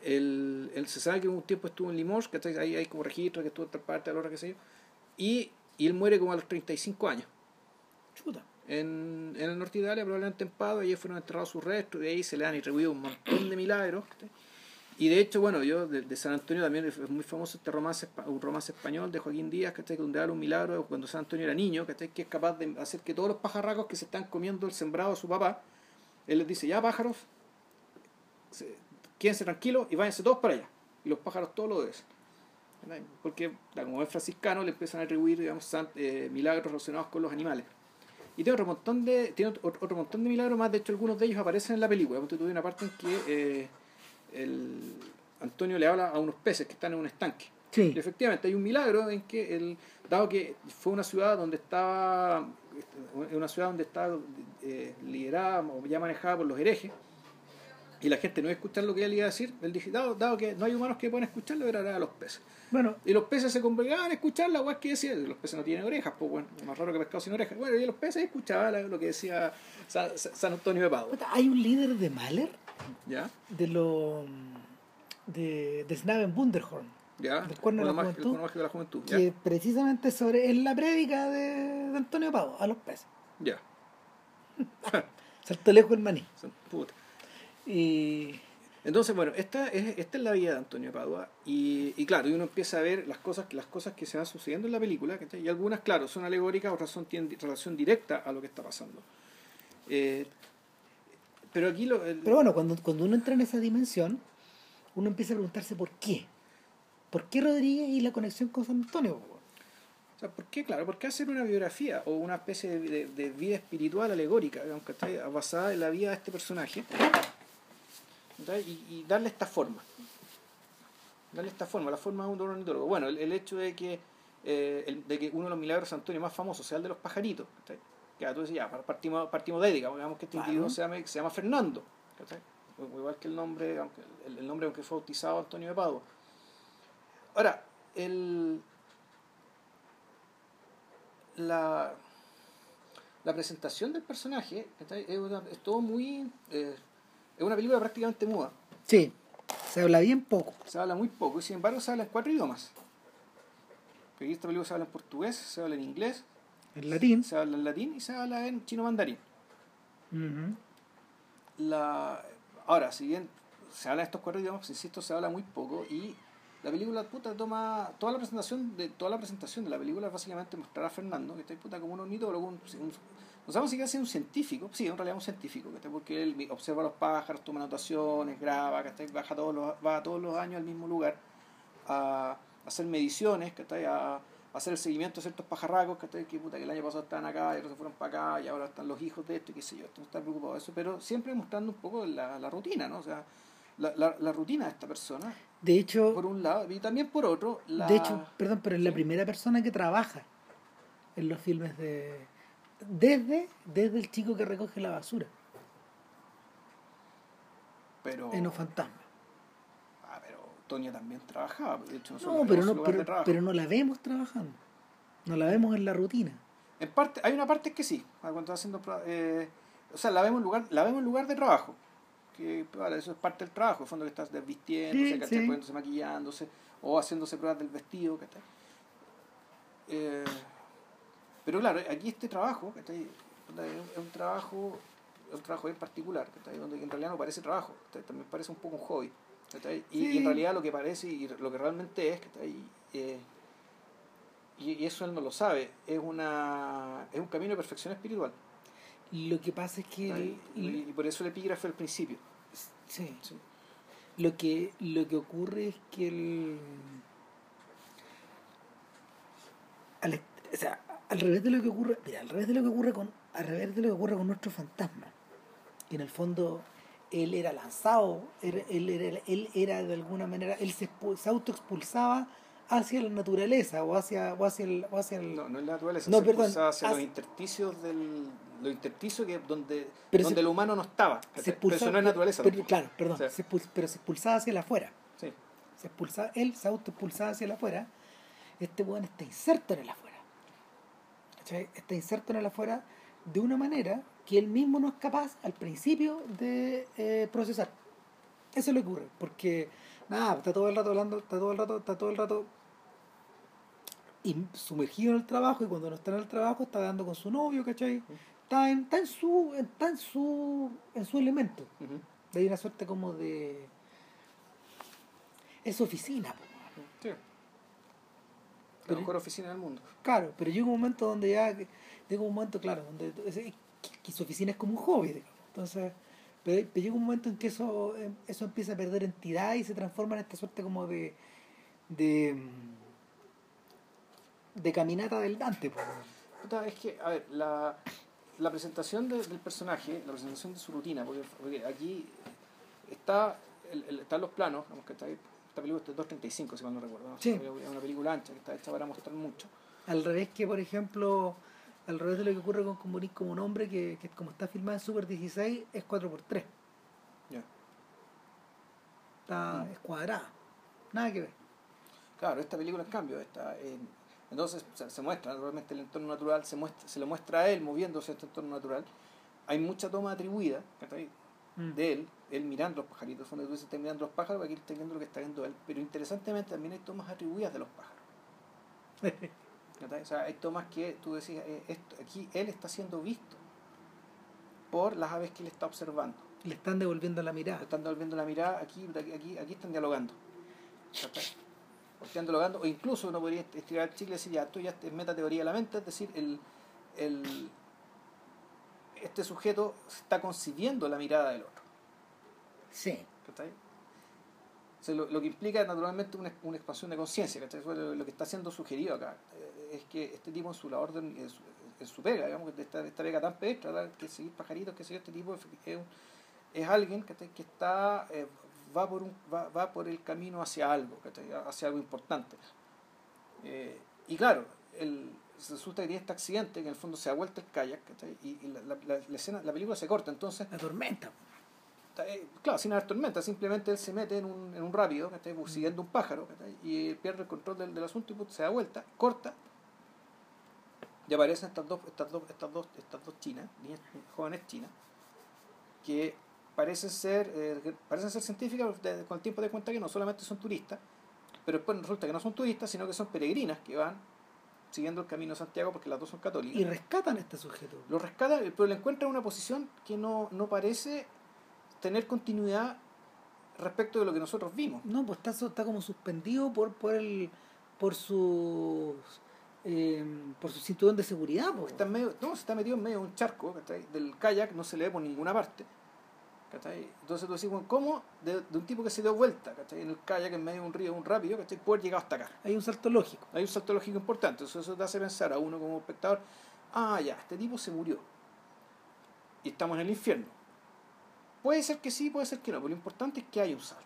Él, él se sabe que un tiempo estuvo en Limoges, que ahí hay como registro que estuvo en otra parte, a la hora que sé yo, y, y él muere como a los 35 años. Chuta. En, en el norte de Italia, probablemente en Padua, y ahí fueron enterrados sus restos, y de ahí se le han atribuido un montón de milagros. Y de hecho, bueno, yo de, San Antonio también es muy famoso este romance, un romance español de Joaquín Díaz, ¿cachai? donde habla un milagro cuando San Antonio era niño, ¿cachai? que es capaz de hacer que todos los pajarracos que se están comiendo el sembrado de su papá, él les dice, ya pájaros, se- quédense tranquilos y váyanse todos para allá. Y los pájaros todos lo obedecen. Porque como es franciscano, le empiezan a atribuir digamos, eh, milagros relacionados con los animales. Y tiene otro montón de tiene otro, otro montón de milagros más, de hecho algunos de ellos aparecen en la película. Porque tuve una parte en que eh, el Antonio le habla a unos peces que están en un estanque. Sí. Y efectivamente hay un milagro en que el, dado que fue una ciudad donde estaba una ciudad donde estaba eh, liderada o ya manejada por los herejes y la gente no iba a escuchar lo que él iba a decir, él dijo, dado, dado que no hay humanos que puedan escucharlo, era a los peces. Bueno, Y los peces se congregaban a escuchar la weá que decía. Los peces no tienen orejas, pues bueno, es más raro que pescado sin orejas. Bueno, y los peces escuchaban lo que decía San, San Antonio de Padua. hay un líder de Mahler ¿Ya? de lo de, de Snaven Bunderhorn ¿Ya? Del cuerno de la Cuerno mágico- el juventud. cuerno mágico de la juventud. ¿Ya? que precisamente sobre en la prédica de, de Antonio Pavo a los peces Ya. (laughs) saltó lejos el maní puta. y Entonces, bueno, esta es, esta es la vida de Antonio Padua. Y, y claro, y uno empieza a ver las cosas, las cosas que se van sucediendo en la película. Y algunas, claro, son alegóricas, otras son, tienen relación directa a lo que está pasando. Eh, pero aquí lo. el- pero bueno cuando, cuando uno entra en esa dimensión uno empieza a preguntarse por qué por qué Rodríguez y la conexión con San Antonio? O sea, ¿por qué? Claro, ¿por qué hacer una biografía o una especie de, de- de vida espiritual alegórica, digamos, ¿cachai? basada en la vida de este personaje? Y, y darle esta forma. Darle esta forma, la forma de un ornitólogo. Bueno, el, el hecho de que, eh, el- de que uno de los milagros de Antonio más famosos sea el de los pajaritos. Que tú decías, ya, partimos, partimos de ahí, digamos, digamos que este Claro. individuo se llama, se llama Fernando. ¿cachai? Igual que el nombre, aunque el, el nombre aunque fue bautizado Antonio de Padua. Ahora, el, la, la presentación del personaje ¿cachai? es, una- es todo muy. eh, es una película prácticamente muda. sí se habla bien poco Se habla muy poco y sin embargo se habla en cuatro idiomas. Porque esta película se habla en portugués, se habla en inglés, en latín. Se habla en latín y se habla en chino mandarín. La, ahora, si bien se habla en estos cuatro idiomas, insisto, se habla muy poco y la película puta toma toda la presentación de toda la presentación de la película es básicamente mostrar a Fernando que está puta como un ornitólogo, un, un, no sabemos si es un científico, sí, en realidad un científico, que porque él observa los pájaros, toma anotaciones, graba, que baja todos los, va todos los años al mismo lugar a hacer mediciones, que a hacer el seguimiento de ciertos pajarracos que, que, puta, que el año pasado estaban acá y otros se fueron para acá y ahora están los hijos de esto y qué sé yo, esto no está preocupado de eso, pero siempre mostrando un poco la, la rutina, ¿no? O sea, la, la, la, rutina de esta persona, de hecho por un lado, y también por otro, la... de hecho perdón pero es la primera persona que trabaja en los filmes de desde desde el chico que recoge la basura Pero... En los fantasmas. Ah, Toña también trabajaba. De hecho, No, pero no, pero, no la vemos trabajando. No la vemos en la rutina. En parte, hay una parte que sí, cuando está haciendo, eh, o sea, la vemos en lugar, la vemos en lugar de trabajo, que claro, eso es parte del trabajo, en el fondo que estás desvistiéndose, Sí, poniéndose, maquillándose, o haciéndose pruebas del vestido, ¿cachai? Eh, pero claro, aquí este trabajo, ¿cachai? Es un, es un trabajo, es un trabajo bien particular, ¿cachai? Donde en realidad no parece trabajo, ¿cachai? también parece un poco un hobby, Y, en realidad lo que parece y lo que realmente es. Eh, y, y eso él no lo sabe, es, una, es un camino de perfección espiritual. Lo que pasa es que... y, y por eso el epígrafe al principio. sí. Sí. Lo que, lo que ocurre es que el. Al, o sea, al revés de lo que ocurre. Mira, al revés de lo que ocurre con. Al revés de lo que ocurre con nuestro fantasma. Que en el fondo él era lanzado, era- él, era, él era de alguna manera. Él se, expu- se autoexpulsaba hacia la naturaleza o hacia, o hacia el. O hacia el No, no es la naturaleza, No, se perdón, expulsaba hacia los intersticios del los intersticios que donde Pero donde se- el humano no estaba se pero eso no es naturaleza pero- claro, perdón. O sea, se expul- pero se expulsaba hacia el afuera. sí. se expulsa, él se autoexpulsaba hacia el afuera, este weón está inserto en el afuera. Está inserto en el afuera de una manera que él mismo no es capaz al principio de eh, procesar. Eso que ocurre, porque nada, está todo el rato hablando, está todo el rato, está todo el rato sumergido en el trabajo y cuando no está en el trabajo está dando con su novio, ¿cachai? Está en, está en su, está en su, en su elemento. Ujú. Hay una suerte como de es oficina. Sí. La Pero- mejor oficina del mundo. Claro, pero llega un momento donde ya, llega un momento, claro, donde que su oficina es como un hobby, digamos. Entonces, pero, pero llega un momento en que eso, eh, eso empieza a perder entidad y se transforma en esta suerte como de, de, mm, de caminata del Dante, po. Puta, es que, a ver, la, la presentación de- del personaje, la presentación de su rutina, porque, porque aquí está, el, el- están los planos, digamos que está ahí, esta película es de 2.35, si mal no recuerdo, ¿no? Sí. es una película ancha que está hecha para mostrar mucho. Al revés que, por ejemplo, al revés de lo que ocurre con Comunín como un hombre, que, que como está filmada en Super 16, es 4x3. Ya. Está, Mm. es cuadrada. Nada que ver. Claro, esta película en cambio está en, entonces se, se muestra naturalmente el entorno natural, se muestra, se le muestra a él moviéndose en este entorno natural. Hay mucha toma atribuida. Mm. de él, él mirando los pajaritos, donde tú dices, está mirando los pájaros, aquí está viendo lo que está viendo él. Pero interesantemente también hay tomas atribuidas de los pájaros. (laughs) O sea, hay tomas que tú decías, eh, esto, aquí él está siendo visto por las aves que él está observando. Le están devolviendo la Le mirada. están devolviendo la mirada, aquí, aquí, aquí, están dialogando. ¿cachai? Están dialogando, o incluso uno podría estirar chicle y decir, ya, esto ya es meta teoría de la mente, es decir, el, el, este sujeto está concibiendo la mirada del otro. Sí. O sea, lo, lo que implica naturalmente una, una expansión de conciencia, ¿cachai? Lo, lo que está siendo sugerido acá. Eh, Es que este tipo en su labor, de, en, su, en su pega, digamos, esta, esta pega tan pedestre, ¿verdad? que seguir pajaritos, que yo, este tipo es, un- es alguien que está eh, va por un, va, va por el camino hacia algo, ¿cachai? hacia algo importante. Eh, y claro, el, resulta que tiene este accidente, que en el fondo se da vuelta el kayak, ¿cachai? y, y la, la- la escena, la película se corta, entonces La tormenta. Eh, claro, sin haber tormenta, simplemente él se mete en un, en un rápido, ¿cachai? Pues, siguiendo un pájaro, y pierde el control del, del asunto y se da vuelta, corta, y aparecen estas dos, estas dos, estas dos, estas dos chinas, niñas, jóvenes chinas, que parecen ser, eh, que parecen ser científicas, con el tiempo de cuenta que no solamente son turistas, pero después resulta que no son turistas, sino que son peregrinas que van siguiendo el camino de Santiago porque las dos son católicas Y rescatan a este sujeto. lo rescata, pero le encuentra en una posición que no, no parece tener continuidad respecto de lo que nosotros vimos. No, pues está, está como suspendido por, por el por su eh, por su cinturón de seguridad. po. Está, medio, no, se está metido en medio de un charco ¿cachai? del kayak, no se le ve por ninguna parte. ¿cachai? Entonces tú decís, bueno, ¿cómo de, de un tipo que se dio vuelta ¿cachai? en el kayak en medio de un río, un rápido, ¿cachai? poder llegar hasta acá? Hay un salto lógico. Hay un salto lógico importante, eso, eso te hace pensar a uno como espectador, ah, ya, este tipo se murió. Y estamos en el infierno. Puede ser que sí, puede ser que no, pero lo importante es que hay un salto.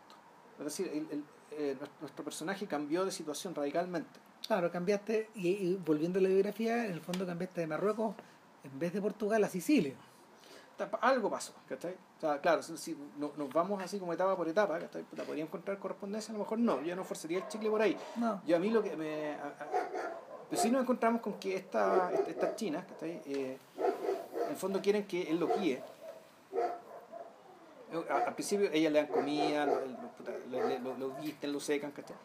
Es decir, el- el- eh, nuestro- personaje cambió de situación radicalmente. Claro, cambiaste, y, y volviendo a la biografía, en el fondo cambiaste de Marruecos, en vez de Portugal, a Sicilia. algo pasó, ¿cachai? O sea, claro, si no, nos vamos así como etapa por etapa, ¿cachai? ¿Podría encontrar correspondencia? A lo mejor no, yo no forzaría el chicle por ahí. No. Yo a mí lo que me... pues sí nos encontramos con que esta, estas chinas, ¿cachai? Eh, en el fondo quieren que él lo guíe. Al principio ellas le dan comida, lo, lo, lo, lo visten, lo secan, ¿cachai?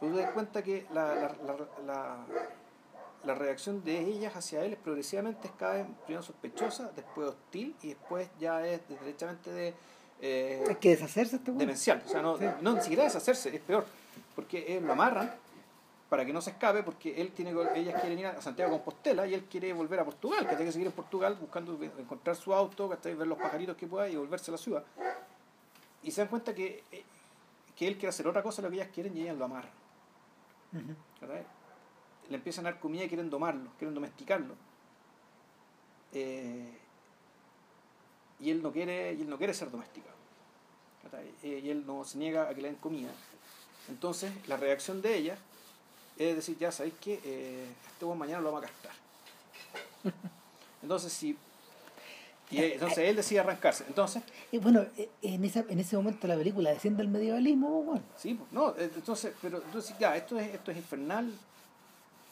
Pero te das cuenta que la, la, la, la, reacción de ellas hacia él es progresivamente es cada vez primero sospechosa, después hostil y después ya es derechamente de... Eh, Hay que deshacerse este Demencial. O sea, no, no, ni siquiera deshacerse, es peor. Porque él lo amarran para que no se escape, porque él tiene ellas quieren ir a Santiago de Compostela y él quiere volver a Portugal, que tiene que seguir en Portugal buscando encontrar su auto, que ver los pajaritos que pueda y volverse a la ciudad. Y se dan cuenta que, eh, que él quiere hacer otra cosa de lo que ellas quieren y ellas lo amarran. Le empiezan a dar comida y quieren domarlo, quieren domesticarlo. Eh, y él no quiere, y él no quiere ser domesticado. Eh, y él no se niega a que le den comida. Entonces, la reacción de ella es decir, ya sabéis que eh, este buen mañana lo vamos a gastar. (laughs) Entonces, si. Y entonces él decide arrancarse. Entonces. Y bueno, en, esa, en ese momento la película desciende al medievalismo, bueno. Sí, pues, no, entonces, pero entonces ya, esto es, esto es infernal.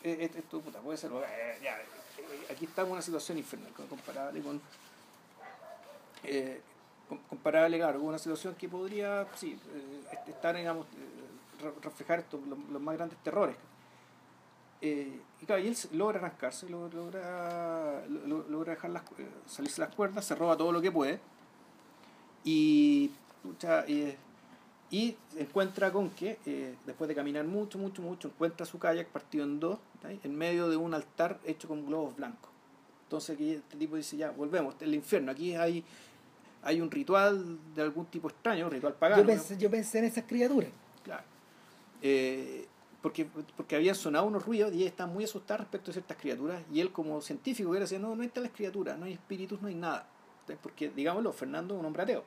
Esto, puta, puede ser. Ya, aquí estamos en una situación infernal, comparable con. Eh, comparable, claro, con una situación que podría, sí, estar, digamos, reflejar estos, los más grandes terrores eh, y claro, y él logra arrancarse, logra, logra dejar las, eh, salirse las cuerdas, se roba todo lo que puede y, y, encuentra con que, eh, después de caminar mucho, mucho, mucho, encuentra su kayak partido en dos, en medio de un altar hecho con globos blancos. Entonces aquí este tipo dice, ya, volvemos, es el infierno, aquí hay, hay un ritual de algún tipo extraño, un ritual pagano. Yo pensé, yo pensé en esas criaturas. Claro. Eh, porque, porque habían sonado unos ruidos y ella estaba muy asustada respecto a ciertas criaturas y él como científico era decía, no, no hay tales criaturas, no hay espíritus, no hay nada. Porque, digámoslo, Fernando es un hombre ateo.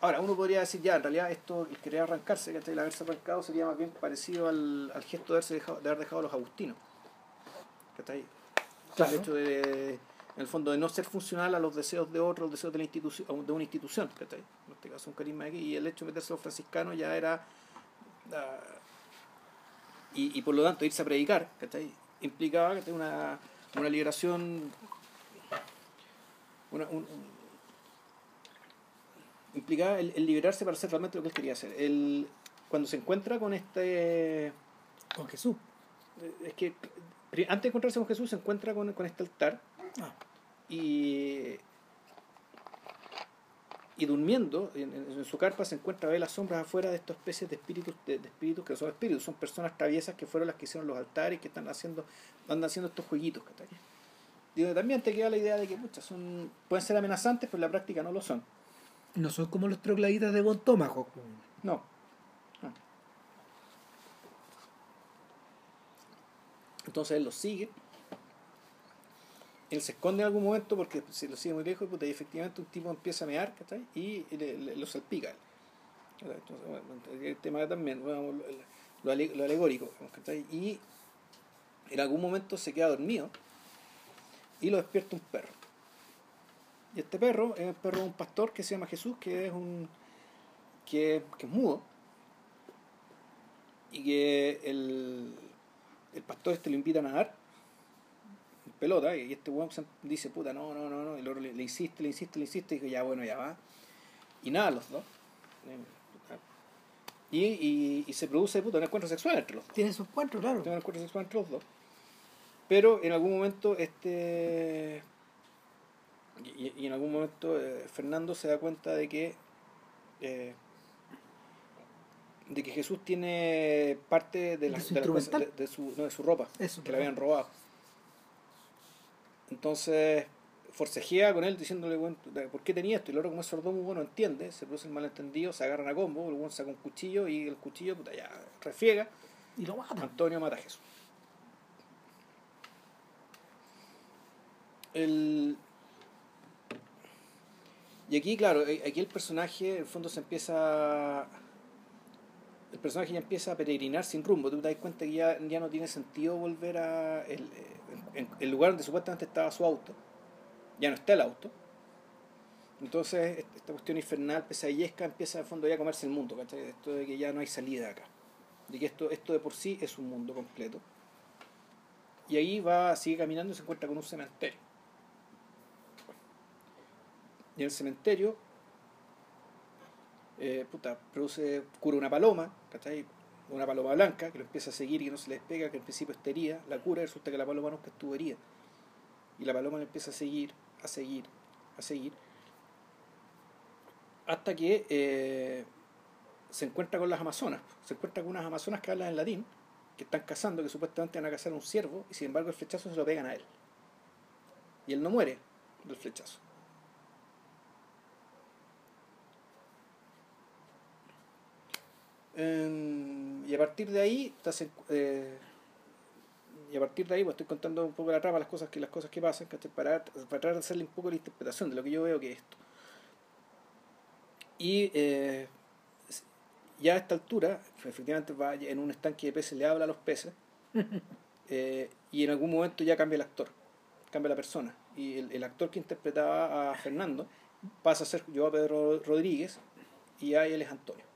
Ahora, uno podría decir, ya, en realidad esto, el querer arrancarse, que el haberse arrancado sería más bien parecido al, al gesto de, haberse dejado, de haber dejado a los agustinos. Que está ahí. Claro. El hecho de, en el fondo, de no ser funcional a los deseos de otros, los deseos de, la institución, de una institución, que está ahí. En este caso, un carisma aquí, y el hecho de meterse a los franciscanos ya era y, y, por lo tanto irse a predicar, ¿cachai? implicaba que una, una liberación, una, un, implicaba el, liberarse para hacer realmente lo que él quería hacer. El, cuando se encuentra con este... Con Jesús. Es que antes de encontrarse con Jesús se encuentra con, con este altar ah. y y durmiendo en, su carpa se encuentra ve las sombras afuera de estas especies de espíritus de, espíritus que son espíritus son personas traviesas que fueron las que hicieron los altares que están haciendo andan haciendo estos jueguitos Digo, también te queda la idea de que muchas son pueden ser amenazantes pero en la práctica no lo son. No son como los trogladitas de Bon Tomahawk no. Entonces él los sigue él se esconde en algún momento porque si lo sigue muy lejos y efectivamente un tipo empieza a mear y le, lo salpica. el tema también, lo, alegórico. Y en algún momento se queda dormido y lo despierta un perro. Y este perro es el perro de un pastor que se llama Jesús, que es un que, que es mudo y que el, el pastor este lo invita a nadar pelota y este weón dice, puta, no, no, no, no, y luego le, insiste, le insiste, le insiste, y dice, ya bueno, ya va. Y nada, los dos. Y, y, y se produce puta, un encuentro sexual entre los dos. Tiene su encuentro, claro. Tiene un encuentro sexual entre los dos. Pero en algún momento, este. Y, y en algún momento, eh, Fernando se da cuenta de que. Eh, de que Jesús tiene parte de, la, de, su, de, su, no, de su ropa, que le habían robado. Entonces forcejea con él diciéndole, bueno, ¿por qué tenía esto? Y luego como es sordo muy bueno entiende, se produce el malentendido, se agarran a combo, el saca un cuchillo y el cuchillo puta, ya refiega y lo mata. Antonio mata a Jesús. El... Y aquí, claro, eh, aquí el personaje, en el fondo se empieza el personaje ya empieza a peregrinar sin rumbo. Tú te das cuenta que ya, ya no tiene sentido volver a el, el lugar donde supuestamente estaba su auto. ya no está el auto. Entonces, esta cuestión infernal, pesadillesca, empieza de fondo ya a comerse el mundo, ¿cachai? Esto de que ya no hay salida acá. De que esto, esto de por sí es un mundo completo. Y ahí va, sigue caminando y se encuentra con un cementerio. Y en el cementerio, eh, puta, produce, cura una paloma, ¿cachai? Una paloma blanca que lo empieza a seguir y que no se le despega, que al principio está herida, la cura resulta que la paloma nunca estuvo herida. Y la paloma le empieza a seguir, a seguir, a seguir. Hasta que eh, se encuentra con las amazonas. Se encuentra con unas amazonas que hablan en latín, que están cazando, que supuestamente van a cazar a un ciervo, y sin embargo el flechazo se lo pegan a él. Y él no muere del flechazo. Em, y a partir de ahí, eh, y a partir de ahí, pues estoy contando un poco la trama, las cosas que, las cosas que pasan, para, para tratar de hacerle un poco la interpretación de lo que yo veo que es esto. Y eh, ya a esta altura, efectivamente va en un estanque de peces, le habla a los peces, (laughs) eh, y en algún momento ya cambia el actor, cambia la persona. Y el, el actor que interpretaba a Fernando pasa a ser yo a Pedro Rodríguez, y ahí él es Antonio.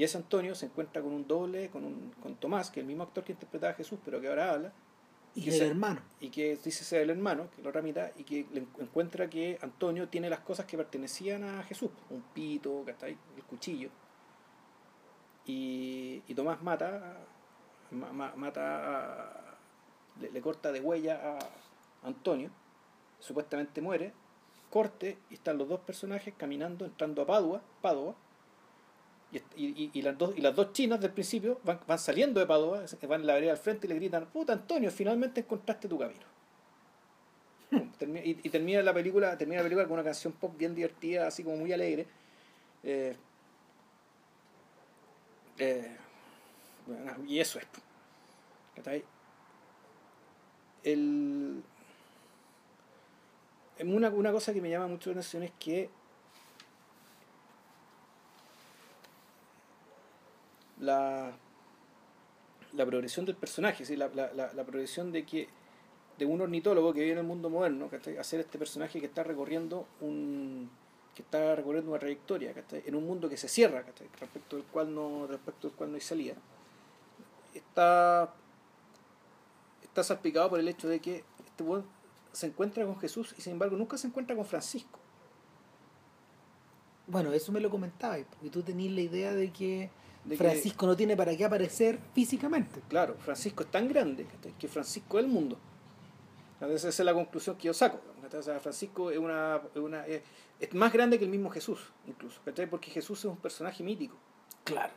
Y ese Antonio se encuentra con un doble, con, un, con Tomás, que es el mismo actor que interpretaba a Jesús, pero que ahora habla. Y, que es el hermano. Y que dice ser el hermano, que la otra mitad, y que encuentra que Antonio tiene las cosas que pertenecían a Jesús. Un pito, el cuchillo. Y, y Tomás mata, mata le, le, corta de huella a Antonio, supuestamente muere, corte, y están los dos personajes caminando, entrando a Padua, Padua y, y, las dos, y las dos chinas del principio van, van saliendo de Padua, van en la vereda al frente y le gritan, puta Antonio, finalmente encontraste tu camino. y, y, termina la película termina la película con una canción pop bien divertida, así como muy alegre. Eh, eh, y eso es. El, una, una cosa que me llama mucho la atención es que la, la progresión del personaje, ¿sí? la, la, la, progresión de que de un ornitólogo que vive en el mundo moderno, hacer este personaje que está recorriendo un que está recorriendo una trayectoria en un mundo que se cierra respecto del cual no respecto del cual no hay salida. Está está salpicado por el hecho de que este se encuentra con Jesús y sin embargo nunca se encuentra con Francisco. Bueno eso me lo comentaba porque tú tenías la idea de que Francisco no tiene para qué aparecer físicamente. Claro, Francisco es tan grande que Francisco es el mundo. Esa es la conclusión que yo saco. Francisco es, una, una es, más grande que el mismo Jesús, incluso, porque Jesús es un personaje mítico. Claro.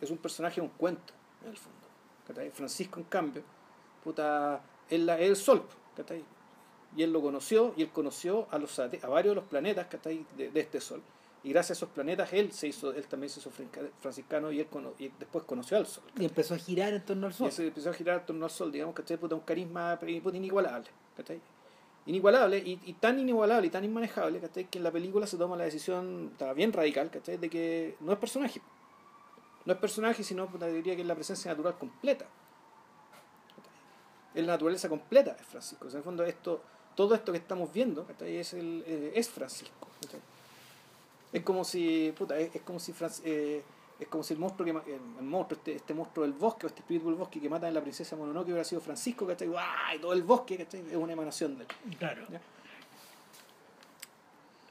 Es un personaje de un cuento, en el fondo. Francisco, en cambio, puta, es, la, es el sol. Y él lo conoció, y él conoció a, los, a varios de los planetas de, de este sol y gracias a esos planetas él se hizo él también se hizo franciscano y él y después conoció al sol y empezó a girar en torno al sol y empezó a girar en torno al sol digamos que puta un carisma inigualable ¿cachai? inigualable y, y, tan inigualable y tan inmanejable ¿cachai? que en la película se toma la decisión bien radical ¿cachai? de que no es personaje no es personaje sino puta, diría que es la presencia natural completa es la naturaleza completa de Francisco en el fondo esto todo esto que estamos viendo ¿cachai? es el eh, es Francisco ¿cachai? Es como si, puta, es, como si eh, es como si el monstruo que el, monstruo, este, este monstruo del bosque, o este espíritu del bosque que mata a la princesa Mononoke hubiera sido Francisco, ¿cachai? Y todo el bosque, ¿cachai? Es una emanación de él. Claro.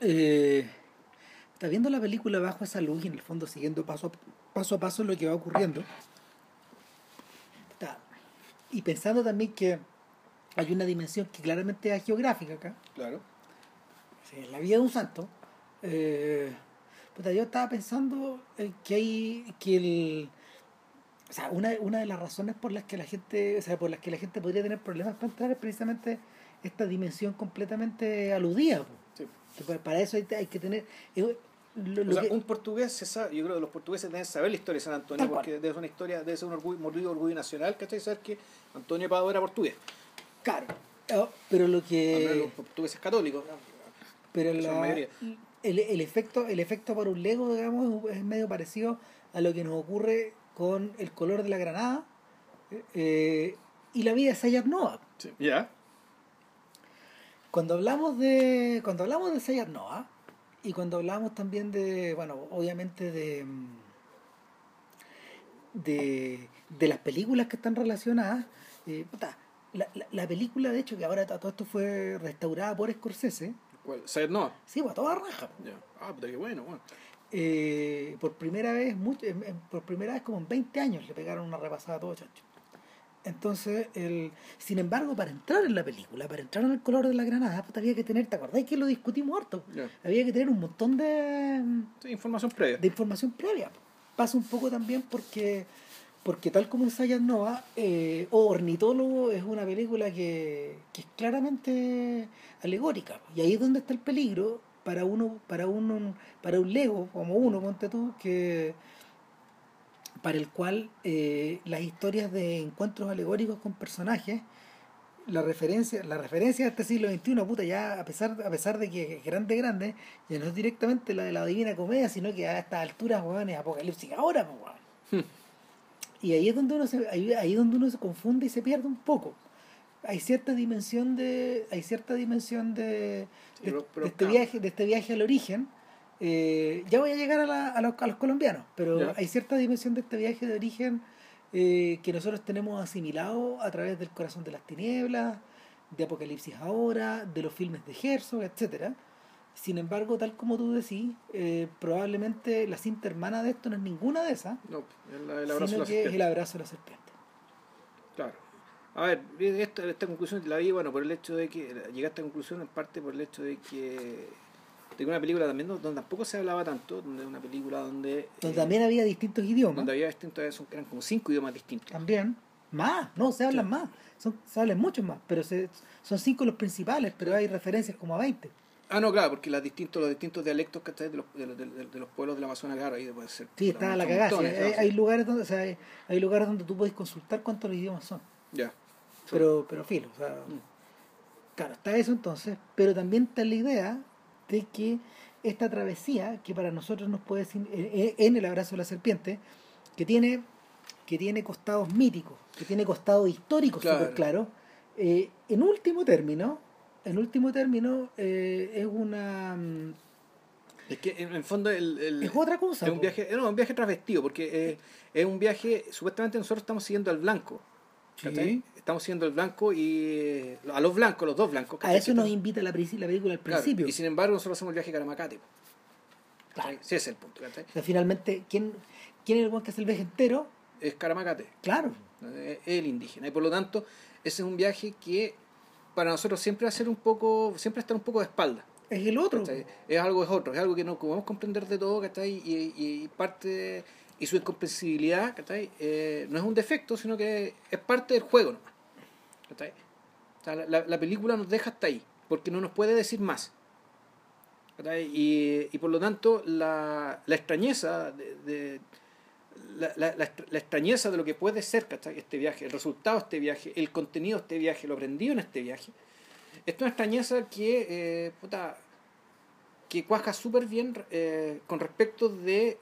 Eh, está viendo la película bajo esa luz y en el fondo siguiendo paso a paso, a paso lo que va ocurriendo. Está. Y pensando también que hay una dimensión que claramente es geográfica acá. Claro. la vida de un santo eh, yo estaba pensando que hay que el o sea, una, una de las razones por las que la gente, o sea, por las que la gente podría tener problemas para entrar es precisamente esta dimensión completamente aludida. Pues, para eso hay, que tener un portugués se sabe, yo creo que los portugueses deben saber la historia de San Antonio porque debe ser una historia, debe ser un orgullo, orgullo nacional, ¿cachai? Saber que Antonio Pado era portugués. Claro. Oh, pero lo que los portugueses católicos. Pero la, el, el, efecto, el efecto para un Lego, digamos, es medio parecido a lo que nos ocurre con el color de la granada eh, y la vida de Sayat. Cuando hablamos de. Cuando hablamos de Sayat Noah, y cuando hablamos también de. Bueno, obviamente de. de, de las películas que están relacionadas. eh, la, la, la película, de hecho, que ahora todo esto fue restaurada por Scorsese. ¿Cuál? Sayed Noah. Sí, va a toda raja. Ya. Ah, puta, qué bueno, bueno. Eh, por primera vez, mucho, en- por primera vez como en 20 años le pegaron una repasada a todo chancho. Entonces, el, sin embargo, para entrar en la película, para entrar en el color de la granada, puta, había que tener, ¿te acordáis que lo discutimos harto? Ya. Había que tener un montón de, Sí, información previa. de información previa. Pasa un poco también porque, porque tal como en Sayas Nova, eh, Ornitólogo es una película que, que es claramente alegórica. Y ahí es donde está el peligro para uno, para uno, para un Lego como uno, ponte tú, que para el cual eh, las historias de encuentros alegóricos con personajes la referencia la referencia a este siglo XXI puta ya a pesar a pesar de que es grande grande ya no es directamente la de la divina comedia sino que a estas alturas weón, es apocalipsis ahora pues, weón. Y ahí es donde uno se ahí, ahí es donde uno se confunde y se pierde un poco. Hay cierta dimensión de hay cierta dimensión de, de, este viaje de este viaje al origen. Eh, ya voy a llegar a, la- a, los, a los colombianos pero hay cierta dimensión de este viaje de origen eh, que nosotros tenemos asimilado a través del corazón de las tinieblas de Apocalipsis ahora de los filmes de Herzog etcétera sin embargo tal como tú decís eh, probablemente la cinta hermana de esto no es ninguna de esas No, el, el abrazo sino a la que es serpiente. el abrazo de la serpiente Claro. A ver, esta, esta conclusión la vi, bueno, por el hecho de que llegué a esta conclusión en parte por el hecho de que de una película también donde tampoco se hablaba tanto, donde una película donde donde eh, también había distintos idiomas donde había distintos eran como cinco idiomas distintos. También. Más, no, se hablan Sí. más. Son, se hablan muchos más, pero se, son cinco los principales, pero hay referencias como a 20. Ah, no, claro, porque las distintos, los distintos dialectos ¿cachai? de los, de, los, de, los- de los pueblos del Amazonas, claro, ahí puede ser. Sí, está la cagada. sí, hay, claro, lugares donde, o sea, hay, hay lugares donde tú puedes consultar cuántos los idiomas son. Ya. Pero, pero filo, o sea, Mm. claro, está eso entonces, pero también está la idea de que esta travesía, que para nosotros nos puede decir eh, eh, en el abrazo de la serpiente, que tiene, que tiene costados míticos, que tiene costados históricos Claro. súper claros, eh, en último término, en último término, eh, es una mm, Es que en el fondo el, el- es otra cosa. es un viaje, no, un viaje transvestido, porque eh, es un viaje, supuestamente nosotros estamos siguiendo al blanco. Sí. Estamos siguiendo al blanco y a los blancos, los dos blancos. A eso nos invita la, la película al claro, principio. y sin embargo nosotros hacemos el viaje a Caramacate. Claro. Ese es el punto. O sea, finalmente, ¿quién, ¿quién es el buen que hace el viaje entero? Es Caramacate. Claro. es el indígena y por lo tanto ese es un viaje que para nosotros siempre va a ser un poco siempre estar un poco de espalda Es el otro. ¿cachai? es algo es otro es algo que no podemos comprender de todo ¿cachai? Y, y, y parte y su incomprensibilidad ¿cachai? Eh, no es un defecto sino que es parte del juego nomás ¿cachai? O sea, la, la- la película nos deja hasta ahí porque no nos puede decir más ¿cachai? y, y por lo tanto la, la extrañeza de, de- la, la, la extra- la extrañeza de lo que puede ser ¿cachai? este viaje, el resultado de este viaje, el contenido de este viaje, lo aprendido en este viaje, es una extrañeza que, eh, puta, que cuaja súper bien eh, con respecto de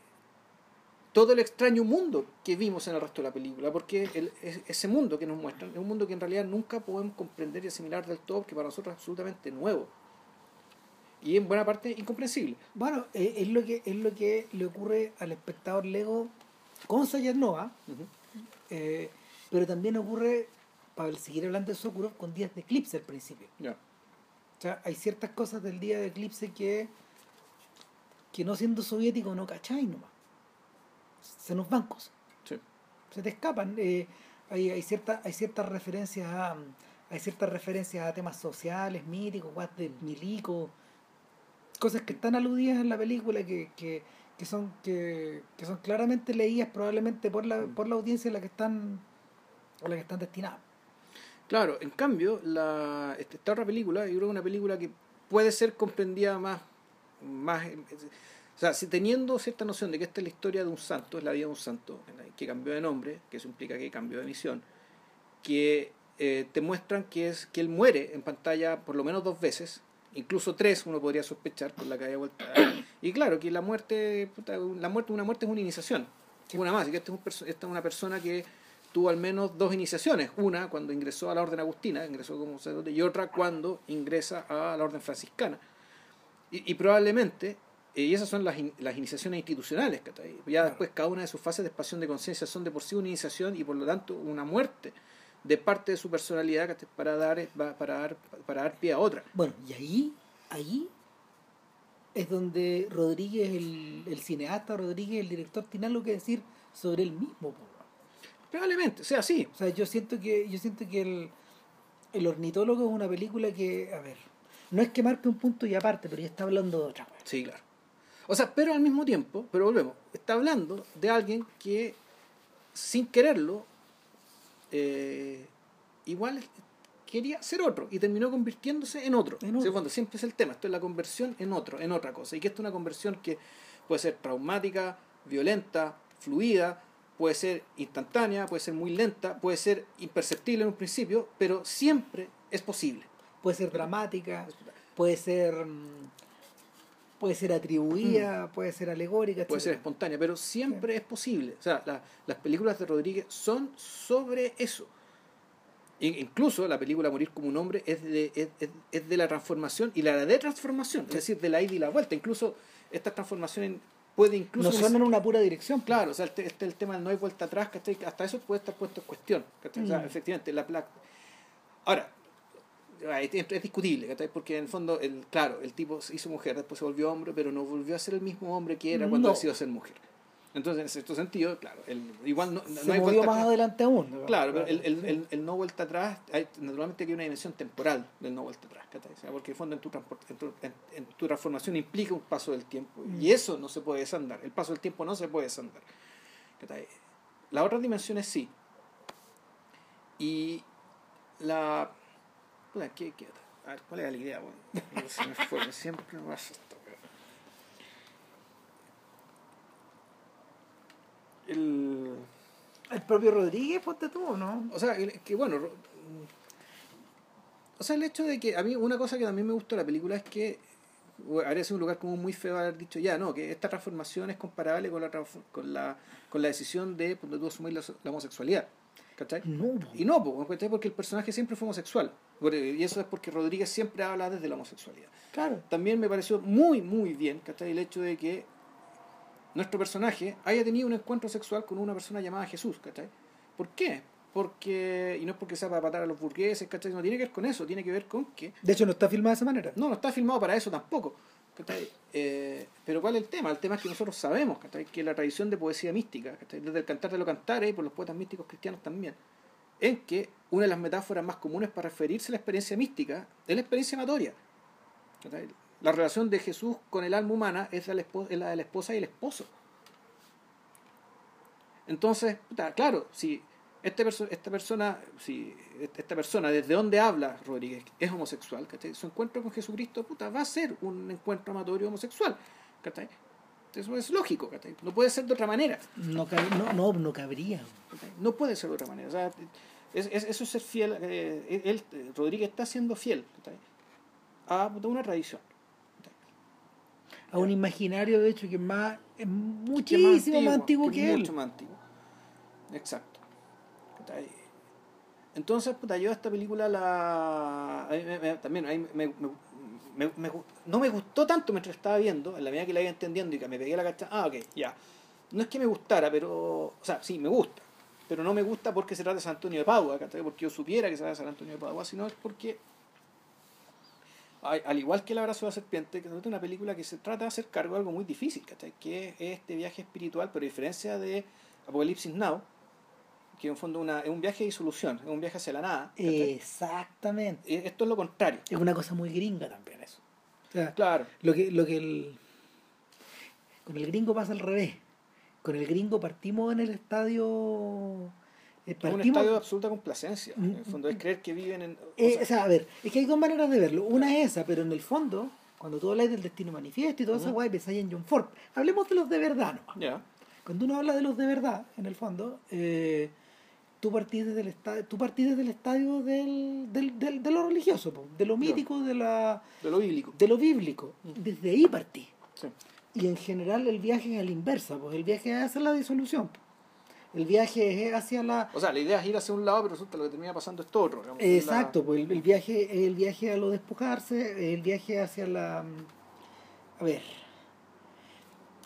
todo el extraño mundo que vimos en el resto de la película, porque el- es- ese mundo que nos muestran es un mundo que en realidad nunca podemos comprender y asimilar del todo, que para nosotros es absolutamente nuevo y en buena parte incomprensible. Bueno, eh, es lo que es lo que le ocurre al espectador Lego con Sayat Nova, Ujú. eh, pero también ocurre, para seguir hablando de Sokurov, con días de eclipse al principio. O sea, hay ciertas cosas del día de eclipse que, que no siendo soviético no cacháis nomás. Se nos van cosas. Sí. se te escapan. Eh, hay, hay, cierta, hay ciertas referencias a hay ciertas referencias a temas sociales, míticos, guas del milico, cosas que están aludidas en la película que, que, que son que, que son claramente leídas probablemente por la, por la audiencia a la que están a la que están destinadas. Claro, en cambio, la, este- esta otra película, yo creo que es una película que puede ser comprendida más, más o sea, si teniendo cierta noción de que esta es la historia de un santo, es la vida de un santo, que cambió de nombre, que eso implica que cambió de misión, que eh, te muestran que es que él muere en pantalla por lo menos dos veces, incluso tres uno podría sospechar por la que haya vuelta. Y claro, que la muerte, puta, la muerte, una muerte es una iniciación, una más, y que esta es, un esta es una persona que tuvo al menos dos iniciaciones. Una cuando ingresó a la orden agustina, ingresó como sacerdote, y otra cuando ingresa a la orden franciscana. Y, y probablemente, eh, y esas son las, in- las iniciaciones institucionales, ¿cachai? Ya después cada una de sus fases de expansión de conciencia son de por sí una iniciación y por lo tanto una muerte de parte de su personalidad para dar, para dar, para dar pie a otra. Bueno, y ahí, ahí es donde Rodríguez, el, el cineasta Rodríguez, el director, tiene algo que decir sobre él mismo. Probablemente, o sea, sí, O sea, yo siento que, yo siento que el, el ornitólogo es una película que, a ver, no es que marque un punto y aparte, pero ya está hablando de otra. Sí, claro. O sea, pero al mismo tiempo, pero volvemos, está hablando de alguien que sin quererlo, eh, igual quería ser otro y terminó convirtiéndose en otro. En siempre es el tema, esto es la conversión en otro, en otra cosa. Y que esto es una conversión que puede ser traumática, violenta, fluida, puede ser instantánea, puede ser muy lenta, puede ser imperceptible en un principio, pero siempre es posible. Puede ser dramática, puede ser mm, puede ser atribuida, puede ser alegórica, Mm. puede ser espontánea, pero siempre es posible. O sea, la- las películas de Rodríguez son sobre eso. In- Incluso la película Morir como un hombre es de, es, es- es de la transformación y la de transformación, es decir, de la ida y la vuelta. Incluso esta transformación puede incluso... no son en una pura dirección. Claro, o sea, este, este el tema del no hay vuelta atrás, ¿cachai? Hasta eso puede estar puesto en cuestión. ¿cachai? O sea, Mm. efectivamente, la placa. Ahora, es, es discutible. Porque en el fondo, el, claro, el tipo se hizo mujer, después se volvió hombre, pero no volvió a ser el mismo hombre que era cuando No. decidió ser mujer. Entonces, en cierto sentido, claro, el, igual no, no se hay movió vuelta más atrás. adelante aún. ¿no? Claro, pero el, el, el, no vuelta atrás, hay, naturalmente hay una dimensión temporal del no vuelta atrás. O sea, porque en el fondo en tu, en, tu, en, tu transformación implica un paso del tiempo y Mm. eso no se puede desandar, el paso del tiempo no se puede desandar. Las otras dimensiones sí. Y la... puta, ¿qué- qué- a ver, ¿Cuál era la idea? Bueno, (laughs) se me fue, siempre me pasa esto. El... El propio Rodríguez, ponte tú, ¿no? O sea, que bueno. ro- O sea, el hecho de que a mí una cosa que también me gustó de la película es que habría sido un lugar como muy feo haber dicho ya, no, que esta transformación es comparable con la, con la, con la decisión de pues, tú asumir la, la homosexualidad. ¿Cachai? No, po. Y no, po, ¿cachai? porque el personaje siempre fue homosexual. Y eso es porque Rodríguez siempre habla desde la homosexualidad. claro. También me pareció muy, muy bien, ¿cachai? El hecho de que nuestro personaje haya tenido un encuentro sexual con una persona llamada Jesús, ¿cachai? ¿Por qué? Porque, y no es porque sea para matar a los burgueses, ¿cachai? No tiene que ver con eso, tiene que ver con que De hecho, no está filmada de esa manera. no, no está filmado para eso tampoco. Eh, pero ¿cuál es el tema? El tema es que nosotros sabemos que la tradición de poesía mística, desde el cantar de los cantares y por los poetas místicos cristianos también, en que una de las metáforas más comunes para referirse a la experiencia mística es la experiencia amatoria. La relación de Jesús con el alma humana es la, de la esposa y el esposo. Entonces, claro, si este perso- esta persona, si esta persona desde donde habla Rodríguez es homosexual, ¿cachai? su encuentro con Jesucristo puta, va a ser un encuentro amatorio homosexual. ¿cachai? Eso es lógico, ¿cachai? no puede ser de otra manera. No, no, no, no cabría. ¿cachai? No puede ser de otra manera. O sea, es, es- eso es ser fiel. eh, él, Rodríguez está siendo fiel ¿cachai? a una tradición. A un imaginario, de hecho, que es más, es que es muchísimo más antiguo que, él. Mucho más antiguo. Exacto. Entonces, puta, yo esta película la. también me, no me gustó tanto mientras estaba viendo, en la medida que la iba entendiendo y que me pegué la cacha. Ah, ok, ya. No es que me gustara, pero. O sea, sí, me gusta. Pero no me gusta porque se trata de San Antonio de Padua. Porque yo supiera que se trata de San Antonio de Padua, sino es porque. Al igual que El abrazo de la serpiente, que es una película que se trata de hacer cargo de algo muy difícil, ¿cachai? Que es este viaje espiritual, pero a diferencia de Apocalipsis Now, que en fondo una, es un viaje de disolución, es un viaje hacia la nada. Exactamente. Esto es lo contrario. Es una cosa muy gringa también eso. O sea, Claro. lo que, lo que el, con el gringo pasa al revés. Con el gringo partimos en el estadio. eh, Es un partimos- estadio de absoluta complacencia. En el Mm, fondo es creer que viven en... o Eh, sea, o sea, a ver, es que hay dos maneras de verlo. Una es esa, pero en el fondo, cuando tú hablas del destino manifiesto y toda esa Ujú. guay, pensáis en John Ford. Hablemos de los de verdad, ¿no? ya. Cuando uno habla de los de verdad, en el fondo, eh, tú partís desde el estadio, tú partís desde el estadio del, del, del- de lo religioso, po, de lo mítico, de, la, De lo bíblico. de lo bíblico. Desde ahí partí. Sí. Y en general el viaje es a la inversa, pues el viaje es hacer la disolución. po. El viaje es hacia la... O sea, la idea es ir hacia un lado, pero resulta lo que termina pasando es todo otro. digamos, es la- Exacto, pues el, el viaje el viaje a lo despojarse, el viaje hacia la... mm, A ver,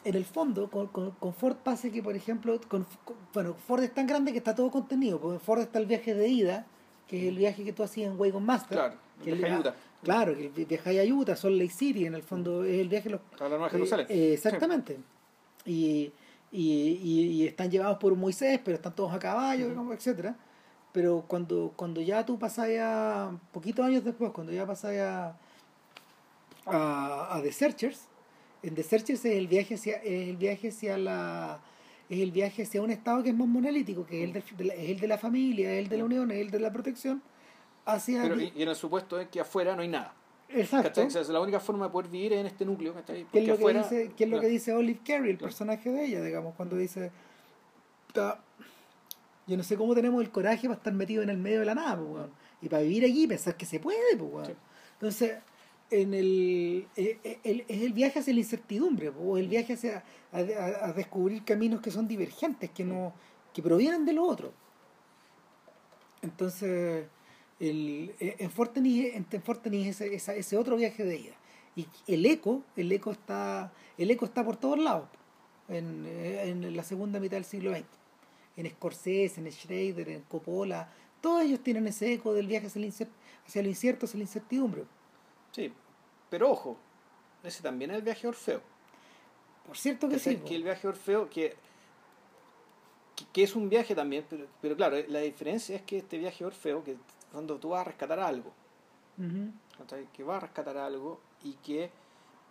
en el fondo, con, con, con Ford pasa que, por ejemplo, con, bueno, Ford es tan grande que está todo contenido, porque en Ford está el viaje de ida, que es el viaje que tú hacías en Wagon Master. Claro, que el viaje a Utah. Claro, que el viaje a Utah, Salt Lake City, en el fondo es el viaje... Los, A la Nueva Jerusalén. eh, exactamente. Y, y, y, y están llevados por Moisés, pero están todos a caballo, como etcétera. Pero cuando, cuando ya tú pasas a, poquitos años después, cuando ya pasas a, a, a The Searchers, en The Searchers es el viaje hacia, es el viaje hacia la es el viaje hacia un estado que es más monolítico, que es el de, la, es el de la familia, es el de la unión, es el de la protección, hacia Pero, y, y en el supuesto es que afuera no hay nada. exacto. O sea, la única forma de poder vivir es en este núcleo. ¿Qué es lo que afuera- dice, qué es lo que Claro. dice Olive Carey, el Claro. personaje de ella, digamos, cuando dice "Ta- yo no sé cómo tenemos el coraje para estar metidos en el medio de la nada, pues, weón. y para vivir allí pensar que se puede, pues, weón. Sí. Entonces, en el, eh, eh, el- es el viaje hacia la incertidumbre, o el viaje hacia a, a- a descubrir caminos que son divergentes, que no que provienen de lo otro. Entonces, el, eh, en Fortenis, en en Fortenis ese, esa- ese otro viaje de ida. Y el eco, el eco está, el eco está por todos lados, en, en la segunda mitad del siglo XX. En Scorsese, en Schrader, en Coppola, todos ellos tienen ese eco del viaje hacia, el hacia lo incierto, hacia la incertidumbre. Sí, pero ojo, ese también es el viaje Orfeo. Por cierto que ¿cachai? sí. po. que el viaje Orfeo, que, que, que es un viaje también, pero, pero claro, la diferencia es que este viaje Orfeo, que cuando tú vas a rescatar algo, que vas a rescatar algo y que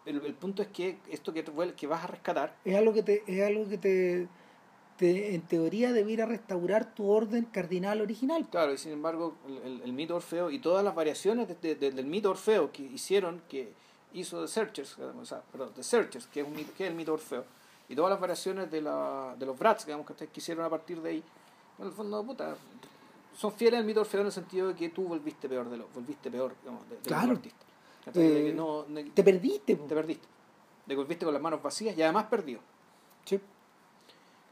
el, el punto es que esto que, que vas a rescatar, Es algo que te, es algo que te, te- en teoría debiera restaurar tu orden cardinal original. claro, y sin embargo el, el- el mito Orfeo y todas las variaciones de- de- de- del mito Orfeo que hicieron, que hizo The Searchers, o sea, perdón, The Searchers, que es, un que es el mito Orfeo, y todas las variaciones de, la, de los Brats, digamos, que hicieron a partir de ahí, en el fondo, puta, son fieles al mito Orfeo en el sentido de que tú volviste peor de lo, volviste peor, digamos, de, de Claro. ¿Cachai? De que Eh, no- Te perdiste. te perdiste. Que volviste con las manos vacías y además perdido. Sí.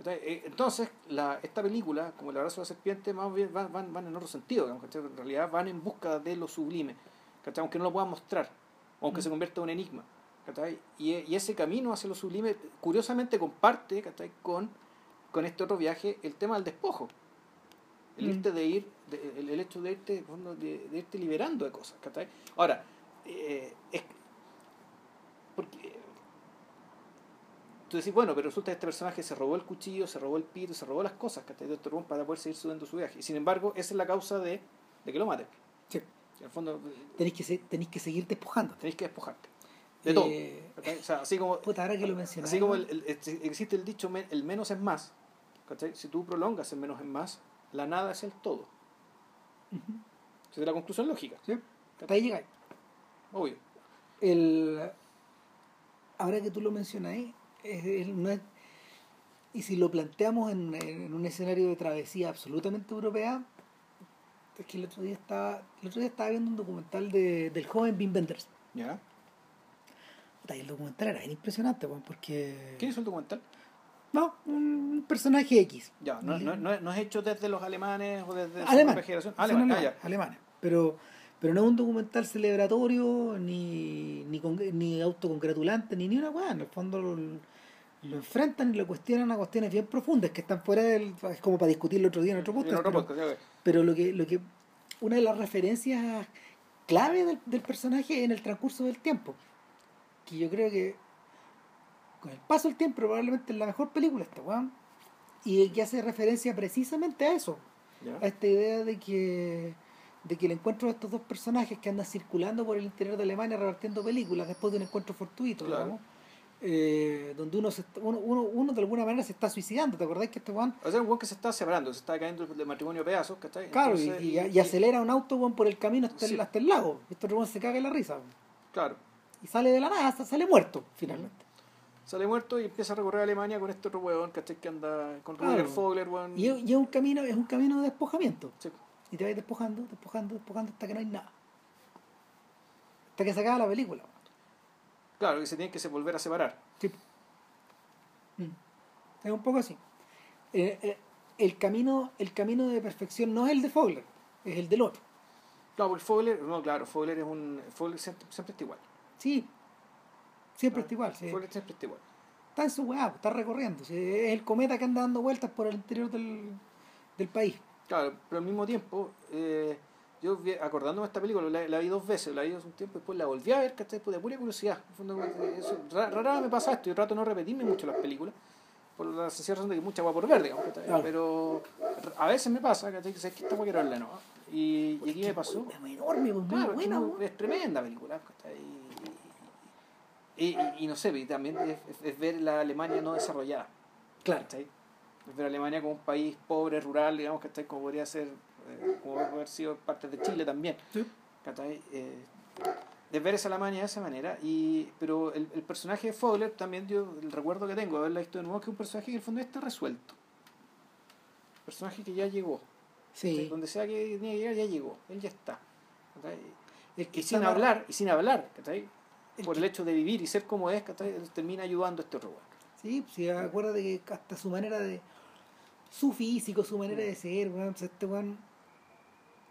Eh, Entonces, la, esta película, como el abrazo de la serpiente, más bien van, van, van en otro sentido. En realidad van en busca de lo sublime, ¿cachai? aunque no lo puedan mostrar, aunque Mm. se convierta en un enigma. ¿cachai? Y, y ese camino hacia lo sublime, curiosamente, comparte ¿cachai? Con, con este otro viaje el tema del despojo. El Mm. irte de ir, de- el, el hecho de irte, de, de irte liberando de cosas. ¿cachai? Ahora, eh, es, porque tú decís, bueno, pero resulta que este personaje se robó el cuchillo, se robó el pito, se robó las cosas que de este rumbo para poder seguir subiendo su viaje. Y sin embargo, esa es la causa de, de que lo maten. Sí. En el fondo, Tenéis que, tenéis que seguir despojándote. tenéis que despojarte. De todo. Eh, ¿cachai? O sea, así como, Puta, ahora que lo mencionas. así como el- el- el- existe el dicho, el menos es más. ¿cachai? Si tú prolongas el menos es más, la nada es el todo. Esa es la conclusión lógica. Sí. Hasta ahí llegáis. Obvio. El, ahora que tú lo mencionas, es- es- y si lo planteamos en, en un escenario de travesía absolutamente europea, es que el otro día estaba, el otro día estaba viendo un documental de, del joven Wim Wenders. ¿Ya? Y el documental era bien impresionante, porque... ¿Quién hizo el documental? No, un personaje X. Ya, no, no, no, es- no es hecho desde los alemanes o desde su Alemán. propia generación. Ah, alemanes, ya. alemanes. Pero, pero no es un documental celebratorio, ni, ni, con- ni autocongratulante, ni ni una weá. En el fondo lo, lo enfrentan y lo cuestionan a cuestiones bien profundas que están fuera del. Es como para discutir el otro día en otro otro pero, lo que, lo que. Una de las referencias clave del, del personaje en el transcurso del tiempo. Que yo creo que. Con el paso del tiempo, probablemente es la mejor película esta weón. Y que hace referencia precisamente a eso a esta idea de que de que el encuentro de estos dos personajes que andan circulando por el interior de Alemania repartiendo películas después de un encuentro fortuito, Claro. digamos, eh, donde uno, se está- uno, uno, uno de alguna manera se está suicidando, ¿te acordás que este weón? O sea, un weón que se está separando, se está cayendo de matrimonio a pedazos, ¿cachai? Claro, y, Entonces, y- y acelera un auto weón, por el camino hasta, Sí. el, hasta el lago. Y este weón se caga en la risa. Claro. y sale de la nada, hasta sale muerto finalmente. Sale muerto y empieza a recorrer Alemania con este otro weón, ¿cachai? Que anda con Claro. Rudiger Fogler, weón. Y, es- y es un camino, es un camino de despojamiento. Sí. Y te vas despojando, despojando, despojando hasta que no hay nada. Hasta que se acaba la película. Claro, que se tienen que volver a separar. Sí. Mm. Es un poco así. Eh, eh, el camino, el camino de perfección no es el de Fogler, es el del otro. Claro, porque Fogler, no, claro, Fogler es un. Fogler siempre, siempre está igual. Sí, siempre está igual. sí. Fogler siempre está igual. Está en su weá, está recorriendo. Es el cometa que anda dando vueltas por el interior del, del país. Claro, pero al mismo tiempo, eh, yo acordándome de esta película, la, la vi dos veces, la vi hace un tiempo, después la volví a ver, ¿cachai? Pues de pura curiosidad. Fondo, eso, ra- rara me pasa esto, yo trato de no repetirme mucho las películas, por la sencilla razón de que mucha agua por ver, digamos, ¿cachai? Claro. pero a veces me pasa, ¿cachai? Que esta quiero verla, ¿no? Y, y aquí me pasó. Es enorme, muy Claro, es, buena. weón. es tremenda película. ¿cachai? Y, y, y- no sé, y también es, es- es ver la Alemania no desarrollada. Claro. ¿cachai? Es ver a Alemania como un país pobre, rural, digamos, ¿cachai? como podría ser, eh, como puede haber sido parte de Chile también. Sí. Eh, de ver esa Alemania de esa manera. Y, pero el, el personaje de Fogler, también yo, el recuerdo que tengo de haberla visto de nuevo, que es un personaje que en el fondo está resuelto. Personaje que ya llegó. Sí. Donde sea que tenía que llegar, ya llegó. Él ya está. El que Y sin está hablar, y sin hablar, ¿cachai? Por que- el hecho de vivir y ser como es, termina ayudando a este weón. Sí, sí, acuérdate que hasta su manera de. Su físico, su manera de ser, weón. o sea, este weón.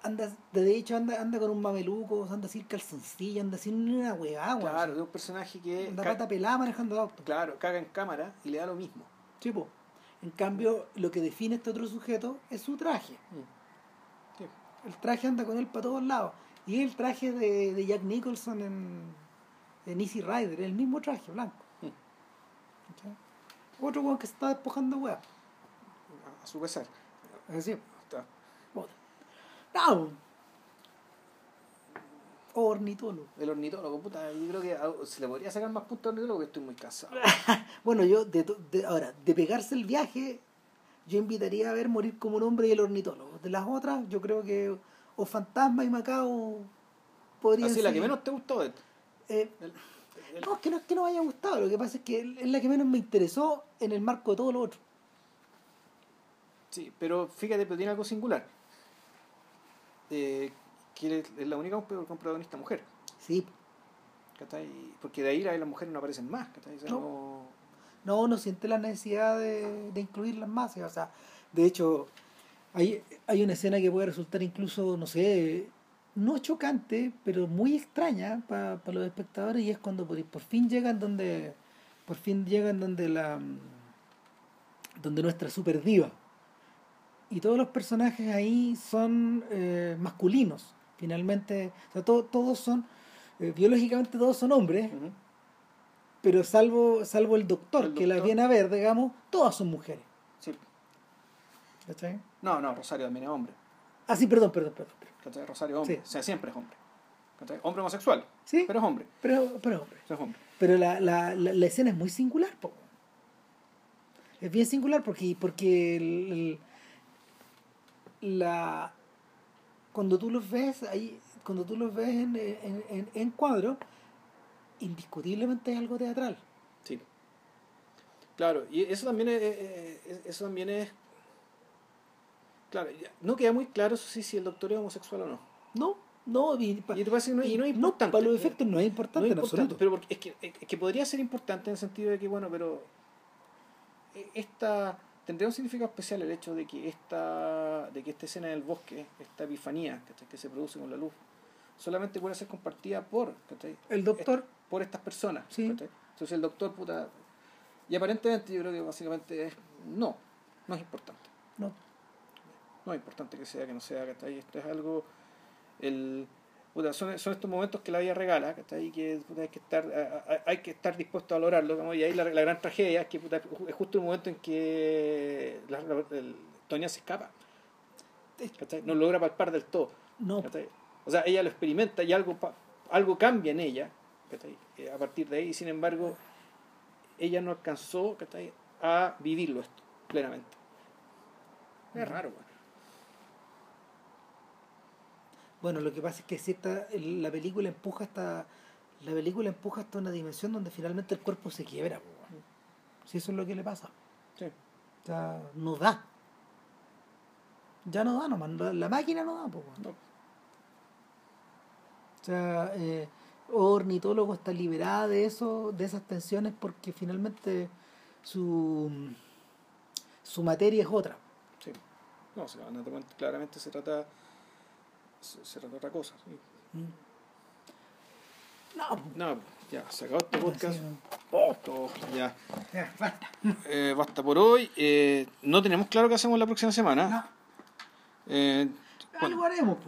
Anda, de hecho, anda, anda con un mameluco, anda sin calzoncillo, anda sin una huevada, weón. Claro, de un personaje que Anda pata pelada manejando el auto. claro, caga en cámara y le da lo mismo. Sí, po. En cambio, lo que define a este otro sujeto es su traje. Sí. El traje anda con él para todos lados. Y es el traje de, de Jack Nicholson en, en Easy Rider, el mismo traje blanco. Mm. Otro weón que se está despojando weá. A su pesar. Así. Está-. No. Ornitólogo. El ornitólogo, puta, yo creo que se le podría sacar más puntos al ornitólogo porque estoy muy cansado. (laughs) Bueno, yo, de, de- ahora, de pegarse el viaje, yo invitaría a ver Morir como un hombre y el ornitólogo. De las otras, yo creo que o Fantasma y Macao podrían Así, la ser- que menos te gustó de Eh, el- el- no, es que no es que no me haya gustado, lo que pasa es que es la que menos me interesó en el marco de todo lo otro. Sí, pero fíjate, pero tiene algo singular. Eh, que es la única protagonista mujer. Sí. Porque de ahí las mujeres no aparecen más. No. no- no, no siente la necesidad de, de incluirlas más. O sea, de hecho, hay, hay una escena que puede resultar incluso, no sé, no chocante, pero muy extraña para los espectadores y es cuando por, por fin llegan donde, por fin llegan donde la, donde nuestra super diva. Y todos los personajes ahí son eh, masculinos, finalmente, o sea, to- todos son, eh, biológicamente todos son hombres, pero salvo, salvo el doctor, El que la viene a ver, digamos, todas son mujeres. Sí. ¿Cachai? No, no, Rosario también es hombre. Ah, sí, perdón, perdón, perdón. perdón. Rosario es hombre. Sí. O sea, siempre es hombre. ¿cachai? Hombre homosexual, Sí, pero es hombre. pero, pero, hombre. Es hombre. Pero la, la, la, la escena es muy singular, po. Es bien singular porque, porque el- el- la, cuando tú los ves ahí, cuando tú los ves en, en, en, en cuadro, indiscutiblemente es algo teatral. Sí. Claro, y eso también es, eso también es claro, no queda muy claro eso sí si el doctor es homosexual o no. No, no, y, pa- no, y no es no, importante. para los efectos no es No importante es en importante, absoluto. pero porque- es que, es que podría ser importante en el sentido de que, bueno, pero eh, esta tendría un significado especial el hecho de que esta de que esta escena del bosque, esta epifanía ¿cachai? que se produce con la luz, solamente puede ser compartida por ¿cachai? El doctor, por estas personas. Sí. Entonces el doctor, puta, y aparentemente yo creo que básicamente es no, no es importante. no, No es importante que sea, que no sea, ¿cachai? Esto es algo. El, puta, son, son estos momentos que la vida regala, ¿cachai? Y que puta, hay, que estar, a- a- hay que estar dispuesto a valorarlo. Y ahí la, la gran tragedia es que puta, es justo el momento en que la, la- el- Toña se escapa. ¿cachai? No logra palpar del todo. no, ¿cachai? O sea, ella lo experimenta y algo, algo cambia en ella ¿cachai? Eh, a partir de ahí. Y sin embargo, ella no alcanzó ¿cachai? a vivirlo esto plenamente. Es raro, bueno. Bueno, lo que pasa es que cierta, la película empuja hasta la película empuja hasta una dimensión donde finalmente el cuerpo se quiebra. Si eso es lo que le pasa. Sí. O sea, no da. Ya no da nomás. La, la máquina no da. po. No. O sea, eh, ornitólogo está liberada de eso, de esas tensiones porque finalmente su, su materia es otra. Sí. No, cuenta, claramente se trata, de otra cosa. Mm. No, No, ya, se acabó este podcast. Oh, todo, ya. ya, basta. Eh, basta por hoy. Eh, no tenemos claro qué hacemos la próxima semana. No, Eh, algo haremos. pues.